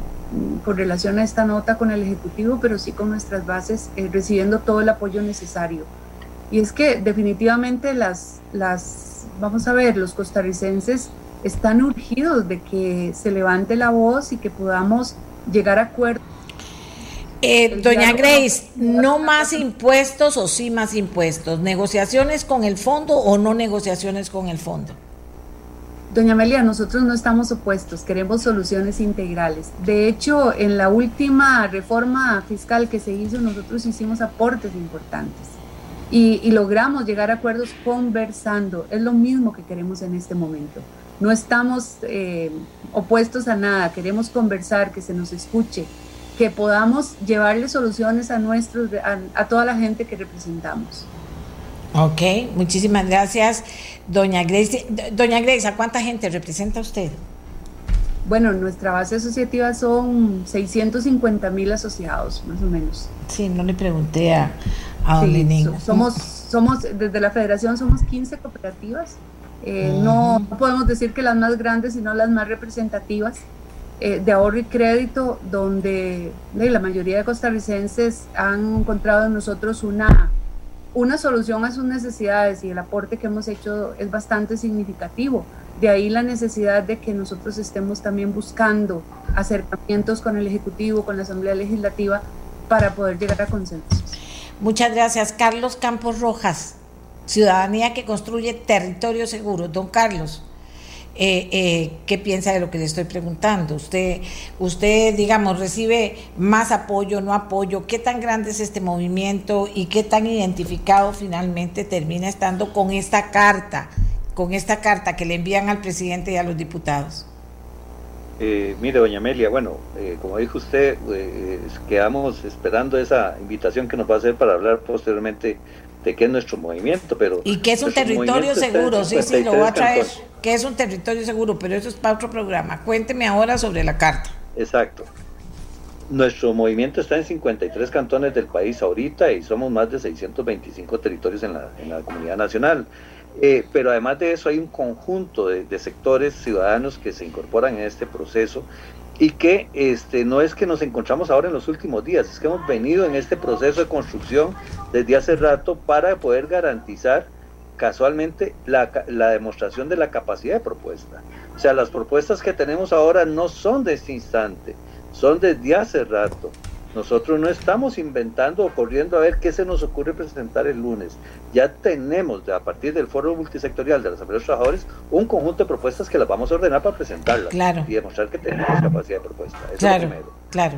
con relación a esta nota con el Ejecutivo, pero sí con nuestras bases, eh, recibiendo todo el apoyo necesario. Y es que definitivamente las, las, vamos a ver, los costarricenses están urgidos de que se levante la voz y que podamos llegar a acuerdos. Eh, doña Grace, ¿no más impuestos o sí más impuestos? ¿Negociaciones con el fondo o no negociaciones con el fondo? Doña Amelia, nosotros no estamos opuestos, queremos soluciones integrales. De hecho, en la última reforma fiscal que se hizo, nosotros hicimos aportes importantes y, logramos llegar a acuerdos conversando. Es lo mismo que queremos en este momento. No estamos eh, opuestos a nada, queremos conversar, que se nos escuche, que podamos llevarle soluciones a, nuestros, a toda la gente que representamos. Ok, muchísimas gracias, doña Grace. Doña Grace, ¿a cuánta gente representa usted? Bueno, nuestra base asociativa son 650 mil asociados, más o menos. Sí, no le pregunté a, a sí, so- somos, somos, desde la federación somos 15 cooperativas. Eh, no, no podemos decir que las más grandes, sino las más representativas eh, de ahorro y crédito, donde eh, la mayoría de costarricenses han encontrado en nosotros una, una solución a sus necesidades y el aporte que hemos hecho es bastante significativo. De ahí la necesidad de que nosotros estemos también buscando acercamientos con el Ejecutivo, con la Asamblea Legislativa, para poder llegar a consensos. Muchas gracias, Carlos Campos Rojas, Ciudadanía que construye territorio seguro. Don Carlos, eh, eh, ¿qué piensa de lo que le estoy preguntando? Usted, usted, digamos, recibe más apoyo, no apoyo. ¿Qué tan grande es este movimiento y qué tan identificado finalmente termina estando con esta carta, con esta carta que le envían al presidente y a los diputados? Eh, mire, doña Amelia, bueno, como dijo usted, quedamos esperando esa invitación que nos va a hacer para hablar posteriormente de qué es nuestro movimiento, pero... Y que es un territorio seguro, sí, sí, lo voy a 53 traer, cantones. que es un territorio seguro, pero eso es para otro programa. Cuénteme ahora sobre la carta. Exacto. Nuestro movimiento está en 53 cantones del país ahorita y somos más de 625 territorios en la, en la comunidad nacional. Eh, pero además de eso hay un conjunto de, de sectores ciudadanos que se incorporan en este proceso y que este, no es que nos encontramos ahora en los últimos días, es que hemos venido en este proceso de construcción desde hace rato para poder garantizar casualmente la, la demostración de la capacidad de propuesta. O sea, las propuestas que tenemos ahora no son de este instante, son desde hace rato. Nosotros no estamos inventando o corriendo a ver qué se nos ocurre presentar el lunes. Ya tenemos, a partir del Foro Multisectorial de la Asamblea de los Trabajadores, un conjunto de propuestas que las vamos a ordenar para presentarlas Claro. y demostrar que tenemos capacidad de propuesta. Eso es lo Claro, primero claro.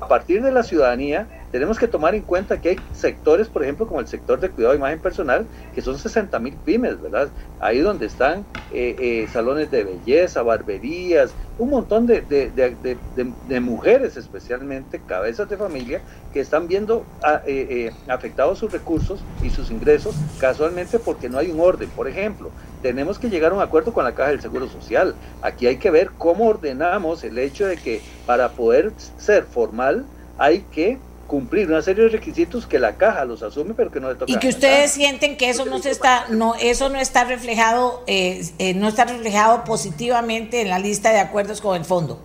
a partir de la ciudadanía, tenemos que tomar en cuenta que hay sectores, por ejemplo, como el sector de cuidado de imagen personal, que son 60 mil pymes, ¿verdad? Ahí donde están eh, eh, salones de belleza, barberías, un montón de, mujeres, especialmente cabezas de familia, que están viendo a- eh, eh, afectados sus recursos y sus ingresos casualmente porque no hay un orden. Por ejemplo, tenemos que llegar a un acuerdo con la Caja del Seguro Social. Aquí hay que ver cómo ordenamos el hecho de que para poder ser formal hay que cumplir una serie de requisitos que la caja los asume pero que no le toca Y que ustedes sienten que eso no se está, no, eso no está reflejado, eh, eh, no está reflejado positivamente en la lista de acuerdos con el fondo.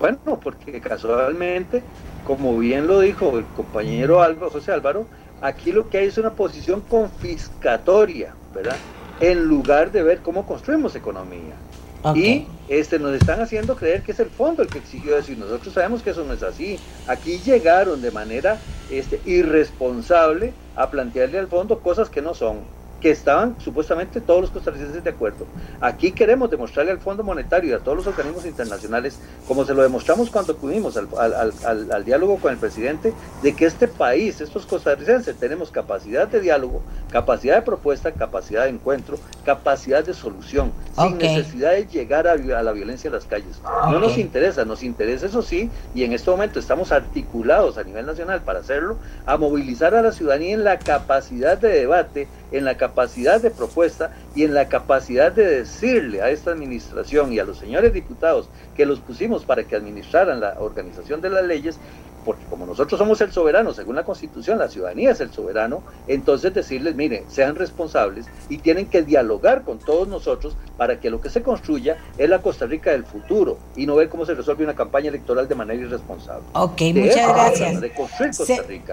Bueno, porque casualmente, como bien lo dijo el compañero Álvaro, José Álvaro, aquí lo que hay es una posición confiscatoria, ¿verdad? en lugar de ver cómo construimos economía. Y este, nos están haciendo creer que es el fondo el que exigió eso y nosotros sabemos que eso no es así. Aquí llegaron de manera este, irresponsable a plantearle al fondo cosas que no son que estaban supuestamente todos los costarricenses de acuerdo. Aquí queremos demostrarle al Fondo Monetario y a todos los organismos internacionales, como se lo demostramos cuando acudimos al, al, diálogo con el presidente, de que este país, estos costarricenses, tenemos capacidad de diálogo, capacidad de propuesta, capacidad de encuentro, capacidad de solución, sin necesidad de llegar a, la violencia en las calles. No nos interesa, nos interesa eso sí, y en este momento estamos articulados a nivel nacional para hacerlo, a movilizar a la ciudadanía en la capacidad de debate, en la capacidad de propuesta y en la capacidad de decirle a esta administración y a los señores diputados que los pusimos para que administraran la organización de las leyes, porque como nosotros somos el soberano, según la Constitución, la ciudadanía es el soberano, entonces decirles, miren, sean responsables y tienen que dialogar con todos nosotros para que lo que se construya es la Costa Rica del futuro y no ver cómo se resuelve una campaña electoral de manera irresponsable. Ok, muchas gracias.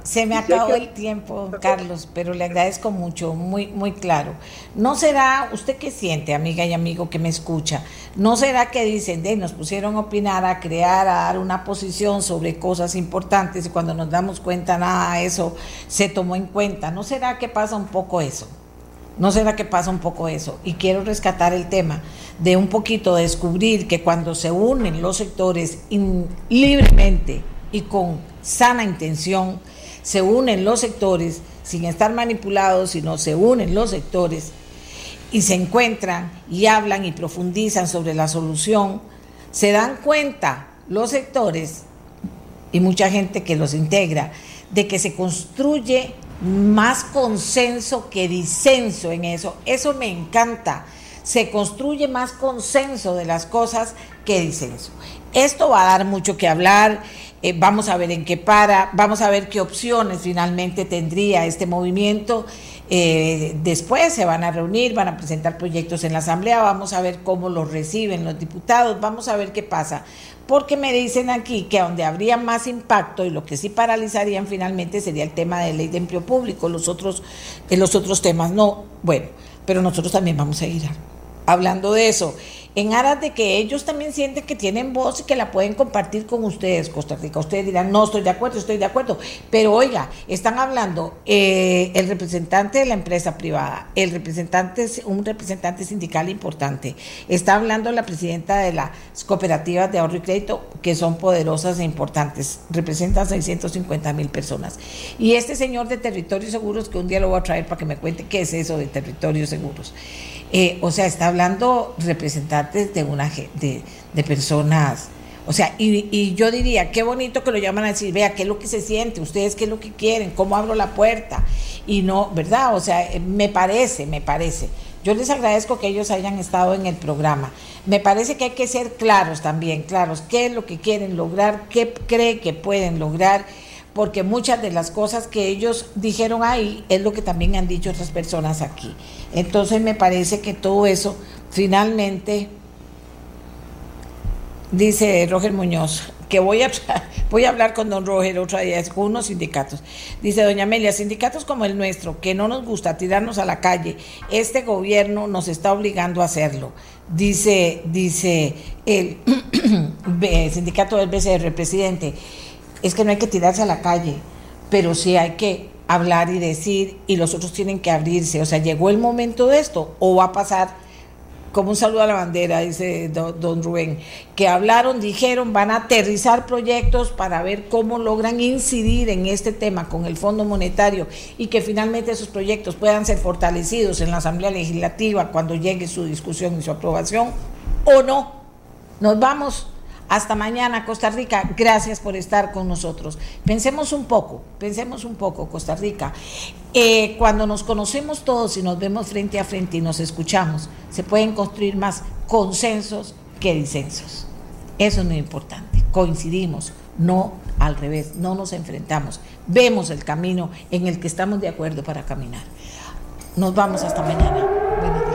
Se, me acabó el tiempo, Carlos, pero le agradezco mucho, muy, muy claro. ¿No será, usted qué siente, amiga y amigo que me escucha, no será que dicen, de, nos pusieron a opinar, a crear, a dar una posición sobre cosas importantes? Y cuando nos damos cuenta nada eso se tomó en cuenta. ¿No será que pasa un poco eso? ¿No será que pasa un poco eso? Y quiero rescatar el tema de un poquito descubrir que cuando se unen los sectores libremente y con sana intención, se unen los sectores sin estar manipulados, sino se unen los sectores y se encuentran y hablan y profundizan sobre la solución, se dan cuenta los sectores y mucha gente que los integra, de que se construye más consenso que disenso en eso. Eso me encanta. Se construye más consenso de las cosas que disenso. Esto va a dar mucho que hablar. Eh, vamos a ver en qué para, vamos a ver qué opciones finalmente tendría este movimiento. Eh, después se van a reunir, van a presentar proyectos en la Asamblea, vamos a ver cómo los reciben los diputados, vamos a ver qué pasa. Porque me dicen aquí que donde habría más impacto y lo que sí paralizarían finalmente sería el tema de ley de empleo público, los otros, en los otros temas. No, bueno, pero nosotros también vamos a ir hablando de eso en aras de que ellos también sienten que tienen voz y que la pueden compartir con ustedes, Costa Rica. Ustedes dirán, no estoy de acuerdo, estoy de acuerdo. Pero oiga, están hablando eh, el representante de la empresa privada, el representante, un representante sindical importante, está hablando la presidenta de las cooperativas de ahorro y crédito, que son poderosas e importantes, representan 650 mil personas. Y este señor de territorios seguros, que un día lo voy a traer para que me cuente qué es eso de territorios seguros. Eh, o sea, está hablando representantes de una de, personas. O sea, y, y, yo diría, qué bonito que lo llaman a decir, vea, qué es lo que se siente, ustedes qué es lo que quieren, cómo abro la puerta. Y no, ¿verdad? O sea, eh, me parece, me parece. Yo les agradezco que ellos hayan estado en el programa. Me parece que hay que ser claros también, claros, qué es lo que quieren lograr, qué cree que pueden lograr porque muchas de las cosas que ellos dijeron ahí es lo que también han dicho otras personas aquí. Entonces me parece que todo eso finalmente, dice Roger Muñoz, que voy a, voy a hablar con don Roger otra vez, con unos sindicatos. Dice doña Amelia, sindicatos como el nuestro, que no nos gusta tirarnos a la calle, este gobierno nos está obligando a hacerlo. Dice, dice el sindicato del BCR, presidente es que no hay que tirarse a la calle, pero sí hay que hablar y decir y los otros tienen que abrirse. O sea, llegó el momento de esto o va a pasar como un saludo a la bandera, dice don, Rubén, que hablaron, dijeron, van a aterrizar proyectos para ver cómo logran incidir en este tema con el Fondo Monetario y que finalmente esos proyectos puedan ser fortalecidos en la Asamblea Legislativa cuando llegue su discusión y su aprobación o no. Nos vamos hasta mañana, Costa Rica. Gracias por estar con nosotros. Pensemos un poco, pensemos un poco, Costa Rica. Eh, cuando nos conocemos todos y nos vemos frente a frente y nos escuchamos, se pueden construir más consensos que disensos. Eso es muy importante. Coincidimos, no al revés, no nos enfrentamos. Vemos el camino en el que estamos de acuerdo para caminar. Nos vamos hasta mañana. Buenos días.